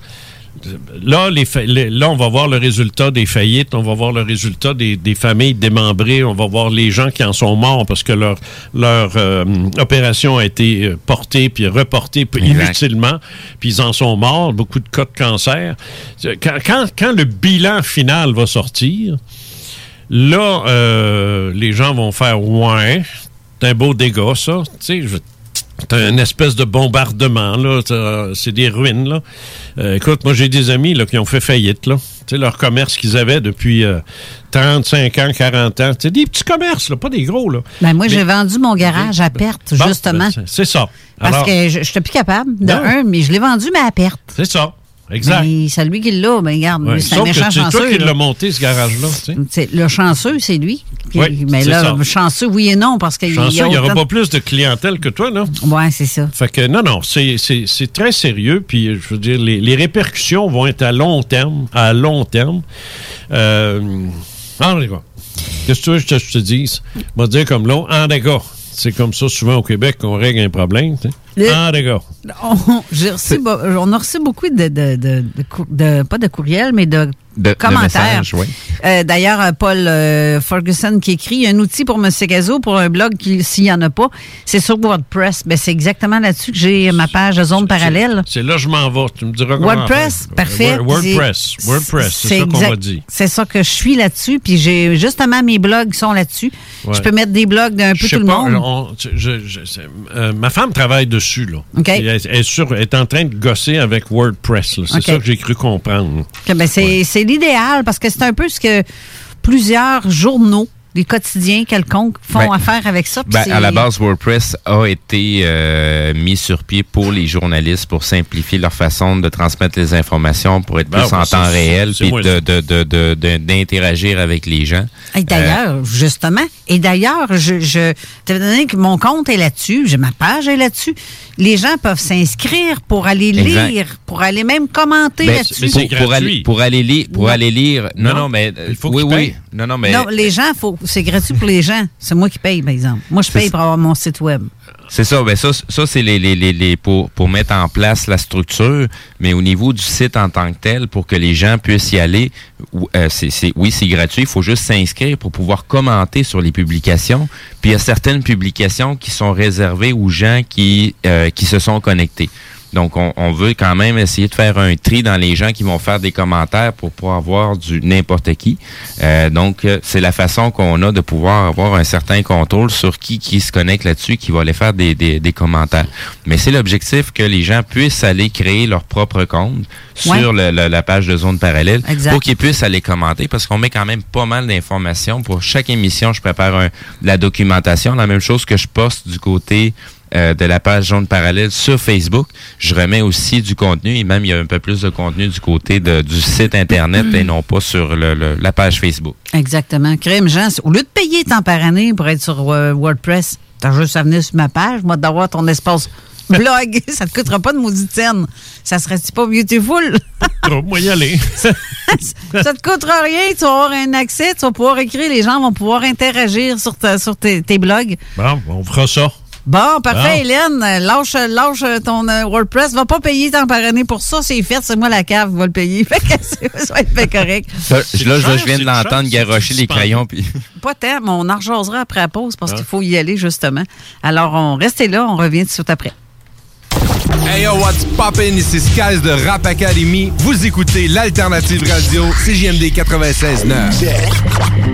Là, les fa- les- là, on va voir le résultat des faillites, on va voir le résultat des, des familles démembrées, on va voir les gens qui en sont morts parce que leur, leur euh, opération a été euh, portée puis reportée puis inutilement, puis ils en sont morts, beaucoup de cas de cancer. Quand, quand, quand le bilan final va sortir, Là, euh, les gens vont faire ouais, c'est un beau dégât, ça. Tu sais, c'est une espèce de bombardement, là. T'as- C'est des ruines, là. Euh, écoute, moi, j'ai des amis là, qui ont fait faillite, là. Tu sais, leur commerce qu'ils avaient depuis euh, 35 ans, 40 ans. C'est des petits commerces, là, pas des gros, là. Ben, moi, j'ai vendu mon garage à perte, Bon, justement. c'est- ça. Parce que je n'étais plus capable, de Non. un, mais je l'ai vendu, mais à perte. C'est ça. Exact. Mais c'est lui qui l'a, ben regarde, Ouais. c'est un méchant c'est chanceux. toi qui là. l'as monté, ce garage-là. tu sais. C'est- Le chanceux, c'est lui. Oui, mais c'est là, ça. chanceux, oui et non, parce qu'il y a Chanceux, il n'y aura autant- pas plus de clientèle que toi, non? Ouais, c'est ça. Fait que non, non, c'est- c'est c'est très sérieux. Puis, je veux dire, les, les répercussions vont être à long terme. À long terme. Euh, en tout cas, qu'est-ce que tu veux que je te, je te dise? On va dire comme l'autre, en dégâts. C'est comme ça, souvent au Québec, qu'on règle un problème. En dégâts. On, reçu on a reçu beaucoup de, de, de, pas de courriels, mais de, commentaires. oui. Euh, D'ailleurs, euh, Paul euh, Ferguson qui écrit un outil pour M. Gazo pour un blog qui, s'il n'y en a pas, c'est sur WordPress. Ben, c'est exactement là-dessus que j'ai ma page Zone Parallèle. C'est là que je m'en vais. Tu me diras comment WordPress, parfait. Word- WordPress. C'est- WordPress, c'est ça qu'on va dire. C'est ça que je suis là-dessus. Puis j'ai justement mes blogs sont là-dessus. Ouais. Je peux mettre des blogs d'un peu tout le monde. on- je- je- je- c'est- euh, ma femme travaille dessus. Là. OK. Elle, elle est sur- elle est en train de gosser avec WordPress. C'est ça que j'ai cru comprendre. Ben, c'est c'est l'idéal parce que c'est un peu ce que plusieurs journaux des quotidiens quelconques font Ben, affaire avec ça. Ben, à la base, WordPress a été euh, mis sur pied pour les journalistes pour simplifier leur façon de transmettre les informations, pour être Ben, plus en temps réel, puis de- de- de- d'interagir avec les gens. Et d'ailleurs, justement, et d'ailleurs, je, je t'avais donné que mon compte est là-dessus, j'ai ma page est là-dessus. Les gens peuvent s'inscrire pour aller Exact. lire, pour aller même commenter Ben, là-dessus. pour, pour aller, pour aller lire, pour Non. aller lire. Non, Non. non, mais Il faut oui, oui. Non, non, mais non, les gens, faut, c'est gratuit pour les gens. C'est moi qui paye, par exemple. Moi, je paye pour avoir mon site web. C'est ça, ben ça, ça c'est les, les, les, les- pour, pour mettre en place la structure, mais au niveau du site en tant que tel, pour que les gens puissent y aller, ou- euh, c'est, c'est- oui, c'est gratuit, il faut juste s'inscrire pour pouvoir commenter sur les publications. Puis il y a certaines publications qui sont réservées aux gens qui, euh, qui se sont connectés. Donc, on, on veut quand même essayer de faire un tri dans les gens qui vont faire des commentaires pour pouvoir avoir du n'importe qui. Euh, donc, euh, c'est la façon qu'on a de pouvoir avoir un certain contrôle sur qui qui se connecte là-dessus, qui va aller faire des, des, des commentaires. Mais c'est l'objectif que les gens puissent aller créer leur propre compte Ouais. sur le- le- la page de zone parallèle Exact. pour qu'ils puissent aller commenter parce qu'on met quand même pas mal d'informations. Pour chaque émission, je prépare un- la documentation, la même chose que je poste du côté euh, de la page jaune parallèle sur Facebook. Je remets aussi du contenu et même il y a un peu plus de contenu du côté de- du site Internet et non pas sur le- le- la page Facebook. Exactement. Crème, Jean, au lieu de payer tant par année pour être sur euh, WordPress, t'as juste à venir sur ma page, moi, d'avoir ton espace [LAUGHS] blog. [LAUGHS] ça te coûtera pas de maudite scène. Ça serait-tu pas beautiful? Trop, moi y aller. [LAUGHS] ça te coûtera rien. Tu vas avoir un accès, tu vas pouvoir écrire, les gens vont pouvoir interagir sur, ta- sur tes, tes blogs. Bon, on fera ça. Bon, parfait, Bon. Hélène. Lâche, lâche ton euh, WordPress. Va pas payer tant par année pour ça. C'est fait. C'est moi la cave qui va le payer. [LAUGHS] Fait que ça va être fait correct. [LAUGHS] Ça, là, je, cher, je viens de l'entendre cher, garrocher les crayons. Puis... [LAUGHS] Pas tant, mais on en rejasera après la pause parce Ah. qu'il faut y aller, justement. Alors, on restez là. On revient tout de suite après. Hey yo, what's poppin'? Ici Skies de Rap Academy. Vous écoutez l'Alternative Radio, CJMD 96.9.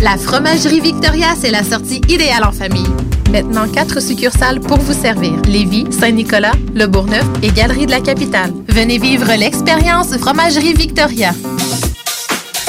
La Fromagerie Victoria, c'est la sortie idéale en famille. Maintenant, quatre succursales pour vous servir. Lévis, Saint-Nicolas, Le Bourgneuf et Galerie de la Capitale. Venez vivre l'expérience Fromagerie Victoria.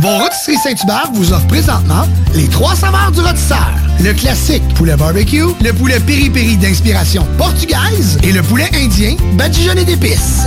Vos rôtisseries Saint-Hubert vous offrent présentement les trois saveurs du rôtisseur. Le classique poulet barbecue, le poulet piri-piri d'inspiration portugaise et le poulet indien badigeonné d'épices.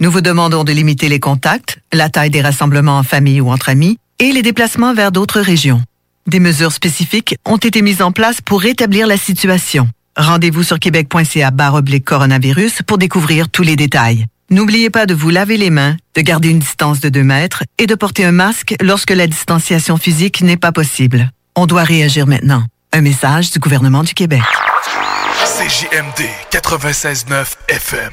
Nous vous demandons de limiter les contacts, la taille des rassemblements en famille ou entre amis et les déplacements vers d'autres régions. Des mesures spécifiques ont été mises en place pour rétablir la situation. Rendez-vous sur québec.ca barre oblique coronavirus pour découvrir tous les détails. N'oubliez pas de vous laver les mains, de garder une distance de 2 mètres et de porter un masque lorsque la distanciation physique n'est pas possible. On doit réagir maintenant. Un message du gouvernement du Québec. CJMD 96.9 FM.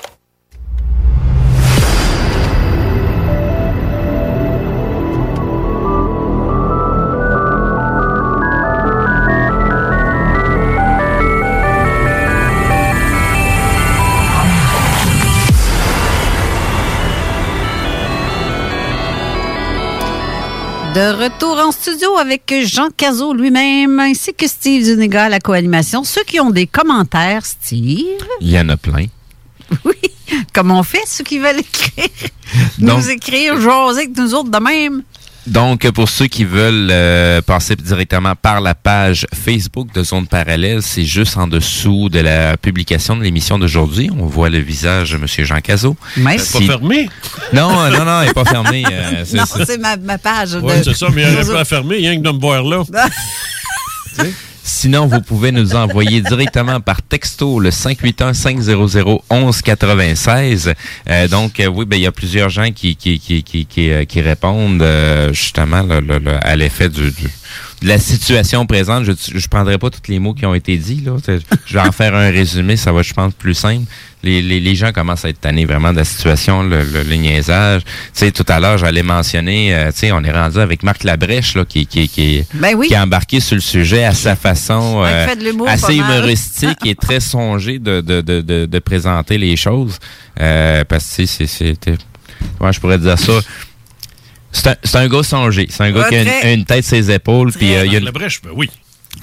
De retour en studio avec Jean Cazot lui-même, ainsi que Steve Zuniga à la co-animation. Ceux qui ont des commentaires, Steve, Il y en a plein. [LAUGHS] comment on fait, ceux qui veulent écrire? Donc- nous écrire, jaser avec nous autres de même. Donc, pour ceux qui veulent euh, passer directement par la page Facebook de Zone Parallèle, c'est juste en dessous de la publication de l'émission d'aujourd'hui. On voit le visage de M. Jean Cazot. Mais- C'est pas fermé? Non, euh, non, non, il n'est pas fermé. euh, [LAUGHS] c'est- non, c'est- ma, ma page. Oui, de- c'est ça, mais il n'aurait pas à fermer, rien que de me voir là. [LAUGHS] Sinon, vous pouvez nous envoyer directement par texto le 581-500-1196. Euh, donc, euh, oui, ben il y a plusieurs gens qui, qui, qui, qui, qui, euh, répondent euh, justement à l'effet du, du- la situation présente. Je ne prendrai pas tous les mots qui ont été dits. Là. Je vais en faire un résumé, ça va, je pense, plus simple. Les, les, les gens commencent à être tannés vraiment de la situation, le, le, le niaisage. Tu sais, tout à l'heure, j'allais mentionner, euh, tu sais, on est rendu avec Marc Labrèche, là, qui, qui, qui, Ben oui. qui est embarqué sur le sujet à sa façon Ouais, euh, assez humoristique et très songé de, de, de, de, de présenter les choses. Euh, parce que c'est... c'est- Comment je pourrais dire ça? C'est un, c'est un gars songé. C'est un gars qui a une, une tête sur ses épaules. Puis, euh, il y a La une- brèche, ben oui.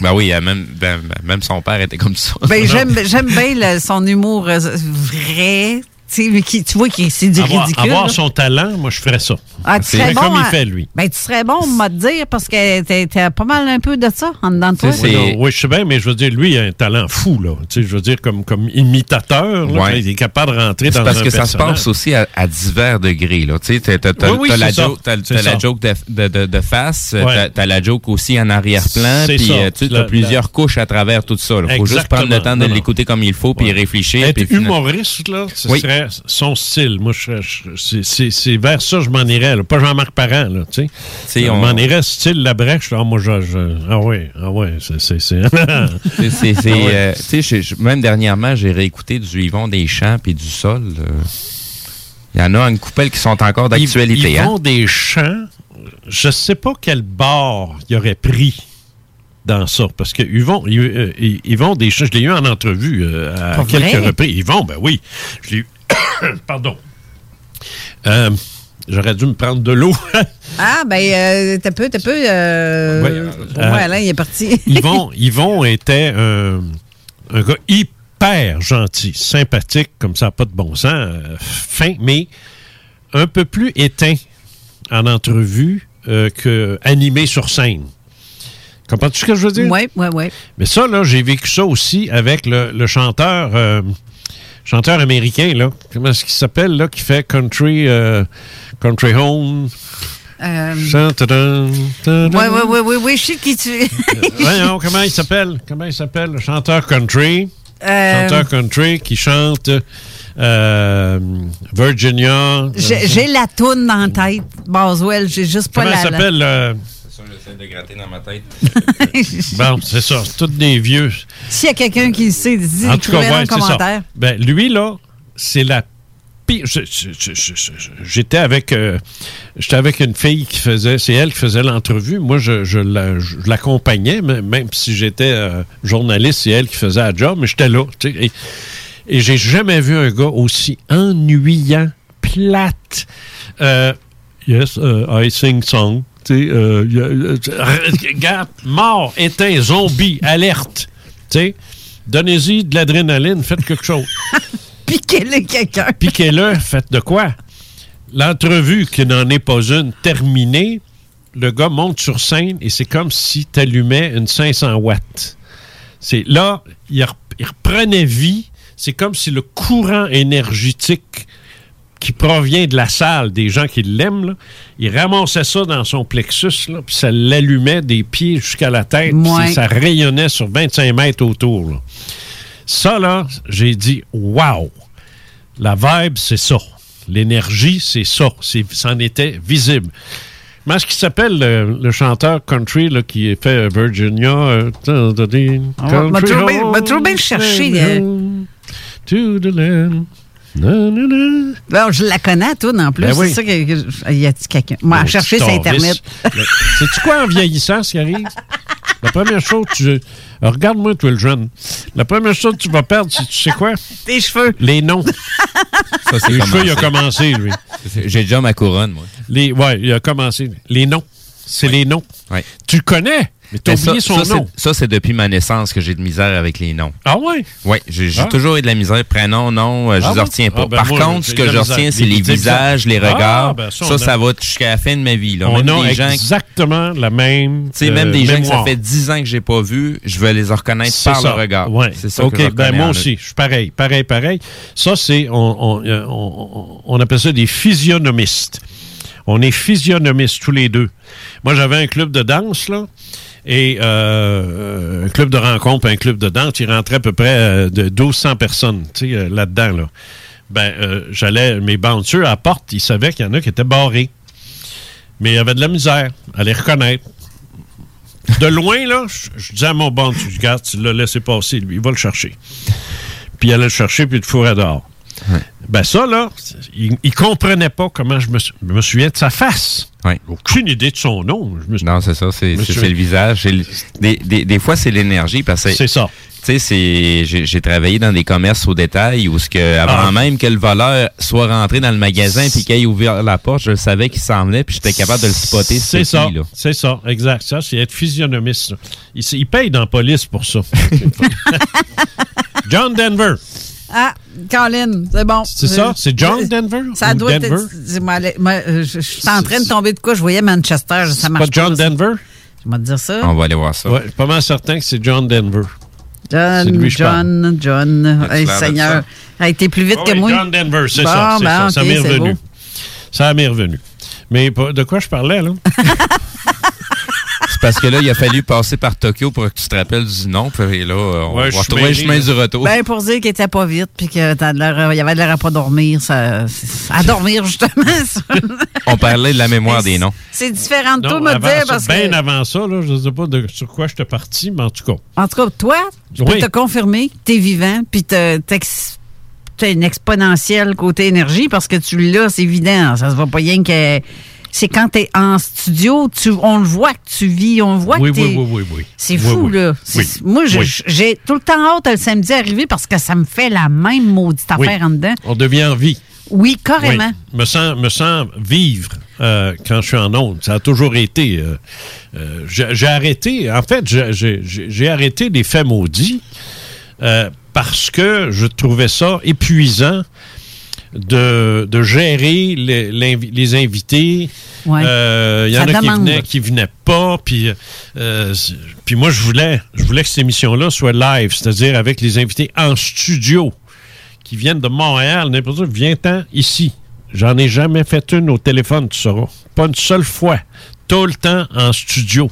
ben oui, euh, même, ben, même son père était comme ça. Ben, [LAUGHS] j'aime, j'aime bien le- son humour euh, vrai. Tu qui- vois que c'est du Avoir, ridicule. avoir là. son talent, moi, je ferais ça. Ah, tu C'est serais bon. comme il fait, lui. Ben, tu serais bon, m'a te dire, parce que t'es, t'as pas mal un peu de ça en dedans de toi. Oui, non, oui, je sais bien, mais je veux dire, lui, il a un talent fou, là. Tu sais, je veux dire, comme, comme imitateur, là, Ouais. il est capable de rentrer C'est dans parce un que ça se passe aussi à, à divers degrés. Là. Tu sais, t'as, Oui, la la joke de, de, de, de face, Ouais. t'as, la joke aussi en arrière-plan, puis euh, tu t'as plusieurs couches à travers tout ça. Il faut juste prendre le temps de l'écouter comme il faut, puis réfléchir. Être humoriste, là, ce Oui. Serait son style. Moi, je c'est- vers ça que je m'en irais. là. Pas Jean-Marc Parent, là, tu sais. Je on- m'en irais style La Brèche. Là. Moi, je, je- Ah oui, ah oui, c'est... c'est- c'est- [LAUGHS] [LAUGHS] C'est- c'est- c'est, Ah ouais. euh, tu sais, même dernièrement, j'ai réécouté du Yvon Deschamps puis du Sol. euh. Il y en a une coupelle qui sont encore d'actualité. Ils, hein? vont des champs. Je sais pas quel bord il aurait pris dans ça. Parce que Yvon, ils, euh, ils- ils vont des champs. Je l'ai eu en entrevue euh, à quelques vrai? reprises. Ils vont, ben oui. Je l'ai eu. [COUGHS] Pardon. Euh, J'aurais dû me prendre de l'eau. [LAUGHS] Ah, ben, euh, t'as peu, t'as peu. Euh... Ouais, Pour euh, moi, Alain, il est parti. [LAUGHS] Yvon, [LAUGHS] Yvon était un, gars hyper gentil, sympathique, comme ça, pas de bon sens, euh, fin, mais un peu plus éteint en entrevue euh, que animé sur scène. Comprends-tu ce que je veux dire? Oui, oui, oui. Mais ça, là, j'ai vécu ça aussi avec le, le chanteur, euh, chanteur américain, là. Comment est-ce qu'il s'appelle, là, qui fait country, euh, country home? Euh, oui, oui, oui, oui, oui, je sais qui tu es. Voyons, comment il s'appelle? Comment il s'appelle? Le chanteur country? Euh, Chanteur country qui chante euh, Virginia. J'ai la toune dans la tête, Boswell. J'ai juste pas Comment la. il s'appelle? Ça, j'essaie de gratter dans ma tête. [LAUGHS] bon, c'est ça. C'est tous des vieux. S'il y a quelqu'un qui le sait, dis, En tout cas, ouais, ça. commentaire. Ben, lui, là, c'est la pire. J'étais avec, euh, j'étais avec une fille qui faisait, c'est elle qui faisait l'entrevue. Moi, je, je la- je l'accompagnais, même même si j'étais euh, journaliste, c'est elle qui faisait la job, mais j'étais là. tu sais, Et, et j'ai jamais vu un gars aussi ennuyant, plate. Euh, yes, uh, I sing song. Tu sais, euh, euh, [LAUGHS] regarde, mort, éteint, zombie, alerte. Tu sais, donnez-y de l'adrénaline, faites quelque chose. [LAUGHS] Piquez-le quelqu'un. Piquez-le, faites de quoi? L'entrevue, qui n'en est pas une, terminée, le gars monte sur scène et c'est comme si tu allumais une 500 watts. C'est là, il reprenait vie. C'est comme si le courant énergétique qui provient de la salle, des gens qui l'aiment, il ramassait ça dans son plexus, là, puis ça l'allumait des pieds jusqu'à la tête, puis Ouais. ça rayonnait sur 25 mètres autour. là. Ça, là, j'ai dit, wow! La vibe, c'est ça. L'énergie, c'est ça. C'en était visible. Comment est-ce qu'il s'appelle le, le chanteur country là, qui fait Virginia? euh, On va- Country trouver le chercher, euh. To the land. Na, na. Bon, je la connais, toi, en plus. Ben oui. C'est ça que. que- y a-t-il quelqu'un? Moi, à Mon chercher sur Internet. Sais-tu quoi en vieillissant, ce qui arrive? La première chose, tu. Regarde-moi, toi, le jeune. La première chose que tu vas perdre, c'est, tu sais quoi? Tes cheveux. Les noms. Ça, c'est Les cheveux, il a commencé. lui. J'ai déjà ma couronne, moi. Les, ouais, il a commencé. Les noms. C'est les noms. Ouais. Tu le connais, mais tu as Mais ça, oublié son ça, nom. Ça, c'est depuis ma naissance que j'ai de misère avec les noms. Ah ouais? Oui, j'ai Ah. toujours eu de la misère. Prénom, nom, euh, je Ah les retiens pas. Ah ben Par moi, contre, ce que je retiens, c'est Les visages, les regards. ben ça, ça, on ça, a- va jusqu'à la fin de ma vie. Là. On même a des gens, qui- exactement la même. tu sais, euh, même des gens que ça fait 10 ans que j'ai pas vu, je vais les reconnaître par ça. le regard. Ouais. C'est ça OK, que je ben moi aussi, je suis pareil, pareil, pareil. Ça, c'est, on, euh, on- on appelle ça des physionomistes. On est physionomistes tous les deux. Moi, j'avais un club de danse, là, et euh, un club de rencontre, un club de danse, il rentrait à peu près euh, de 1200 personnes, euh, là-dedans, là. Ben, euh, j'allais, mes bouncers à la porte, ils savaient qu'il y en a qui étaient barrés. Mais il y avait de la misère à les reconnaître. De loin, là, je, disais à mon bon, tu regardes, tu l'as laissé passer, lui, il va le chercher. Puis il allait le chercher, puis il le fourrait dehors. Ben ça, là, il, il comprenait pas comment je me, je me souviens de sa face. Aucune idée de son nom. Je me suis- Non, c'est ça, c'est le visage. le- des, des, des fois, c'est l'énergie parce que. C'est ça. Tu sais, j'ai travaillé dans des commerces au détail où ce que, avant Ah. même que le voleur soit rentré dans le magasin puis qu'il ait ouvert la porte, je le savais qu'il s'en venait puis j'étais capable de le spotter. C'est ça, c'est ça, exact. Ça, c'est être physionomiste. ça. Il, il paye dans la police pour ça. [LAUGHS] John Denver. Ah, Colin, c'est bon. C'est ça? C'est John Denver Ça doit Denver? être. dis-moi, allez, moi, euh, je, suis en train de tomber de quoi? Je voyais Manchester, ça marche Pas John. Denver? Je vais te dire ça. On va aller voir ça. Ouais, je suis pas mal certain que c'est John Denver. John, lui, John, John. Hey, Seigneur. A été plus vite Ah que oui, moi. John Denver, c'est Bon, ça. c'est ben, ça, m'est revenu. beau. Ça m'est revenu. Mais de quoi je parlais, là? [LAUGHS] C'est parce que là, il a fallu passer par Tokyo pour que tu te rappelles du nom. Puis là, on Ouais, va retrouver le chemin du retour. Ben, pour dire qu'il était pas vite, puis qu'il y avait de l'air à pas dormir. Ça, à dormir, justement. ça. [LAUGHS] On parlait de la mémoire des noms. C'est différent de tout, me dire, ça, bien que. avant ça, là, je ne sais pas de, sur quoi je te parti, mais en tout cas. En tout cas, toi, je peux te confirmer que tu es vivant, puis tu as une exponentielle côté énergie parce que tu l'as, c'est évident. Ça se voit pas rien que. C'est quand tu es en studio, tu, on le voit que tu vis, on voit Oui, que oui, t'es- oui, oui, oui. C'est Oui, fou, oui. là. Oui. Moi, Oui. j'ai tout le temps hâte le samedi arriver parce que ça me fait la même maudite Oui. affaire en dedans. On devient en vie. Oui, carrément. Oui. Me sens, me sens vivre euh, quand je suis en onde. Ça a toujours été. euh, euh, j'ai arrêté. En fait, j'ai- arrêté les faits maudits parce que je trouvais ça épuisant de, de gérer les, les invités. Ouais. Euh, Il y en a qui venaient, qui venaient pas. Puis, euh, puis moi, je voulais, je voulais que cette émission-là soit live, c'est-à-dire avec les invités en studio qui viennent de Montréal, n'importe où, viens-t'en ici. J'en ai jamais fait une au téléphone, tu sauras. Pas une seule fois. Tout le temps en studio.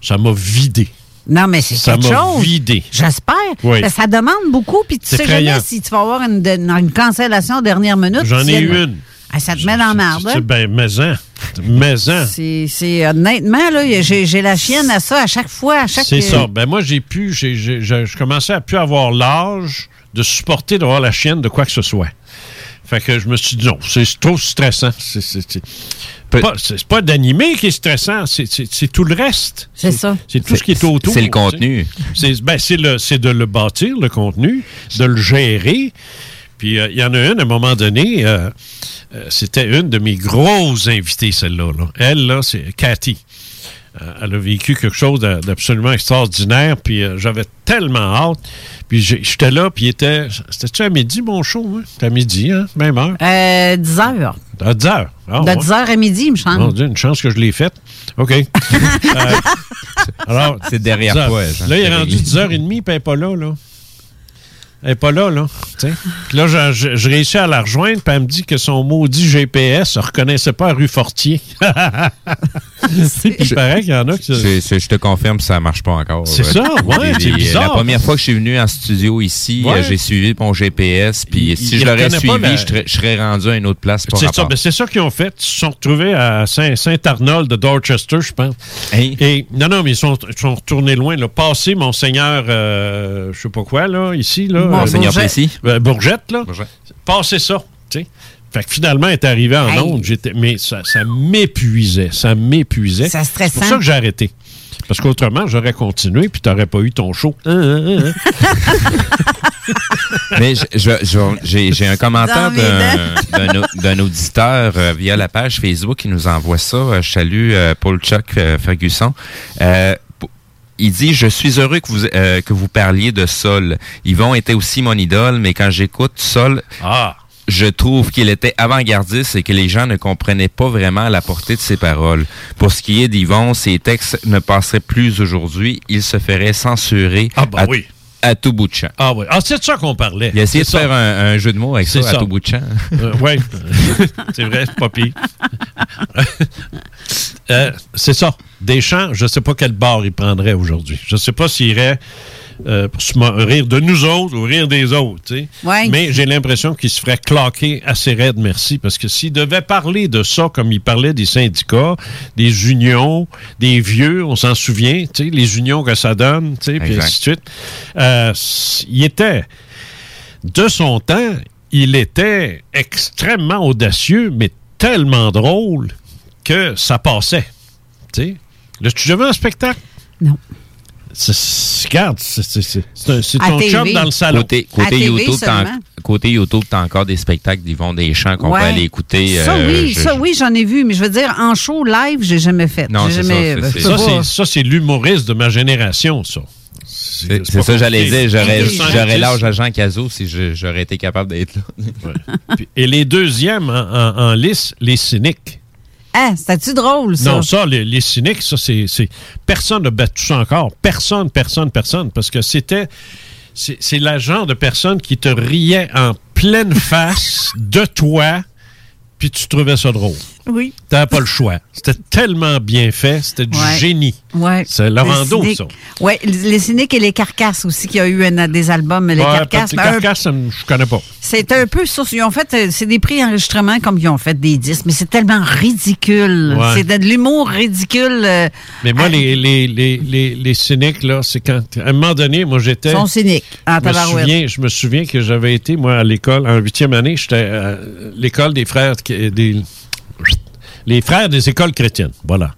Ça m'a vidé. Non, mais c'est quelque chose. vidé. J'espère. Oui. Ben, Ça demande beaucoup, puis tu sais jamais si tu vas avoir une, de- une cancellation dernière minute. J'en ai eu une. Ah, ça te met dans la merde. C'est hein? ben, maison. Maison. C'est, c'est- honnêtement, là, j'ai, la chienne à ça à chaque fois, à chaque. C'est ça. Ben moi, j'ai pu, je commençais à plus avoir l'âge de supporter d'avoir la chienne de quoi que ce soit. Fait que je me suis dit non, c'est trop stressant. C'est, c'est, c'est pas, c'est pas d'animer qui est stressant, c'est, c'est- c'est tout le reste. C'est ça. C'est tout ce qui est autour. c'est le contenu. C'est, ben, c'est, le, c'est de le bâtir, le contenu, de le gérer. Puis euh, il y en a une, à un moment donné, euh, euh, c'était une de mes grosses invitées, celle-là. là. Elle, là, c'est Cathy. Euh, elle a vécu quelque chose d'a- d'absolument extraordinaire, puis euh, j'avais tellement hâte. Puis j'étais là, puis il était... C'était-tu à midi, mon show? Hein? C'était à midi, hein? Même heure? Euh, 10 heures. À 10 heures. Ah, de ouais. 10 heures à midi, il me semble. Mon Dieu, une chance que je l'ai faite. OK. [LAUGHS] Euh, alors, C'est derrière 10 heures. toi. Là, il est rendu 10h30, puis elle n'est pas là, là. Elle n'est pas là, là. Puis là, je, je- je réussis à la rejoindre, puis elle me dit que son maudit GPS ne reconnaissait pas la rue Fortier. Puis il paraît qu'il y en a qui... Je te confirme, ça marche pas encore. C'est ça, ouais, c'est bizarre. La première fois que je suis venu en studio ici, Ouais. euh, j'ai suivi mon GPS, puis si il je l'aurais suivi, la- je, serais, je serais rendu à une autre place pour C'est ça, ben c'est ça qu'ils ont fait. Ils se sont retrouvés à Saint- Saint-Arnold de Dorchester, je pense. Et non, non, mais ils sont, ils sont retournés loin. Là. Passé Monseigneur, euh, je sais pas quoi, là, ici. Là, Monseigneur Euh, Plessis. euh, Bourgette, là. Passé ça, tu sais. Fait que finalement, elle est arrivé en Hey. onde. J'étais, mais ça, ça m'épuisait. Ça m'épuisait. C'est stressant. C'est pour ça que j'ai arrêté. Parce qu'autrement, j'aurais continué, puis t'aurais pas eu ton show. Hein, hein, hein. [LAUGHS] Mais j'ai un commentaire d'un- d'un au- d'un auditeur euh, via la page Facebook qui nous envoie ça. Euh, Je salue euh, Paul Chuck euh, Ferguson. Il dit Je suis heureux que vous, euh, que vous parliez de Sol. Yvon était aussi mon idole, mais quand j'écoute Sol, Ah. je trouve qu'il était avant-gardiste et que les gens ne comprenaient pas vraiment la portée de ses paroles. Pour ce qui est d'Yvon, ses textes ne passeraient plus aujourd'hui. Il se ferait censurer Ah, bah à, oui. À tout bout de champ. Ah oui. Ah, c'est de ça qu'on parlait. Il a essayé de ça. faire un, un jeu de mots avec ça, à tout bout de champ. oui, [LAUGHS] c'est vrai, c'est pas pire. Euh, c'est ça. Deschamps, je ne sais pas quel bar il prendrait aujourd'hui. Je ne sais pas s'il irait euh, pour se rire de nous autres ou rire des autres. tu sais. Ouais. Mais j'ai l'impression qu'il se ferait claquer assez raide, merci, parce que s'il devait parler de ça comme il parlait des syndicats, des unions, des vieux, on s'en souvient, tu sais, les unions que ça donne, tu sais, puis Exact. ainsi de suite, euh, il était de son temps, il était extrêmement audacieux, mais tellement drôle que ça passait. Tu sais, l'as-tu déjà vu un spectacle? Non. C'est- Regarde, ton chum dans le salon. Côté, YouTube, t'as en- seulement. côté YouTube, t'as encore des spectacles d'Yvon Deschamps qu'on Ouais. peut aller écouter. Ça, euh, oui, je- ça, oui, j'en ai vu, mais je veux dire, en show live, j'ai jamais fait. Non, J'ai c'est jamais, ça, c'est- je c'est- peux Ça, pas. c'est- ça, c'est l'humoriste de ma génération, ça. C'est ça, j'allais dire. J'aurais l'âge à Jean Cazot si je- j'aurais été capable d'être là. Puis- Et les deuxièmes en, en- en lice, les cyniques. Ah, c'était-tu drôle, ça? Non, ça, les, cyniques, ça, c'est. Personne n'a battu ça encore. Personne, personne, personne. Parce que c'était. C'est c'est la genre de personne qui te riait en pleine [LAUGHS] face de toi, puis tu trouvais ça drôle. Oui. T'avais pas le choix. C'était tellement bien fait. C'était du Ouais. génie. Ouais. C'est cyniques. ça. Oui, les cyniques et les carcasses aussi, qui a eu un- des albums. Les Ouais, carcasses. les ben, carcasses, me- je connais pas. C'est un peu ça. Ils ont fait, euh, c'est des prix enregistrements comme ils ont fait des disques, mais c'est tellement ridicule. Ouais. C'est de l'humour ridicule. euh, Mais moi, les, les, les, les, cyniques, là, c'est quand. À un moment donné, moi, j'étais. Ils sont cyniques, en je, me souviens, je me souviens que j'avais été, moi, à l'école, en huitième année, j'étais à l'école des frères. Des, les frères des écoles chrétiennes. Voilà.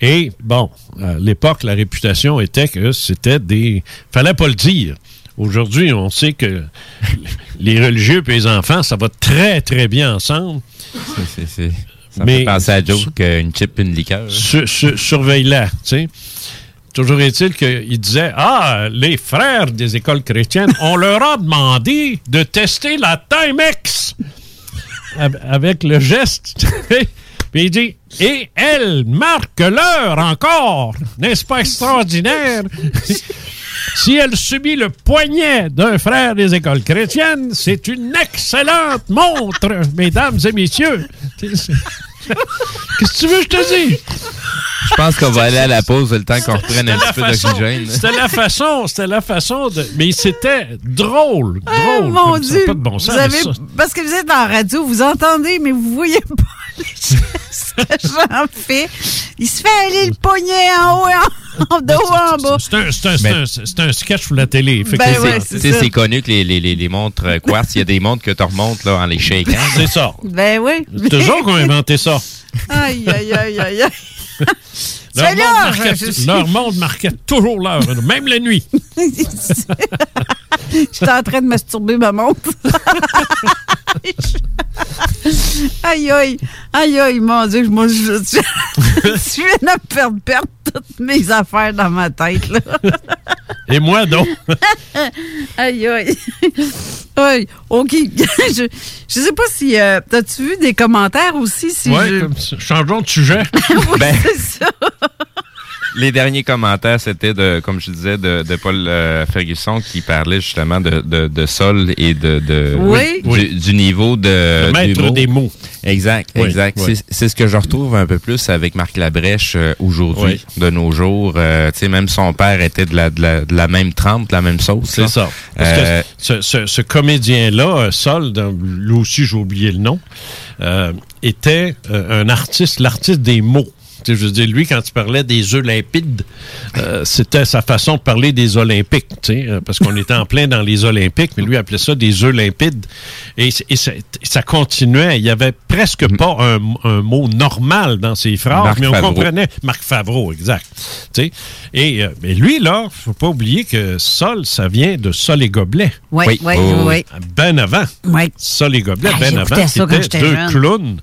Et, bon, à l'époque, la réputation était que c'était des. Fallait pas le dire. Aujourd'hui, on sait que [LAUGHS] les religieux et les enfants, ça va très, très bien ensemble. C'est- c'est- Ça Mais- me fait penser à Joe qu'une chip, une liqueur. Sur- sur- Surveille-la, tu sais. Toujours est-il qu'il disait Ah, les frères des écoles chrétiennes, on leur a demandé de tester la Timex Av- avec le geste. Puis il dit Et elle marque l'heure encore. N'est-ce pas extraordinaire? [LAUGHS] Si elle subit le poignet d'un frère des écoles chrétiennes, c'est une excellente montre, mesdames et messieurs. Qu'est-ce que tu veux que je te dise? Je pense qu'on va aller à la pause le temps qu'on reprenne un petit peu d'oxygène. C'était la façon, c'était la façon de. Mais c'était drôle, Ah, drôle. mon comme ça, Dieu! pas de bon sens. vous mais avez, ça- parce que vous êtes en radio, vous entendez, mais vous voyez pas les [LAUGHS] [LAUGHS] que Jean fait. Il se fait aller le poignet en haut et en, [LAUGHS] de haut en bas. C'est un, sketch pour la télé. Ben ouais, c'est connu que les, les, les, les montres quartz, il y a des montres que tu remontes là, en les shakant. [LAUGHS] C'est ça. Ben oui. C'est autres qui ont inventé ça. Aïe, aïe, aïe, aïe, aïe. Leur C'est monde, là, marquait, je suis- leur monde marquait toujours l'heure, même la nuit. J'étais en train de masturber ma montre. [LAUGHS] aïe, aïe, aïe, aïe, mon Dieu, moi, je, je, [LAUGHS] je viens de faire perdre toutes mes affaires dans ma tête, là. Et moi, donc. [LAUGHS] aïe, aïe. Oui, OK. je, je sais pas si. euh, T'as-tu vu des commentaires aussi? Si ouais, je... comme ça. changeons de sujet. Oui, Ben, c'est ça. Les derniers commentaires, c'était de, comme je disais, de, de Paul euh, Ferguson qui parlait justement de, de, de sol et de, de Oui. du, du niveau de Le maître des mots. Exact, Oui, exact. oui. C'est- C'est ce que je retrouve un peu plus avec Marc Labrèche euh, aujourd'hui, Oui. de nos jours. Euh, tu sais, même son père était de la, de la, de la même trempe, de la même sauce. C'est ça. Parce Euh, que ce, ce- ce comédien-là, euh, Sol, lui aussi j'ai oublié le nom, euh, était euh, un artiste, l'artiste des mots. Je veux dire, lui, quand il parlait des œufs limpides, euh, c'était sa façon de parler des Olympiques, euh, parce qu'on était en plein dans les Olympiques, mais lui appelait ça des œufs limpides. Et, et ça, ça continuait. Il y avait presque pas un, un mot normal dans ses phrases, Marc mais on Favreau. comprenait. Marc Favreau, exact. Et euh, mais lui, là, faut pas oublier que sol, ça vient de sol et gobelet. Oui, oui, oui. oui. Ben avant. Oui. Sol et gobelet, Ah, ben avant. ça quand C'était deux jeune. clowns.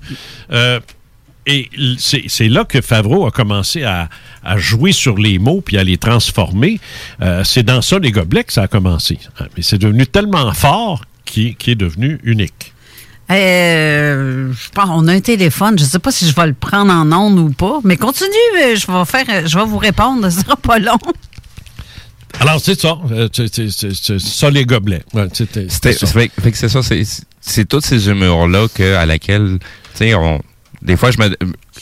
Euh, et c'est c'est là que Favreau a commencé à, à jouer sur les mots puis à les transformer. Euh, c'est dans ça les gobelets que ça a commencé. Ah, Mais c'est devenu tellement fort qu'il qu'il est devenu unique. Euh, je pense, on a un téléphone. Je ne sais pas si je vais le prendre en ondes ou pas, mais continue. euh, Je vais faire, je vais vous répondre. Ce sera pas long. Alors, c'est ça. c'est- c'est- c'est- c'est ça les gobelets. Ouais, c'est ça, c'est, c'est toutes ces humours-là que, à laquelle, tu sais, on, des fois, je me,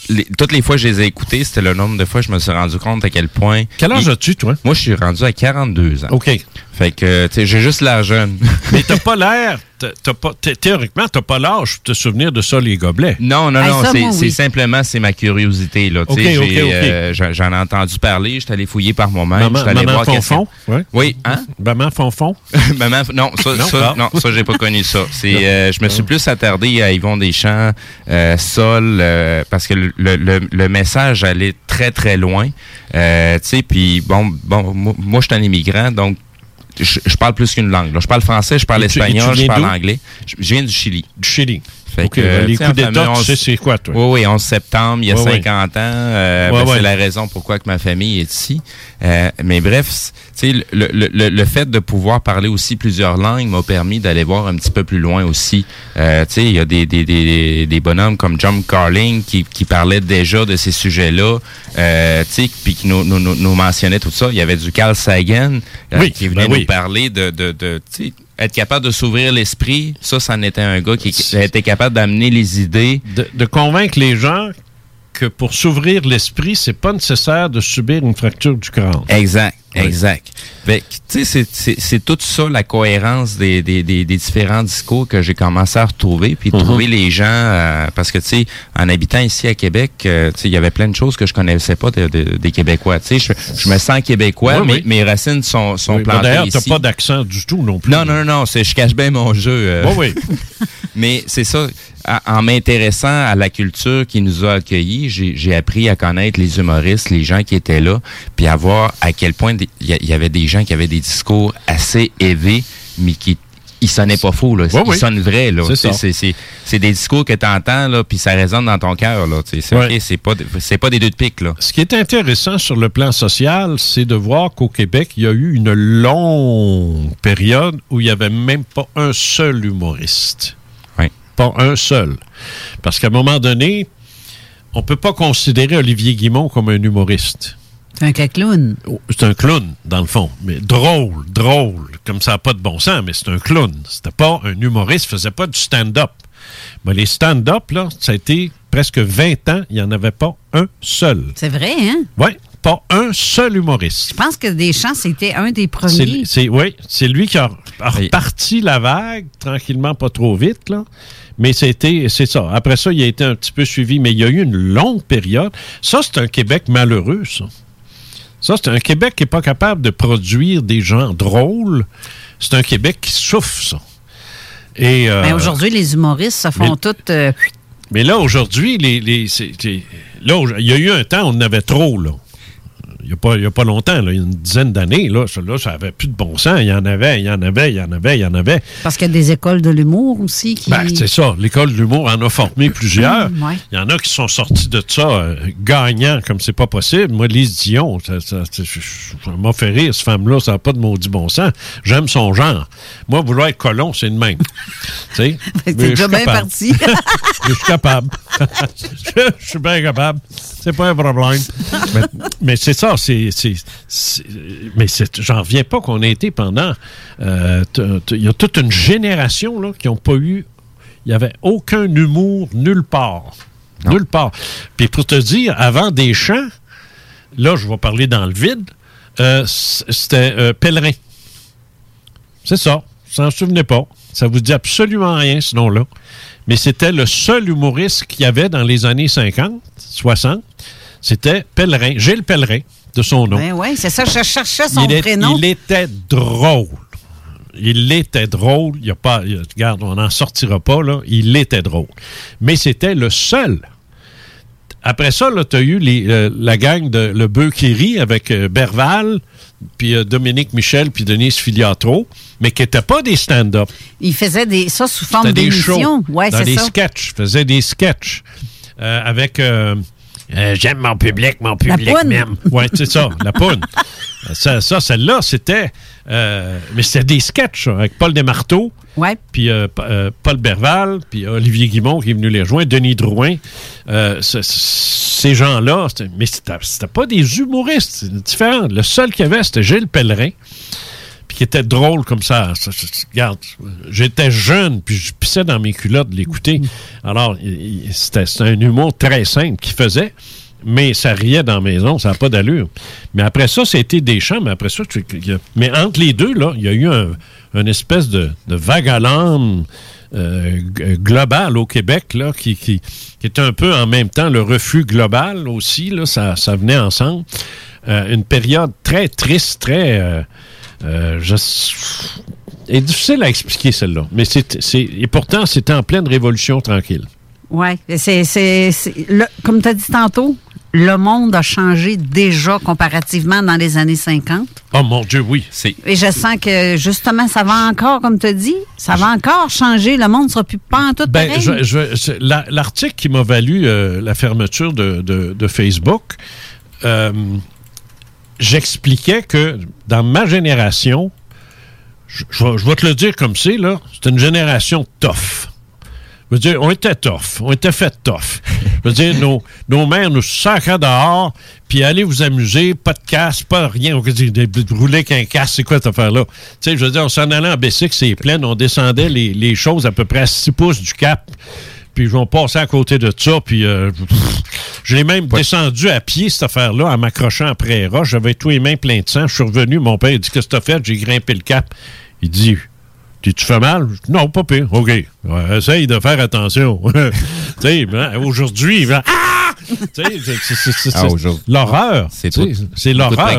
les- toutes les fois que je les ai écoutés, c'était le nombre de fois que je me suis rendu compte à quel point. Quel âge as-tu, toi? Moi, je suis rendu à 42 ans. OK. Fait que, tu sais, j'ai juste l'air jeune. [LAUGHS] Mais t'as pas l'air, t'as- pas, théoriquement, t'as pas l'âge de te souvenir de ça, les gobelets. Non, non, non, c'est, oui. simplement, c'est ma curiosité, là. Tu sais, OK, j'ai, OK, OK. euh, j'en, ai entendu parler, je suis allé fouiller par moi-même, Maman, je suis allé maman voir qu'est-ce Fonfon? Ouais. Oui, hein? [LAUGHS] Maman Fonfon? [LAUGHS] Maman, non, ça, Non, ça, ah. non, ça, j'ai pas connu ça. C'est, euh, je me suis plus attardé à Yvon Deschamps, euh, Sol, euh, parce que le, le, le message allait très, très loin. Euh, tu sais, puis bon, bon, moi, moi, je suis un immigrant, donc je, je parle plus qu'une langue. là. Je parle français, je parle tu- espagnol, je parle anglais. Je, je viens du Chili. Du Chili. Fait OK, que, ben, les coups d'État, tu sais c'est quoi, toi? Oui, oui, 11 septembre, il y a Ouais, ouais. 50 ans. euh, ben. C'est la raison pourquoi que ma famille est ici. Euh, mais bref, c- tu sais, le, le, le, le fait de pouvoir parler aussi plusieurs langues m'a permis d'aller voir un petit peu plus loin aussi. Euh, tu sais, il y a des, des, des, des bonhommes comme John Carling qui, qui parlaient déjà de ces sujets-là, euh, tu sais, puis qui nous, nous, nous, nous mentionnait tout ça. Il y avait du Carl Sagan euh, Oui, qui venait ben nous parler de, de, de tu sais, être capable de s'ouvrir l'esprit. Ça, ça en était un gars qui était capable d'amener les idées. De, de convaincre les gens que pour s'ouvrir l'esprit, c'est pas nécessaire de subir une fracture du crâne. Exact, exact. Tu sais, c'est- tout ça, la cohérence des, des, des, des différents discours que j'ai commencé à retrouver, puis Mhm. trouver les gens, euh, parce que, tu sais, en habitant ici à Québec, euh, tu sais, il y avait plein de choses que je connaissais pas de- de- des Québécois. Tu sais, je, je me sens québécois, Oui, mais oui. mes racines sont, sont Oui, plantées D'ailleurs, t'as pas d'accent du tout non plus. Non, non, non, non, c'est, je cache bien mon jeu. euh. Oui, oui. [LAUGHS] Mais c'est ça, en m'intéressant à la culture qui nous a accueillis, j'ai appris à connaître les humoristes, les gens qui étaient là, puis à voir à quel point il y, avait des gens qui avaient des discours assez élevés, mais qui ils sonnaient pas faux, là. Oui, ils oui. sonnent vrais, là. C'est des discours que tu entends, là, puis ça résonne dans ton cœur, là. Pas, c'est pas des deux de pique, là. Ce qui est intéressant sur le plan social, c'est de voir qu'au Québec, il y a eu une longue période où il n'y avait même pas un seul humoriste. Pas un seul. Parce qu'à un moment donné, on ne peut pas considérer Olivier Guimont comme un humoriste. C'est un cacloun. C'est un clown, dans le fond. Mais drôle, drôle. Comme ça n'a pas de bon sens, mais c'est un clown. C'était pas un humoriste, il faisait pas du stand-up. Mais les stand-up, là, ça a été presque 20 ans, il n'y en avait pas un seul. C'est vrai, hein? Oui, pas un seul humoriste. Je pense que Deschamps, c'était un des premiers. c'est- oui, c'est lui qui a, a reparti la vague, tranquillement, pas trop vite, là. Mais c'était, c'est ça. Après ça, il a été un petit peu suivi, mais il y a eu une longue période. Ça, c'est un Québec malheureux, ça. Ça, c'est un Québec qui n'est pas capable de produire des gens drôles. C'est un Québec qui souffre, ça. Et, euh, Mais aujourd'hui, les humoristes se font toutes. euh, mais là, aujourd'hui, les, les- c'est- c'est- là, il y a eu un temps où on en avait trop, là. Il n'y a, pas- y a pas longtemps, là, il y a une dizaine d'années, là, ça, là, ça avait plus de bon sens. Il y en avait, il y en avait, il y en avait, il y en avait. parce qu'il y a des écoles de l'humour aussi qui. Ben, c'est ça. L'école de l'humour en a formé plusieurs. Ouais. Il y en a qui sont sortis de ça euh, gagnants comme c'est pas possible. Moi, Lise Dion, ça, ça, ça- ça m'a fait rire, cette femme-là, ça n'a pas de maudit bon sens. J'aime son genre. Moi, vouloir être colon, c'est de même. tu sais? [LAUGHS] Je déjà bien parti. [LAUGHS] je suis capable. je, [LAUGHS] je suis bien capable. C'est pas un problème. mais mais c'est ça, c'est. mais j'en reviens pas qu'on ait été pendant. euh, Il y a toute une génération là, qui n'ont pas eu. Il n'y avait aucun humour nulle part. Nulle part. Puis pour te dire, avant Deschamps, là, je vais parler dans le vide, euh, c'était euh, Pèlerin. C'est ça. Vous s'en souvenez pas. Ça vous dit absolument rien, ce nom-là. Mais c'était le seul humoriste qu'il y avait dans les années 50, 60. C'était Pellerin, Gilles Pellerin, de son nom. Ben oui, c'est ça, je cherchais son il, est- prénom. il était drôle. Il était drôle. Il a pas, il regarde, on n'en sortira pas, là. Il était drôle. Mais c'était le seul. Après ça, tu as eu les, euh, la gang de Le Bœuf qui rit avec euh, Berval, puis euh, Dominique Michel, puis Denise Filiatro, mais qui n'étaient pas des stand-up. Il faisait des, ça sous forme d'émission. Ouais, dans des ça. sketchs. Je faisais des sketchs avec euh, J'aime mon public, mon public m'aime. Oui, c'est ça, la poune. Ça, ça celle-là, c'était. euh, mais c'était des sketchs ça, avec Paul Desmarteaux. Puis euh, euh, Paul Berval, puis Olivier Guimont qui est venu les rejoindre, Denis Drouin. Euh, ce- ce- ces gens-là, mais c'était pas des humoristes, c'est différent. Le seul qu'il y avait, c'était Gilles Pellerin qui était drôle comme ça. Regarde, j'étais jeune, puis je pissais dans mes culottes de l'écouter. Alors, c'était un humour très simple qu'il faisait, mais ça riait dans la maison, ça n'a pas d'allure. Mais après ça, c'était Deschamps, mais après ça, tu- mais entre les deux, là, il y a eu un, une espèce de, de vague à euh, g- global au Québec, là, qui, qui, qui était un peu en même temps le refus global aussi, là, ça, ça venait ensemble. Euh, une période très triste, très... euh, euh, je... est difficile à expliquer celle-là. Mais c'est, c'est- et pourtant, c'était en pleine révolution tranquille. Oui, c'est, c'est, c'est- le- comme tu as dit tantôt, le monde a changé déjà comparativement dans les années 50. Oh mon Dieu, oui. Et je sens que justement, ça va encore, comme tu as dit, ça va encore changer. Le monde ne sera plus pas en tout Ben, pareil. je- je- c'est la- l'article qui m'a valu euh, la fermeture de, de- de Facebook, euh, j'expliquais que dans ma génération, je, je vais- te le dire comme c'est, là, c'est une génération tough. Je veux dire, on était tough, on était fait tough. Je veux dire, nos, nos mères nous sacraient dehors, puis allez vous amuser, pas de casse, pas rien. On dit, rouler qu'un casse, c'est quoi cette affaire-là? Tu sais, je veux dire, on s'en allait en Bessic, c'est plein, on descendait les, les choses à peu près à 6 pouces du cap, puis ils vont passer à côté de ça, puis euh, je l'ai même descendu à pied, cette affaire-là, en m'accrochant après les roches. J'avais tous les mains pleines de sang. Je suis revenu, mon père il dit, qu'est-ce que t'as fait? J'ai grimpé le cap. Il dit, tu fais mal? Non, pas pire. OK. Ouais, essaye de faire attention. [LAUGHS] tu sais, ben, aujourd'hui, va. Ah! Ah, l'horreur. C'est l'horreur.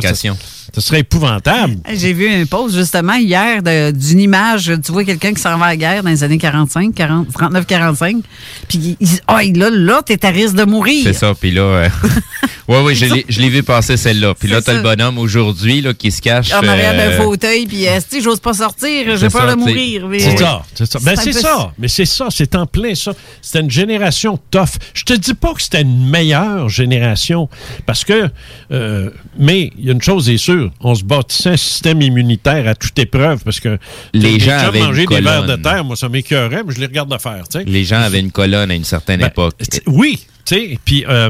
Ça serait épouvantable. J'ai vu un post justement hier d'une image. Tu vois quelqu'un qui s'en va à la guerre dans les années 45, 40, 39-45. Puis il dit Ah, là, là, t'es à risque de mourir. C'est ça, puis là... euh, [LAUGHS] ouais, ouais, je l'ai- vu passer celle-là. Puis là, t'as le bonhomme aujourd'hui là, qui se cache... En arrière d'un euh, fauteuil, puis euh, si j'ose pas sortir, j'ai peur ça, de mourir. C'est ça, c'est ça. Ben, c'est ça. Mais c'est ça, c'est en plein ça. C'était une génération tough. Je te dis pas que c'était une meilleure génération, parce que, euh, mais il y a une chose est sûre, on se bâtissait un système immunitaire à toute épreuve, parce que Les gens avaient mangé des vers de terre, moi ça m'écœurait, mais je les regarde de faire. Les gens avaient une colonne à une certaine Ben, époque. Oui, tu sais, puis euh,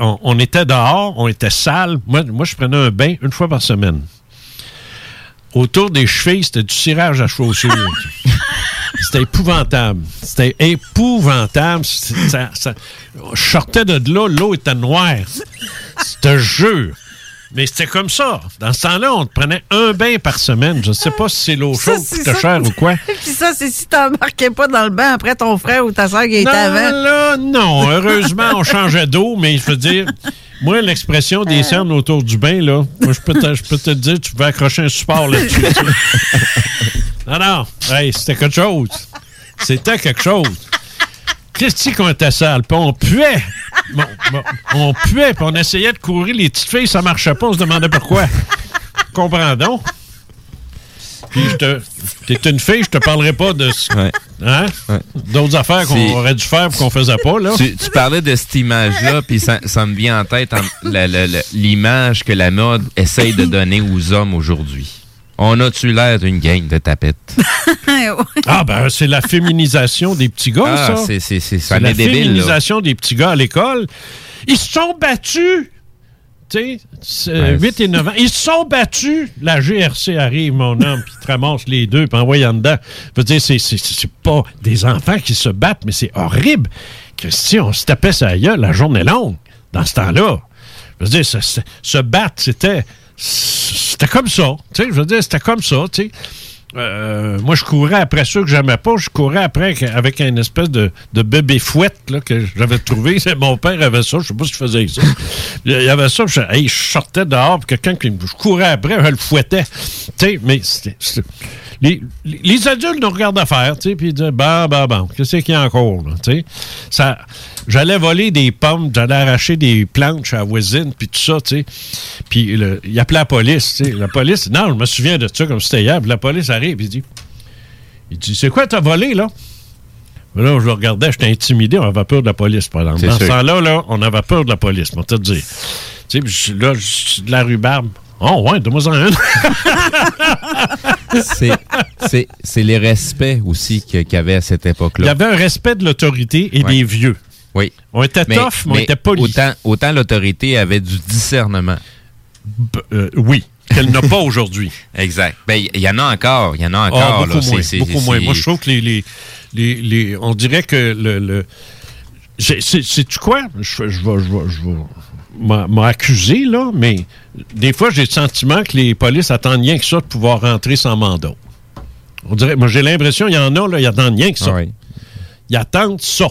on, on était dehors, on était sale. Moi, moi, je prenais un bain une fois par semaine. Autour des chevilles, c'était du cirage à chaussures. [LAUGHS] c'était épouvantable. C'était épouvantable. Ça- ça- je sortais de là, l'eau était noire. Je te jure. Mais c'était comme ça. Dans ce temps-là, on te prenait un bain par semaine. Je ne sais pas si c'est l'eau chaude qui ça. cher ou quoi. [LAUGHS] Puis ça, c'est si t'embarquais pas dans le bain après ton frère ou ta soeur qui était Non, avant. là, non. Heureusement, on changeait d'eau, mais je veux dire, moi, l'expression des cernes autour du bain, là, moi, je peux te, je peux te dire, tu peux accrocher un support là-dessus. [LAUGHS] non, non. Hey, c'était quelque chose. C'était quelque chose. Christy qu'on était sale, puis on puait. Bon, bon, on puait, puis on essayait de courir. Les petites filles, ça marchait pas. On se demandait pourquoi. Comprends donc. Puis je te. T'es une fille, je te parlerai pas de. Hein? D'autres affaires qu'on aurait dû faire et qu'on faisait pas, là. Tu, tu parlais de cette image-là, puis ça, ça me vient en tête l'image que la mode essaye de donner aux hommes aujourd'hui. On a-tu l'air d'une gang de tapettes? [LAUGHS] Ah, ben, c'est la féminisation des petits gars, Ah, ça. c'est- c'est- c'est- ça C'est la là. féminisation des petits gars à l'école. Ils se sont battus. Tu sais, c'est, Ouais, 8 et 9 ans. Ils se sont battus. La GRC arrive, mon homme, puis te ramasse les deux, puis envoie en dedans. Je veux dire, c'est, c'est, c'est pas des enfants qui se battent, mais c'est horrible. Christy, on se tapait sa gueule, la journée longue, dans ce temps-là. Je veux dire, se battre, c'était, c'était comme ça. Tu sais, je veux dire, c'était comme ça, tu sais. euh, moi, je courais après ceux que j'aimais pas. Je courais après avec- une espèce de, de bébé fouette là, que j'avais trouvé. [LAUGHS] Mon père avait ça. Je sais pas si je faisais ça. Il y avait ça. Je, hey, je sortais dehors. Quelqu'un qui je courais après, je le fouettais. Tu sais, mais c'était- les, les- adultes nous regardent faire, tu sais, puis ils disent, bah, bah, bah, qu'est-ce qu'il y a encore, là, tu sais? Ça, j'allais voler des pommes, j'allais arracher des plantes chez la voisine, puis tout ça, tu sais. Puis il appelait la police, tu sais. La police, non, je me souviens de ça comme c'était hier, puis la police arrive, il dit, il dit, c'est quoi t'as volé, là? Là, je le regardais, j'étais intimidé, on avait peur de la police, par exemple. Dans ce temps-là, là, on avait peur de la police, on va te dire. Tu sais, là, je suis de la rhubarbe. Oh, ouais, donne-moi en une. [LAUGHS] C'est- c'est c'est les respects aussi qu'il y avait à cette Il y époque-là. avait un respect de l'autorité et Ouais. des vieux. Oui. On était tough, mais on était polis. Autant, autant l'autorité avait du discernement. euh, oui, qu'elle n'a pas aujourd'hui. [LAUGHS] Exact. Ben, il y en a encore. Il y en a Ah, encore. beaucoup là. moins. Beaucoup moins. Moi, je trouve que les, les, les, les- on dirait que le, le sais-tu quoi? Je, je vais, je vais, je vais m'a- m'a accusé, là, mais des fois, j'ai le sentiment que les polices attendent rien que ça de pouvoir rentrer sans mandat. On dirait, moi, j'ai l'impression, il y en a, là, ils attendent rien que ça. Ah oui. Ils attendent ça.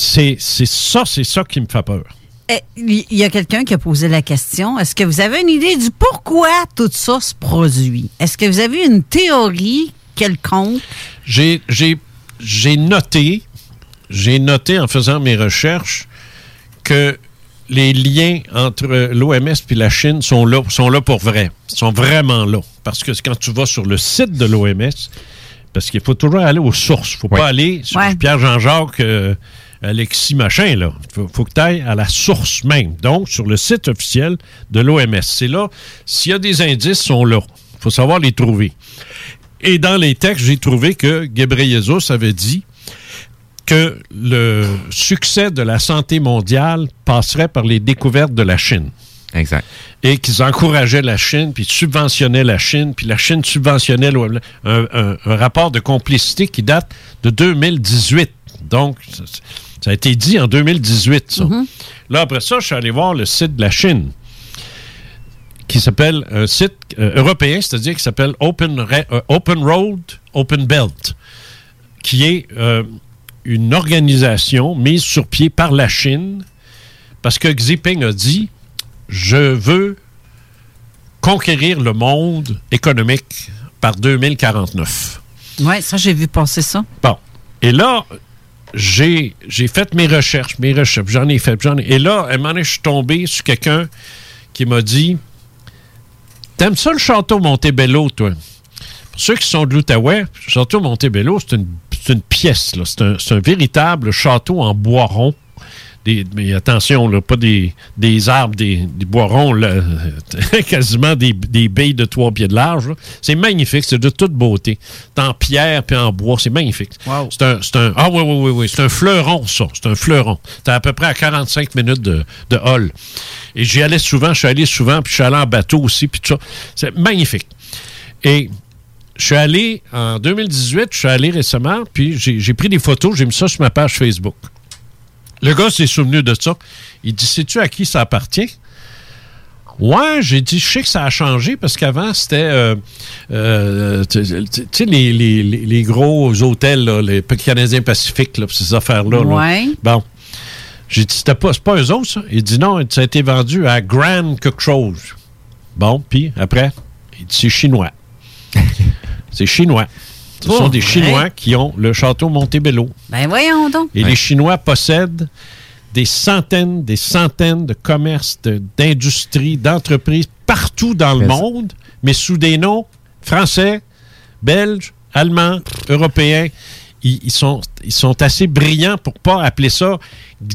C'est c'est ça, c'est ça qui me fait peur. Eh, Il y a quelqu'un qui a posé la question. Est-ce que vous avez une idée du pourquoi tout ça se produit? Est-ce que vous avez une théorie quelconque? J'ai, j'ai, j'ai noté, j'ai noté en faisant mes recherches que les liens entre l'OMS et la Chine sont là, sont là pour vrai. Ils sont vraiment là. Parce que quand tu vas sur le site de l'OMS, parce qu'il faut toujours aller aux sources. Il ne faut pas aller sur Ouais. Pierre-Jean-Jacques, euh, Alexis Machin. Il faut, faut que tu ailles à la source même. Donc, sur le site officiel de l'OMS. C'est là, s'il y a des indices, ils sont là. Il faut savoir les trouver. Et dans les textes, j'ai trouvé que Ghebreyesus avait dit que le succès de la santé mondiale passerait par les découvertes de la Chine. Exact. Et qu'ils encourageaient la Chine, puis subventionnaient la Chine, puis la Chine subventionnait l'OMS. un, un- un rapport de complicité qui date de 2018. Donc, ça, a été dit en 2018, ça. Là, après ça, je suis allé voir le site de la Chine qui s'appelle un site euh, européen, c'est-à-dire qui s'appelle Open, euh, Open Road, Open Belt, qui est euh, une organisation mise sur pied par la Chine parce que Xi Jinping a dit je veux conquérir le monde économique par 2049. Oui, ça, j'ai vu passer ça. Bon. Et là, j'ai fait mes recherches, mes recherches, j'en ai fait, j'en ai. Et là, un moment donné, je suis tombé sur quelqu'un qui m'a dit T'aimes ça le château Montebello, toi? Pour ceux qui sont de l'Outaouais, le château Montebello, c'est une, pièce. C'est un, c'est un véritable château en bois rond. Des- mais attention, là, pas des, des arbres, des, des bois ronds, là, [LAUGHS] quasiment des, des baies de trois pieds de large. C'est magnifique, c'est de toute beauté. C'est en pierre puis en bois, c'est magnifique. C'est un, c'est un, ah oui, oui, oui, oui, c'est un fleuron, ça. C'est un fleuron. C'est à peu près à 45 minutes de, de hall. Et j'y allais souvent, je suis allé souvent, puis je suis allé en bateau aussi, puis tout ça. C'est magnifique. Et je suis allé en 2018, je suis allé récemment, puis j'ai pris des photos, j'ai mis ça sur ma page Facebook. Le gars s'est souvenu de ça. Il dit Sais-tu à qui ça appartient? Ouais, j'ai dit, je sais que ça a changé parce qu'avant, c'était, euh, euh, tu sais, les, les- les- les gros hôtels, là, les Canadiens Pacifiques, là, ces affaires-là. là. Ouais. Bon. J'ai dit, c'était pas, c'est pas eux autres, ça. Il dit, non, ça a été vendu à Grand quelque chose. Bon, puis après, il dit, c'est chinois. [LAUGHS] c'est chinois. Ce sont des. Chinois qui ont le château Montebello. Ben voyons donc. Et les Chinois possèdent des centaines, des centaines de commerces, de- d'industries, d'entreprises partout dans le Mais- monde, mais sous des noms français, belges, allemands, européens. Ils, ils sont, ils sont assez brillants pour pas appeler ça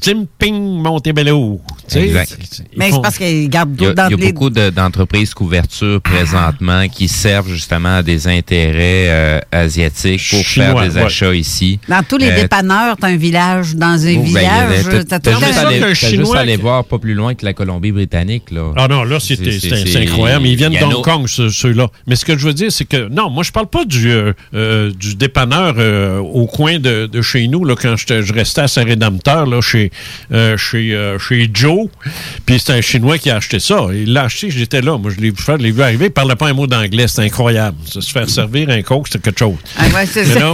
Jinping Montebello. Tu sais, Exact. ils Mais font- c'est parce qu'ils gardent Il y a, dans il y a les- beaucoup de- d'entreprises couverture présentement qui servent justement à des intérêts euh, asiatiques pour Chinois, faire des ouais. achats ici. Dans tous les Euh, dépanneurs, t'as un village dans un oh, ben, village. avait- t'as temps- aller- qu'un t'as juste aller voir pas plus loin que la Colombie-Britannique. là. Ah non, là, C'est- c'est c'est- c'est incroyable. Ils viennent d'Hong Kong, ceux- ceux-là. Mais ce que je veux dire, c'est que, non, moi, je parle pas du, euh, euh, du dépanneur euh, au coin de, de chez nous, là, quand je restais à Saint-Rédempteur, là, chez, euh, chez, euh, chez Joe. Puis c'est un Chinois qui a acheté ça. Il l'a acheté, j'étais là. Moi, je l'ai vu faire, je l'ai vu arriver. Il parlait pas un mot d'anglais. C'était incroyable. Ça, se faire servir un coke, c'était quelque chose. Ah ouais, c'est Mais ça. là,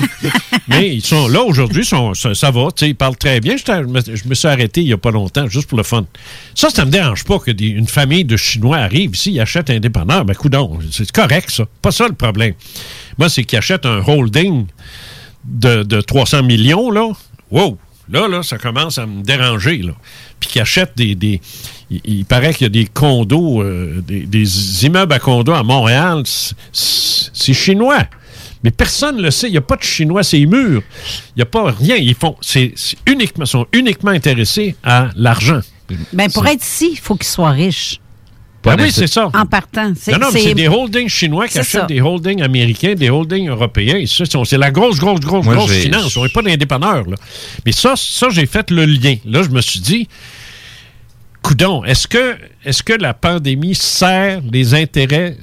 mais ils sont là aujourd'hui, sont- ça, ça va. Ils parlent très bien. Je me, je me suis arrêté il n'y a pas longtemps, juste pour le fun. Ça, ça me dérange pas que des- une famille de Chinois arrive ici, ils achètent un dépanneur. Ben, c'est correct, ça. Pas ça le problème. Moi, c'est qu'ils achètent un holding de, de 300 millions, là. Wow! Là, là, ça commence à me déranger, là. Puis qu'ils achètent des... des il, il paraît qu'il y a des condos, euh, des, des immeubles à condos à Montréal. C'est- chinois. Mais personne ne le sait. Il n'y a pas de Chinois, c'est murs. Il n'y a pas rien. Ils font, c'est uniquement, sont uniquement intéressés à l'argent. Ben, pour être ici, il faut qu'il soit Ben oui, c'est ça. En partant. C'est- Non, non, mais c'est- des holdings chinois qui achètent ça. des holdings américains, des holdings européens. Et ça, C'est la grosse, grosse, grosse, Moi, grosse finance. On n'est pas d'indépendeurs. là. Mais ça, ça j'ai fait le lien. Là, je me suis dit, coudon, est-ce que, est que la pandémie sert les intérêts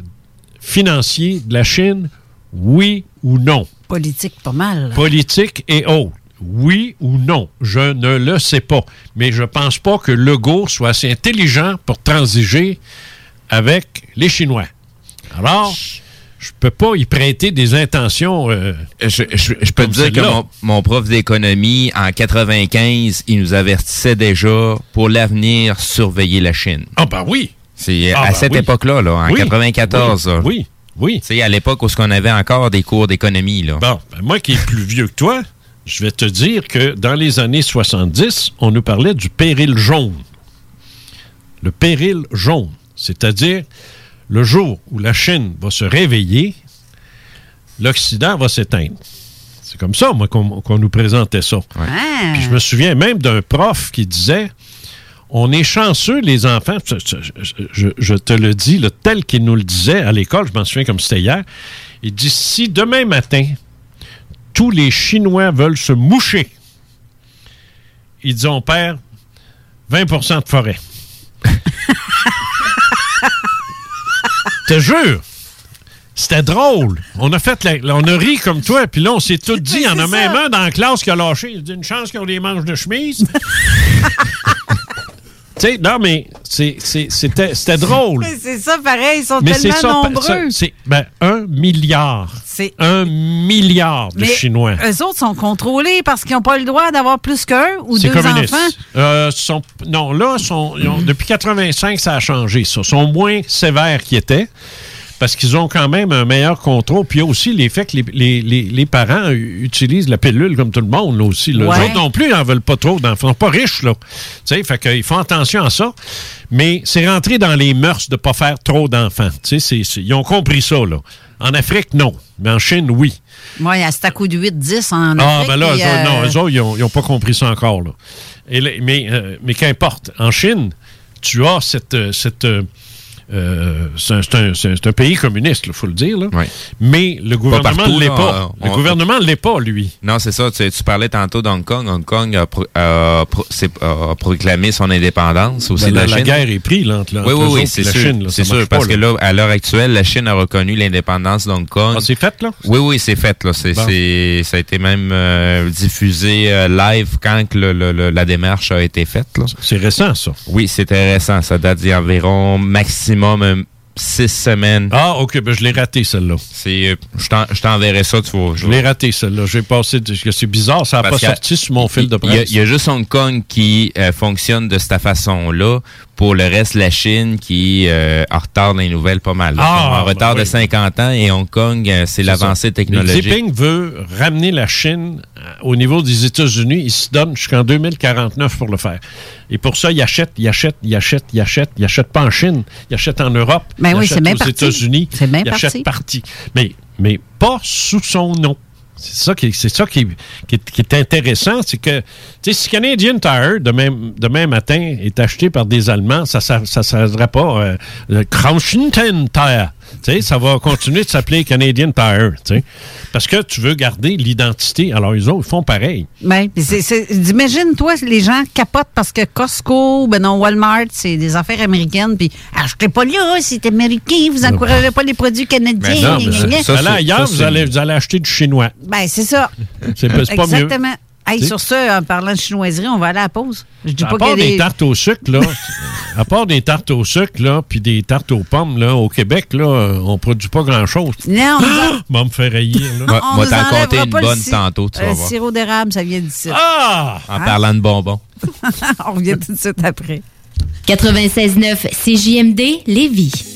financiers de la Chine? Oui ou non? Politique, pas mal. Politique et autres. Oui ou non? Je ne le sais pas. Mais je pense pas que Legault soit assez intelligent pour transiger avec les Chinois. Alors, je peux pas y prêter des intentions. euh, Je, je- je peux te dire que mon, mon prof d'économie, en 95, il nous avertissait déjà pour l'avenir surveiller la Chine. Ah, ben oui. C'est Ah, à ben cette oui. époque-là, là, en Oui. 94. Oui. là. Oui. Oui. C'est à l'époque où qu'on avait encore des cours d'économie. Là. Bon, ben, moi qui est plus vieux que toi, je vais te dire que dans les années 70, on nous parlait du péril jaune. Le péril jaune, c'est-à-dire le jour où la Chine va se réveiller, l'Occident va s'éteindre. C'est comme ça, moi, qu'on nous présentait ça. Ah. Puis je me souviens même d'un prof qui disait on est chanceux, les enfants. Je, je- je- je te le dis, là, tel qu'il nous le disait à l'école, je m'en souviens comme c'était hier. Il dit si demain matin, tous les Chinois veulent se moucher, ils dit on perd 20% de forêt. te jure. C'était drôle. On a fait la- on a ri comme toi, puis là, on s'est tout dit. [LAUGHS] Il y en a même un dans la classe qui a lâché. Il a dit une chance qu'ils ont des manches de chemise. [LAUGHS] tu sais, non, mais c'était drôle. [LAUGHS] C'est ça, pareil, ils sont Mais tellement ça, nombreux. c'est ben, un milliard. C'est- un milliard de Mais Chinois. Eux autres sont contrôlés parce qu'ils n'ont pas le droit d'avoir plus qu'un ou deux communiste. enfants. Euh, sont- non, là, sont, ils ont- depuis 85, ça a changé. Ça. Ils sont moins sévères qu'ils étaient parce qu'ils ont quand même un meilleur contrôle. Puis il y a aussi l'effet que les, les- les- les parents utilisent la pilule comme tout le monde, là aussi. là. Ouais. Les autres non plus, ils n'en veulent pas trop d'enfants. Ils sont pas riches, là. Tu sais, fait qu'ils font attention à ça. Mais c'est rentré dans les mœurs de ne pas faire trop d'enfants. Tu sais, c'est- c'est- ils ont compris ça, là. En Afrique, non. Mais en Chine, oui. Moi, il y a cet à coup de 8-10 en Ah, Afrique. ben là, eux autres, euh, non, eux autres, ils n'ont pas compris ça encore. Là. Et là, mais euh, mais qu'importe. En Chine, tu as cette. euh, cette euh, euh, c'est un, un- pays communiste, il faut le dire. là. Mais le gouvernement ne l'est pas. on- le gouvernement ne l'est pas, lui. Non, c'est ça. Tu, tu parlais tantôt d'Hong Kong. Hong Kong a, pro- a pro- c'est- a proclamé son indépendance aussi Ben, de la, la, la Chine. guerre est prise là, entre, Oui, oui, oui, c'est la sûr. Chine. C'est sûr, pas, parce que là. à l'heure actuelle, la Chine a reconnu l'indépendance d'Hong Kong. Ah, c'est fait, là? Oui, oui, c'est fait, là. C'est, Bon. c'est- ça a été même euh, diffusé euh, live quand que le- le- le- la démarche a été faite. C'est récent, ça? Oui, c'était récent. Ça date d'il y a environ maximum euh, six semaines. Ah, OK, ben je l'ai raté, celle-là. C'est, euh, je, t'en- je t'enverrai ça, tu vois. Je l'ai raté, celle-là. J'ai passé. C'est bizarre, ça n'a pas sorti sur mon fil de Il y, a, presse. il y a juste Hong Kong qui euh, fonctionne de cette façon-là. Pour le reste, la Chine qui est euh, en retard dans les nouvelles pas mal. Ah, en retard ben de oui. 50 ans et Hong Kong, euh, c'est l'avancée technologique. Xi Jinping veut ramener la Chine euh, au niveau des États-Unis. Il se donne jusqu'en 2049 pour le faire. Et pour ça, il achète, il achète, il achète, il achète. Il achète pas en Chine, il achète en Europe. Ben il oui, achète aux. États-Unis. C'est il parti. achète parti. Mais, mais pas sous son nom. C'est ça qui, ça est, intéressant, c'est que si Canadian Tire demain, matin est acheté par des Allemands, ça ne ça, ça, serait pas euh, Tire. Tu sais, ça va continuer de s'appeler Canadian Tire, tu sais. Parce que tu veux garder l'identité. Alors, ils autres, ils font pareil. Ben, puis c'est- c'est- Imagine, toi, les gens capotent parce que Costco, ben non, Walmart, c'est des affaires américaines. Puis achetez pas là, c'est américain, vous encouragez pas les produits canadiens. gna, gna. Allez ailleurs, vous, allez, vous allez acheter du chinois. Ben, c'est ça. C'est pas, c'est pas mieux. Exactement. Hey, sur ça, en parlant de chinoiserie, on va aller à la pause. Je dis À pas part qu'il y a des des... tartes au sucre, là, [LAUGHS] à part des tartes au sucre, là, puis des tartes aux pommes, là, au Québec, là, euh, on produit pas grand-chose. Non, on en- Va me faire haïr, là. On nous t'en compter une pas le bonne si- tantôt, tu euh, vas Le voir. sirop d'érable, ça vient d'ici. Ah! En parlant de bonbons. [LAUGHS] on revient tout de suite après. 96.9 CJMD Lévis.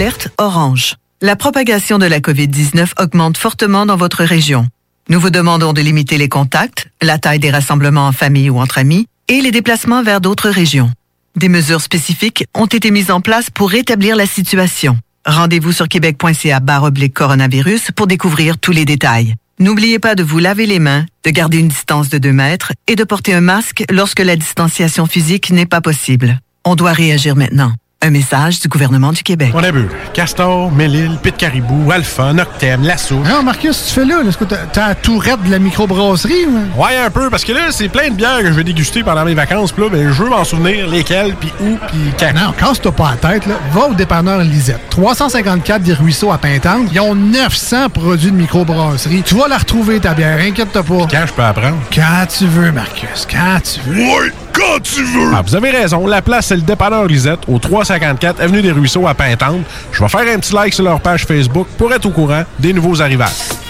Alerte orange. La propagation de la COVID-19 augmente fortement dans votre région. Nous vous demandons de limiter les contacts, la taille des rassemblements en famille ou entre amis et les déplacements vers d'autres régions. Des mesures spécifiques ont été mises en place pour rétablir la situation. Rendez-vous sur québec.ca coronavirus pour découvrir tous les détails. N'oubliez pas de vous laver les mains, de garder une distance de 2 mètres et de porter un masque lorsque la distanciation physique n'est pas possible. On doit réagir maintenant. Un message du gouvernement du Québec. On a vu. Castor, Mélile, Pit Caribou, Alpha, Noctem, Lasso. Non, Marcus, tu fais là? Est-ce que t'as la tourette de la microbrasserie? ou? Ouais, un peu, parce que là, c'est plein de bières que je vais déguster pendant mes vacances. Puis là, ben, je veux m'en souvenir lesquelles, puis où, puis quand. Non, casse-toi pas la tête, là. Va au dépanneur Lisette. 354 des Ruisseaux à Pintante. Ils ont 900 produits de microbrasserie. Tu vas la retrouver, ta bière. Inquiète-toi pas. Quand je peux apprendre? Quand tu veux, Marcus. Quand tu veux. Ouais, quand tu veux! Ah, vous avez raison. La place, c'est le dépanneur Lisette, au 354 Avenue des Ruisseaux à Pintante. Je vais faire un petit like sur leur page Facebook pour être au courant des nouveaux arrivages.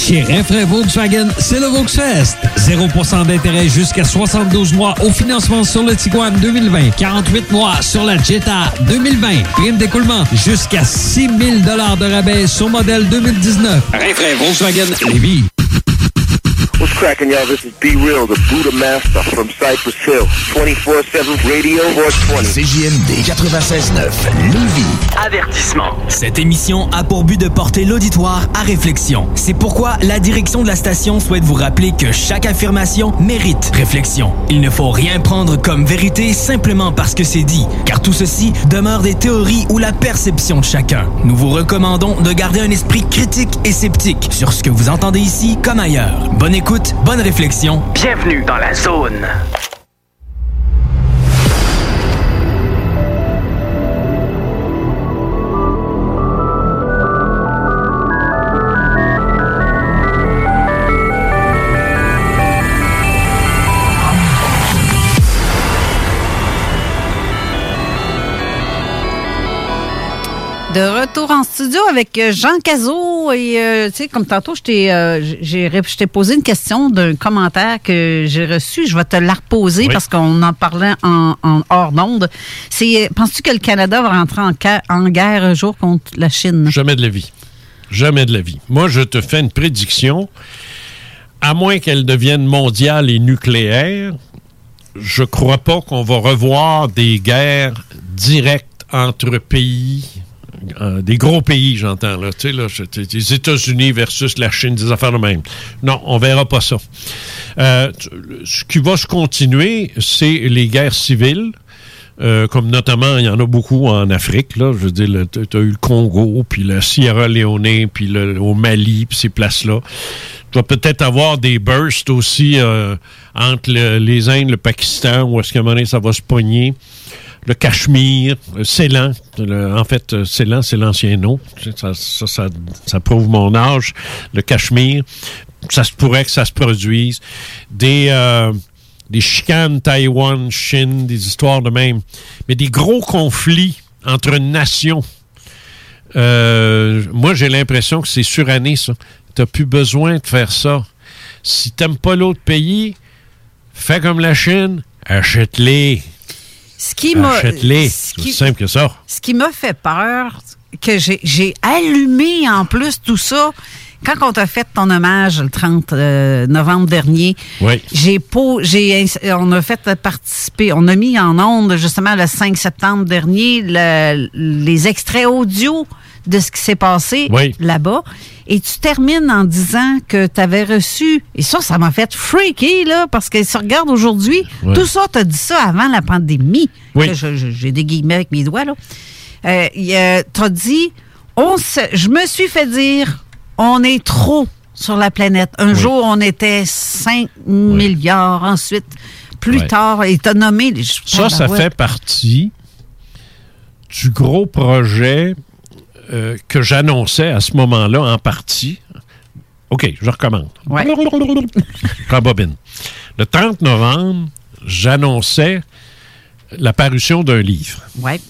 Chez Renfrais Volkswagen, c'est le Volksfest. 0% d'intérêt jusqu'à 72 mois au financement sur le Tiguan 2020. 48 mois sur la Jetta 2020. Prime d'écoulement jusqu'à 6 000 de rabais sur modèle 2019. Renfrais Volkswagen Lévis. What's cracking, y'all? This is Be Real, the Buddha Master from Cypress Hill. 24-7 Radio 420. CJMD 96.9 Lévis. Avertissement. Cette émission a pour but de porter l'auditoire à réflexion. C'est pourquoi la direction de la station souhaite vous rappeler que chaque affirmation mérite réflexion. Il ne faut rien prendre comme vérité simplement parce que c'est dit, car tout ceci demeure des théories ou la perception de chacun. Nous vous recommandons de garder un esprit critique et sceptique sur ce que vous entendez ici comme ailleurs. Bonne écoute, bonne réflexion. Bienvenue dans la zone. De retour en studio avec euh, Jean Cazot et euh, tu sais comme tantôt je t'ai euh, j'ai je t'ai posé une question d'un commentaire que j'ai reçu, je vais te la reposer Oui. parce qu'on en parlait en, en hors d'onde. C'est penses-tu que le Canada va rentrer en, en guerre un jour contre la Chine? Jamais de la vie. Jamais de la vie. Moi, je te fais une prédiction. À moins qu'elle devienne mondiale et nucléaire, je crois pas qu'on va revoir des guerres directes entre pays euh, des gros pays, j'entends. Là, tu sais, là, les États-Unis versus la Chine, des affaires de même. Non, on verra pas ça. Euh, ce qui va se continuer, c'est les guerres civiles. Euh, comme notamment, il y en a beaucoup en Afrique. Là. Je veux dire, tu as eu le Congo, puis le Sierra Leone, puis le, au Mali, puis ces places-là. Tu vas peut-être avoir des bursts aussi entre le- les Indes, le Pakistan, où est-ce qu'à un moment donné, ça va se pogner. Le Cachemire, euh, Ceylan. Le- en fait, euh, Ceylan, c'est l'ancien nom. Ça, prouve mon âge. Le Cachemire. Ça se pourrait que ça se produise. Des... euh, des chicanes Taïwan, Chine, des histoires de même. Mais des gros conflits entre nations. Moi, j'ai l'impression que c'est suranné, ça. Tu plus besoin de faire ça. Si t'aimes pas l'autre pays, fais comme la Chine, achète-les. Ce qui m'a. Achète-les. ce C'est qui- aussi simple que ça. Ce qui m'a fait peur, que j'ai allumé en plus tout ça, quand on t'a fait ton hommage le 30 euh, novembre dernier, Oui. j'ai j'ai on a fait participer, on a mis en onde justement le 5 septembre dernier le- les extraits audio de ce qui s'est passé Oui. là-bas. Et tu termines en disant que tu avais reçu, et ça, ça m'a fait freaky, là, parce que si on regarde aujourd'hui, tout ça, tu as dit ça avant la pandémie. Oui. J'ai des guillemets avec mes doigts, là. Euh, euh, t'as dit, on se- je me suis fait dire, on est trop sur la planète. Un jour, on était 5 milliards. Ensuite, plus tard, et t'as nommé... les- Ça, ça fait partie du gros projet euh, que j'annonçais à ce moment-là en partie. OK, je recommande. Ouais. [LAUGHS] Rembobine. Le 30 novembre, j'annonçais la parution d'un livre. Ouais.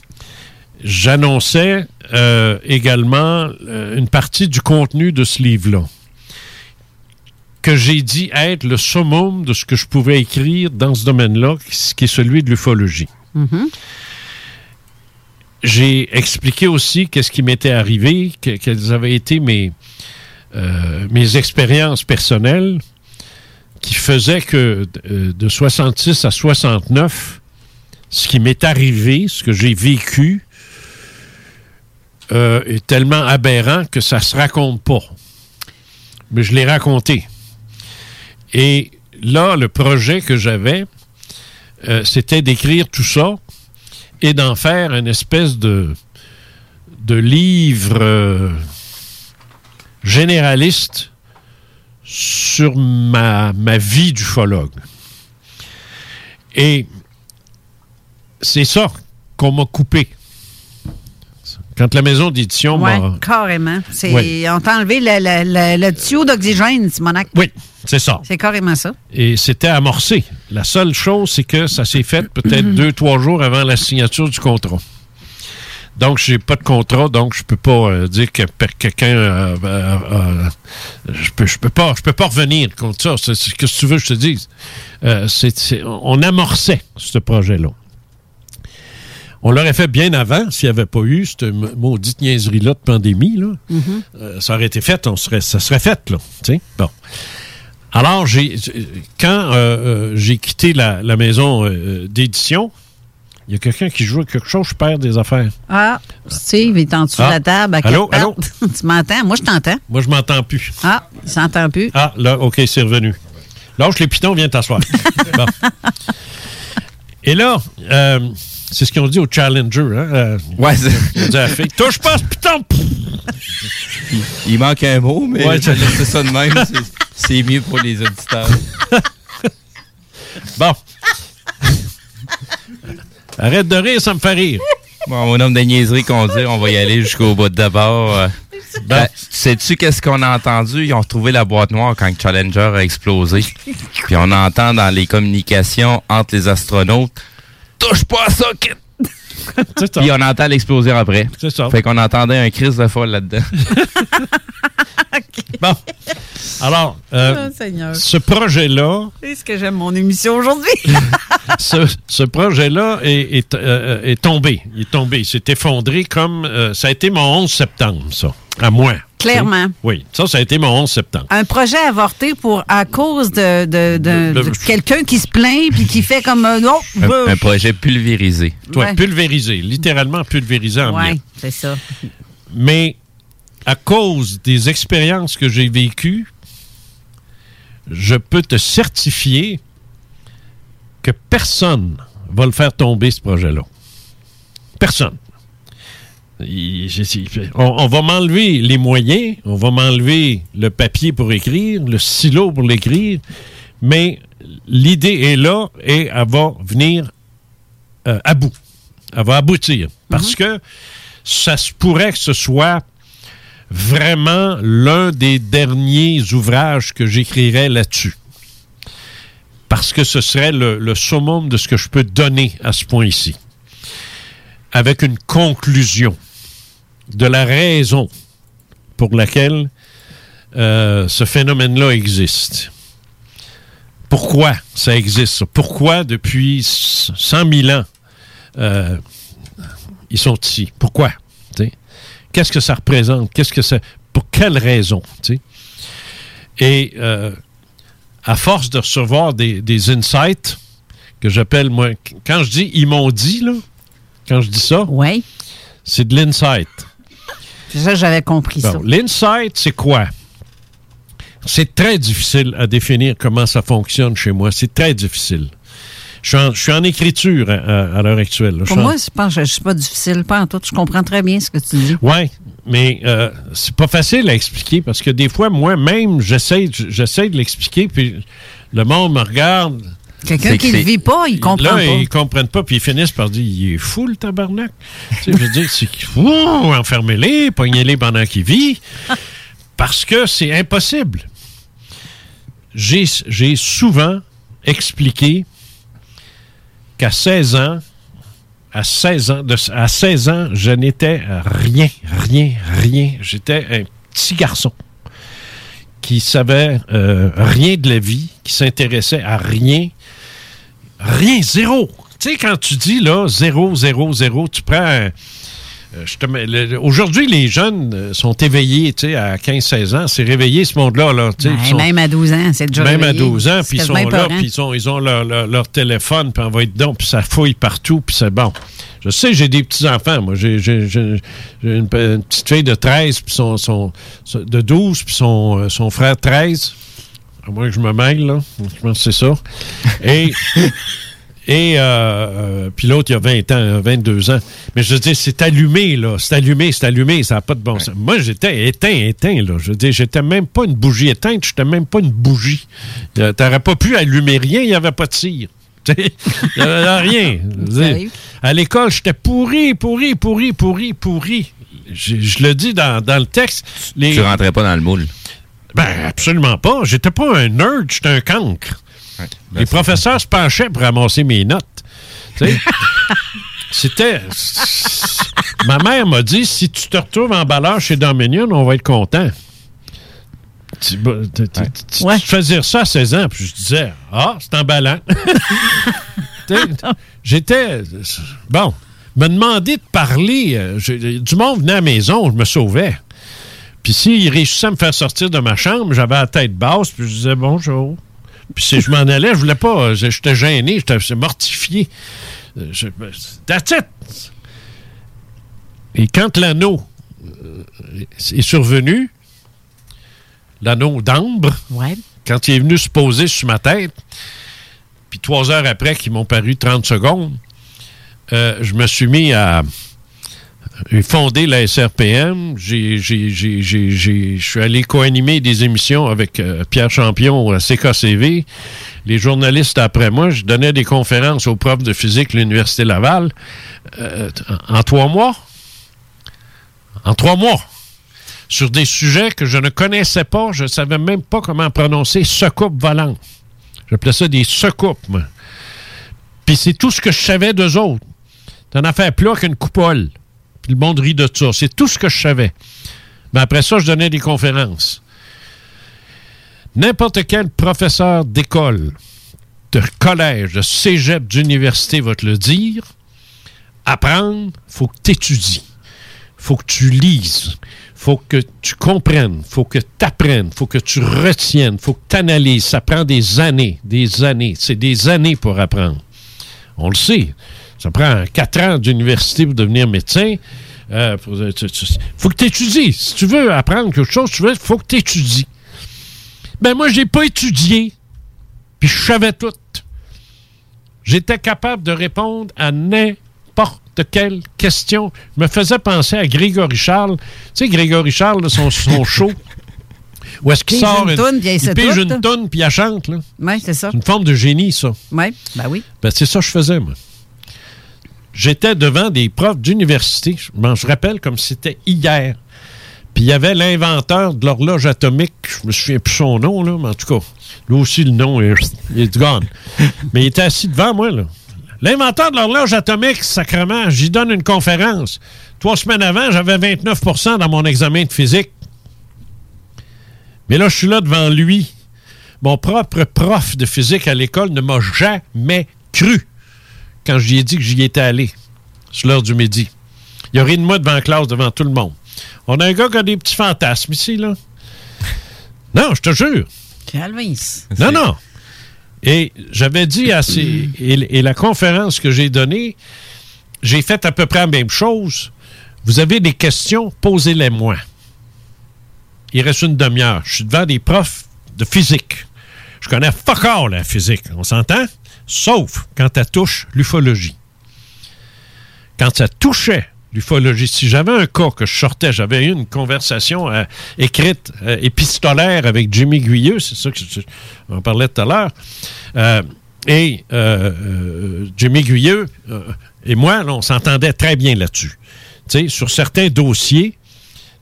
J'annonçais euh, également euh, une partie du contenu de ce livre-là que j'ai dit être le summum de ce que je pouvais écrire dans ce domaine-là, qui est celui de l'ufologie. Mhm. J'ai expliqué aussi qu'est-ce qui m'était arrivé, que- quelles avaient été mes, euh, mes expériences personnelles qui faisaient que euh, de 66 à 69, ce qui m'est arrivé, ce que j'ai vécu, euh, est tellement aberrant que ça se raconte pas. Mais je l'ai raconté. Et là, le projet que j'avais, euh, c'était d'écrire tout ça et d'en faire une espèce de, livre euh, généraliste sur ma, ma vie d'ufologue. Et c'est ça qu'on m'a coupé. Quand la maison d'édition Ouais, m'a... carrément. C'est, Ouais. On t'a enlevé le, le- le- le tuyau d'oxygène, Simonac. Oui, c'est ça. C'est carrément ça. Et c'était amorcé. La seule chose, c'est que ça s'est fait peut-être deux, trois jours avant la signature du contrat. Donc, j'ai pas de contrat, donc je peux pas euh, dire que quelqu'un. euh, euh, je peux, je peux pas, je peux pas revenir contre ça. C'est ce que tu veux que je te dise. C'est- c'est- on amorçait ce projet-là. On l'aurait fait bien avant s'il n'y avait pas eu cette maudite niaiserie-là de pandémie. Là. Mhm. Euh, ça aurait été fait, on serait, ça serait fait, là. Bon. Alors, j'ai, quand euh, euh, j'ai quitté la, la maison euh, d'édition, il y a quelqu'un qui joue à quelque chose, je perds des affaires. Ah, Steve, il est en dessous Ah. de la table. À Allô, allô? [LAUGHS] tu m'entends? Moi, je t'entends. Moi, je m'entends plus. Ah, il s'entend plus. Ah, là, OK, c'est revenu. Lâche les pitons, viens t'asseoir. [LAUGHS] Bon. Et là, euh, c'est ce qu'ils ont dit au Challenger. Hein? euh, Ouais, [LAUGHS] ils ont dit à la fille, touche pas ce piton! Il, il manque un mot, mais Ouais, [LAUGHS] je vais ça- de même. c'est- C'est mieux pour les auditeurs. [LAUGHS] Bon. Arrête de rire, ça me fait rire. Bon, mon homme de niaiserie qu'on dit, on va y aller jusqu'au bout d'abord. Euh, ben, Sais-tu qu'est-ce qu'on a entendu? Ils ont retrouvé la boîte noire quand Challenger a explosé. Puis on entend dans les communications entre les astronautes Touche pas à ça, kid! Puis on entend l'explosion après. C'est ça. Fait qu'on entendait un crise de folle là-dedans. [LAUGHS] Bon. Alors, euh, Oh, ce projet-là, C'est ce que j'aime mon émission aujourd'hui. [LAUGHS] ce, ce projet-là est, est, euh, est tombé. Il est tombé. Il s'est effondré comme. euh, ça a été mon 11 septembre, ça. À moi. Clairement. Oui, ça, ça a été mon 11 septembre. Un projet avorté pour à cause de, de- de- quelqu'un qui se plaint puis qui fait comme euh, non. Un, un projet pulvérisé. Ouais, Ouais. pulvérisé, littéralement pulvérisé en miettes. c'est ça. Mais à cause des expériences que j'ai vécues, je peux te certifier que personne va le faire tomber, ce projet-là. Personne. Il- On, on va m'enlever les moyens, on va m'enlever le papier pour écrire, le stylo pour l'écrire, mais l'idée est là et elle va venir euh, à bout. Elle va aboutir. Parce que ça se pourrait que ce soit vraiment l'un des derniers ouvrages que j'écrirais là-dessus. Parce que ce serait le, le summum de ce que je peux donner à ce point-ci. Avec une conclusion de la raison pour laquelle euh, ce phénomène-là existe. Pourquoi ça existe? Pourquoi depuis 100 000 ans euh, ils sont ici? Pourquoi? Qu'est-ce que ça représente? Qu'est-ce que ça. Pour quelle raison? Et euh, à force de recevoir des, des insights que j'appelle, moi, quand je dis ils m'ont dit, là, quand je dis ça, c'est de l'insight. Ça, j'avais compris ça. L'insight, c'est quoi? C'est très difficile à définir comment ça fonctionne chez moi. C'est très difficile. Je suis en, je suis en écriture à, à- à l'heure actuelle. là. Je Pour suis en- moi, je pense que c'est pas difficile, pas en tout. Je comprends très bien ce que tu dis. Oui, mais euh, c'est pas facile à expliquer parce que des fois, moi-même, j'essaie j'essaie de l'expliquer, puis le monde me regarde. Quelqu'un qui ne vit pas, il comprend Là, pas. ils comprennent pas, puis ils finissent par dire il est fou le tabarnak. tu sais, je veux dire, c'est qu'il faut enfermer-les, pognez-les pendant qu'il vit, parce que c'est impossible. J'ai j'ai souvent expliqué qu'à 16 ans, à 16 ans, de- à 16 ans, je n'étais rien, rien, rien. J'étais un petit garçon qui savait euh, rien de la vie, qui s'intéressait à rien. Rien, zéro. Tu sais, quand tu dis là, zéro, zéro, zéro, tu prends. Euh, le- Aujourd'hui, les jeunes euh, sont éveillés, tu sais, à 15-16 ans. C'est réveillé, ce monde-là. Là, Ben, sont- même à 12 ans, c'est déjà même à réveillé. 12 ans, puis ils sont là, puis ils, ont, ils ont leur, leur- leur téléphone, puis on va être dedans, puis ça fouille partout, puis c'est bon. Je sais, j'ai des petits-enfants, moi. J'ai une, pe- une petite fille de 13, puis son, son, son- de 12, puis son, euh, son frère 13. À moins que je me mêle, là. Je pense que c'est ça. Et... [LAUGHS] Et euh, euh, puis l'autre, il y a 20 ans, 22 ans. Mais je veux dire, c'est allumé, là. C'est allumé, c'est allumé, ça n'a pas de bon sens. Moi, j'étais éteint, éteint, là. Je veux dire, j'étais même pas une bougie éteinte, j'étais même pas une bougie. Euh, T'aurais pas pu allumer rien, il n'y avait pas de cire. [LAUGHS] Il n'y avait rien. Dire, à l'école, j'étais pourri, pourri, pourri, pourri, pourri. Je, je le dis dans, dans le texte. Les... Tu rentrais pas dans le moule. Ben, absolument pas. J'étais pas un nerd, j'étais un cancre. Les professeurs se penchaient pour ramasser mes notes. Tu sais? [LAUGHS] C'était. Ma mère m'a dit si tu te retrouves en balleur chez Dominion, on va être content. Tu, bah, tu- tu- tu- tu fais dire ça à 16 ans, puis je disais Ah, c'est emballant. [LAUGHS] Tu sais, J'étais. Bon, me demander de parler. euh, je- du monde venait à la maison, je me sauvais. Puis s'il réussissait à me faire sortir de ma chambre, j'avais la tête basse, puis je disais bonjour. Puis si je m'en allais, je voulais pas. je- J'étais gêné, j'étais mortifié. Euh, Je, that's it. Et quand l'anneau euh, est survenu, l'anneau d'ambre, quand il est venu se poser sur ma tête, puis trois heures après, qu'ils m'ont paru 30 secondes, euh, je me suis mis à j'ai fondé la SRPM. Je suis allé co-animer des émissions avec euh, Pierre Champion à CKCV. Les journalistes après moi, je donnais des conférences aux profs de physique de l'Université Laval euh, en, trois mois. En trois mois. Sur des sujets que je ne connaissais pas. Je ne savais même pas comment prononcer secoupe volante. J'appelais ça des secoupes, moi. Puis c'est tout ce que je savais d'eux autres. C'est une affaire plat qu'une coupole. Le monde de ça. C'est tout ce que je savais. Mais après ça, je donnais des conférences. N'importe quel professeur d'école, de collège, de cégep, d'université va te le dire. Apprendre, faut que tu étudies. faut que tu lises, faut que tu comprennes, faut que tu apprennes, faut que tu retiennes, faut que tu analyses. Ça prend des années, des années. C'est des années pour apprendre. On le sait. Ça prend quatre ans d'université pour devenir médecin. Euh, faut, tu- tu- faut que tu étudies. Si tu veux apprendre quelque chose, il faut que tu étudies. Ben moi, j'ai pas étudié. Puis je savais tout. J'étais capable de répondre à n'importe quelle question. Je me faisais penser à Grégory Charles. Tu sais, Grégory Charles, là, son, son [LAUGHS] show, où est-ce qu'il sort une toune, puis sait pige une toune, puis elle chante. là. Oui, c'est ça. C'est une forme de génie, ça. Oui, ben oui. Ben, c'est ça que je faisais, moi. J'étais devant des profs d'université. Je m'en je rappelle comme c'était hier. Puis il y avait l'inventeur de l'horloge atomique. Je me souviens plus son nom, là, mais en tout cas, lui aussi, le nom est, il est gone. [LAUGHS] mais il était assis devant moi, là. L'inventeur de l'horloge atomique, sacrement, j'y donne une conférence. Trois semaines avant, j'avais 29% dans mon examen de physique. Mais là, je suis là devant lui. Mon propre prof de physique à l'école ne m'a jamais cru quand lui ai dit que j'y étais allé. C'est l'heure du midi. Il a ri de moi devant la classe, devant tout le monde. On a un gars qui a des petits fantasmes ici, là. Non, je te jure. Calvin. Non, non. Et j'avais dit à ces. Et, et la conférence que j'ai donnée, j'ai fait à peu près la même chose. Vous avez des questions, posez-les moi. Il reste une demi-heure. Je suis devant des profs de physique. Je connais fuck all la physique, on s'entend? Sauf quand elle touche l'ufologie. Quand ça touchait l'ufologie, si j'avais un cas que je sortais, j'avais eu une conversation euh, écrite, euh, épistolaire avec Jimmy Guyeux, c'est ça que je, on parlait tout à l'heure, euh, et Jimmy Guyeux et moi, on s'entendait très bien là-dessus. Sur certains dossiers,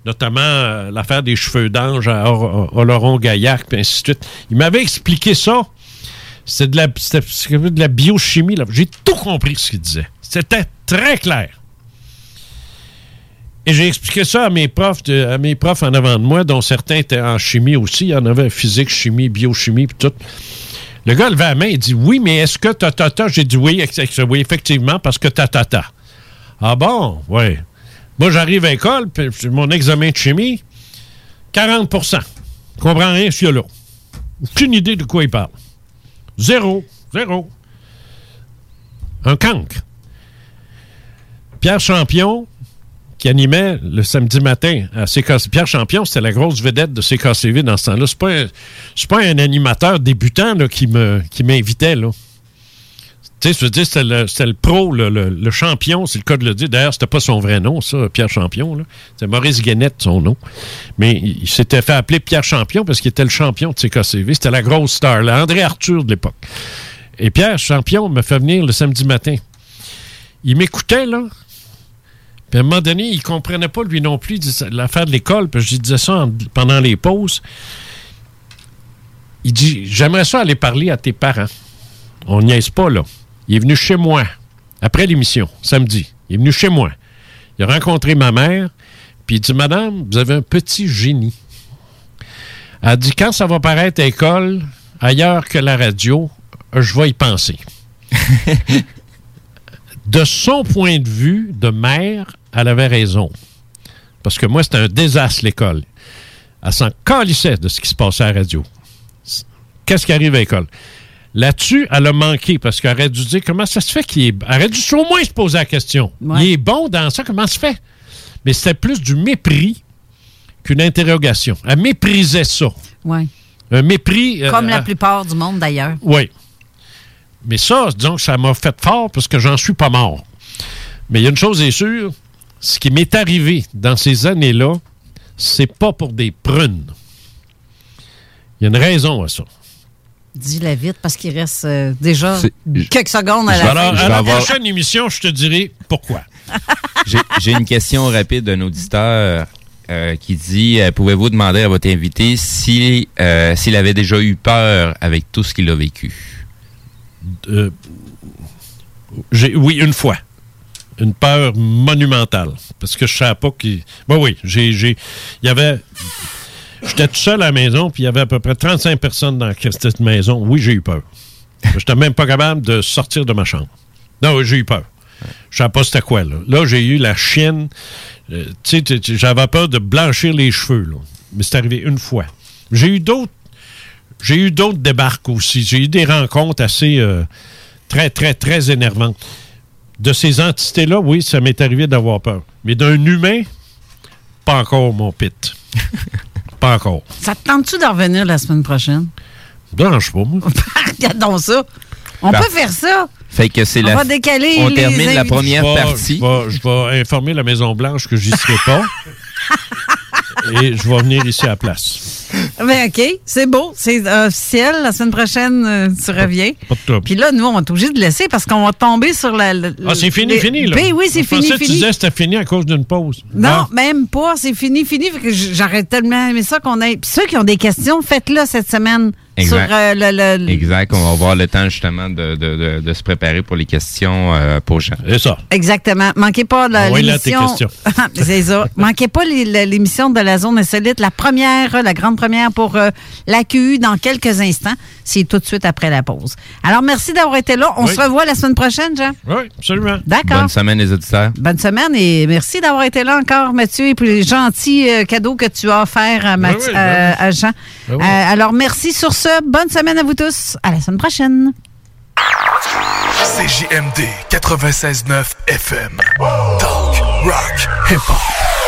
notamment l'affaire des cheveux d'ange à Or- Oloron-Gaillac, puis ainsi de suite. Il m'avait expliqué ça. C'était de la, de la biochimie. J'ai tout compris ce qu'il disait. C'était très clair. Et j'ai expliqué ça à mes profs, à mes profs en avant de moi, dont certains étaient en chimie aussi. Il y en avait physique, chimie, biochimie, puis tout. Le gars levait la main, il dit Oui, mais est-ce que ta tata J'ai dit oui, oui, effectivement, parce que ta tata. Ah bon, oui. Moi, j'arrive à l'école, puis c'est mon examen de chimie, 40 Je comprends rien, ce là Aucune idée de quoi il parle. Zéro. Zéro. Un cancre. Pierre Champion, qui animait le samedi matin à CKC. Pierre Champion, c'était la grosse vedette de CKCV dans ce temps-là. C'est pas, pas un animateur débutant qui, qui m'invitait. Là. Tu sais, je veux dire, c'était le, le pro, le, le- champion, c'est le cas de le dire. D'ailleurs, c'était pas son vrai nom, ça, Pierre Champion. C'était Maurice Guénette, son nom. Mais il, s'était fait appeler Pierre Champion parce qu'il était le champion de CKCV. C'était la grosse star, là, André Arthur de l'époque. Et Pierre Champion me fait venir le samedi matin. Il m'écoutait, là. Puis à un moment donné, il comprenait pas, lui non plus, l'affaire de l'école. Puis je disais ça en- pendant les pauses. Il dit J'aimerais ça aller parler à tes parents. On niaise pas, là. Il est venu chez moi, après l'émission, samedi. Il est venu chez moi. Il a rencontré ma mère, puis il dit Madame, vous avez un petit génie. Elle dit Quand ça va paraître à l'école, ailleurs que la radio, je vais y penser. [LAUGHS] de son point de vue de mère, elle avait raison. Parce que moi, c'était un désastre, l'école. Elle s'en calissait de ce qui se passait à la radio. Qu'est-ce qui arrive à l'école? Là-dessus, elle a manqué parce qu'elle aurait dû dire comment ça se fait qu'il est. Elle aurait dû au moins se poser la question. Il est bon dans ça, comment ça se fait? Mais c'était plus du mépris qu'une interrogation. Elle méprisait ça. Oui. Un mépris. euh, Comme la euh, plupart du monde, d'ailleurs. oui. Mais ça, disons que ça m'a fait fort parce que j'en suis pas mort. Mais il y a une chose est sûre, ce qui m'est arrivé dans ces années-là, c'est pas pour des prunes. Il y a une raison à ça. Dis-la vite parce qu'il reste euh, déjà quelques secondes à la Alors, fin. à la avoir- prochaine émission, je te dirai pourquoi. [LAUGHS] J'ai- une question rapide d'un auditeur euh, qui dit euh, Pouvez-vous demander à votre invité si, euh, s'il avait déjà eu peur avec tout ce qu'il a vécu? Euh, j'ai- oui, une fois. Une peur monumentale. Parce que je savais pas qu'il. Oui, oui. J'ai, j'ai, il y avait. J'étais tout seul à la maison, puis il y avait à peu près 35 personnes dans cette maison. Oui, j'ai eu peur. J'étais même pas capable de sortir de ma chambre. Non, j'ai eu peur. Je savais pas c'était quoi, là. Là, j'ai eu la chienne. Euh, tu sais, j'avais peur de blanchir les cheveux, là. Mais c'est arrivé une fois. J'ai eu d'autres. J'ai eu d'autres débarques aussi. J'ai eu des rencontres assez euh, très, très, très énervantes. De ces entités-là, oui, ça m'est arrivé d'avoir peur. Mais d'un humain, pas encore, mon pit. [LAUGHS] pas encore. Ça te tente-tu de revenir la semaine prochaine? Blanche pas, moi. [LAUGHS] Regardons ça. On Bah. peut faire ça. Fait que c'est On la. va décaler On les termine la première Je vais- partie. Je vais, je vais informer la Maison-Blanche que j'y serai pas. [LAUGHS] Et je vais venir ici à la place. Ben, OK, c'est beau, c'est officiel. La semaine prochaine, euh, tu reviens. Pas de trouble. Puis là, nous, on est obligé de laisser parce qu'on va tomber sur la. la- Ah, c'est fini, les- fini, là. Ben oui, c'est fini, que tu fini. disais que c'était fini à cause d'une pause. Non, même pas. C'est fini, fini. J'aurais tellement aimé ça qu'on ait. Puis ceux qui ont des questions, faites-le cette semaine. Exact. Sur euh, le, le- Exact. On va avoir le temps justement de, de- de- de se préparer pour les questions euh, pour Jean. C'est ça. Exactement. Manquez pas la- Ah oui, l'émission. questions. [LAUGHS] C'est ça. [LAUGHS] Manquez pas la- l'émission de la zone insolite, la première, la grande première pour euh, l'AQU dans quelques instants. C'est tout de suite après la pause. Alors, merci d'avoir été là. On Oui. se revoit la semaine prochaine, Jean. Oui, absolument. D'accord. Bonne semaine, les auditeurs. Bonne semaine et merci d'avoir été là encore, Mathieu, et pour les gentils euh, cadeaux que tu as offerts à, oui, Jean. Oui. Alors, merci sur ce. Bonne semaine à vous tous. À la semaine prochaine. CJMD 96.9 FM. Talk, rock, hip-hop.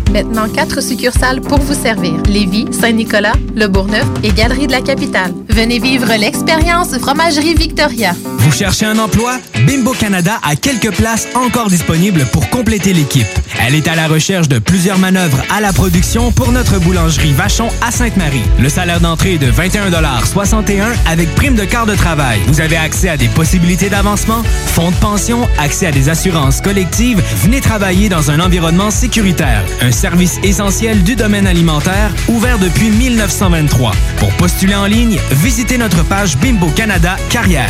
Maintenant, quatre succursales pour vous servir. Lévis, Saint-Nicolas, Le Bourgneuf et Galerie de la Capitale. Venez vivre l'expérience Fromagerie Victoria. Vous cherchez un emploi? Bimbo Canada a quelques places encore disponibles pour compléter l'équipe. Elle est à la recherche de plusieurs manœuvres à la production pour notre boulangerie Vachon à Sainte-Marie. Le salaire d'entrée est de 21,61 avec prime de quart de travail. Vous avez accès à des possibilités d'avancement, fonds de pension, accès à des assurances collectives. Venez travailler dans un environnement sécuritaire. Service essentiel du domaine alimentaire ouvert depuis 1923. Pour postuler en ligne, visitez notre page Bimbo Canada Carrière.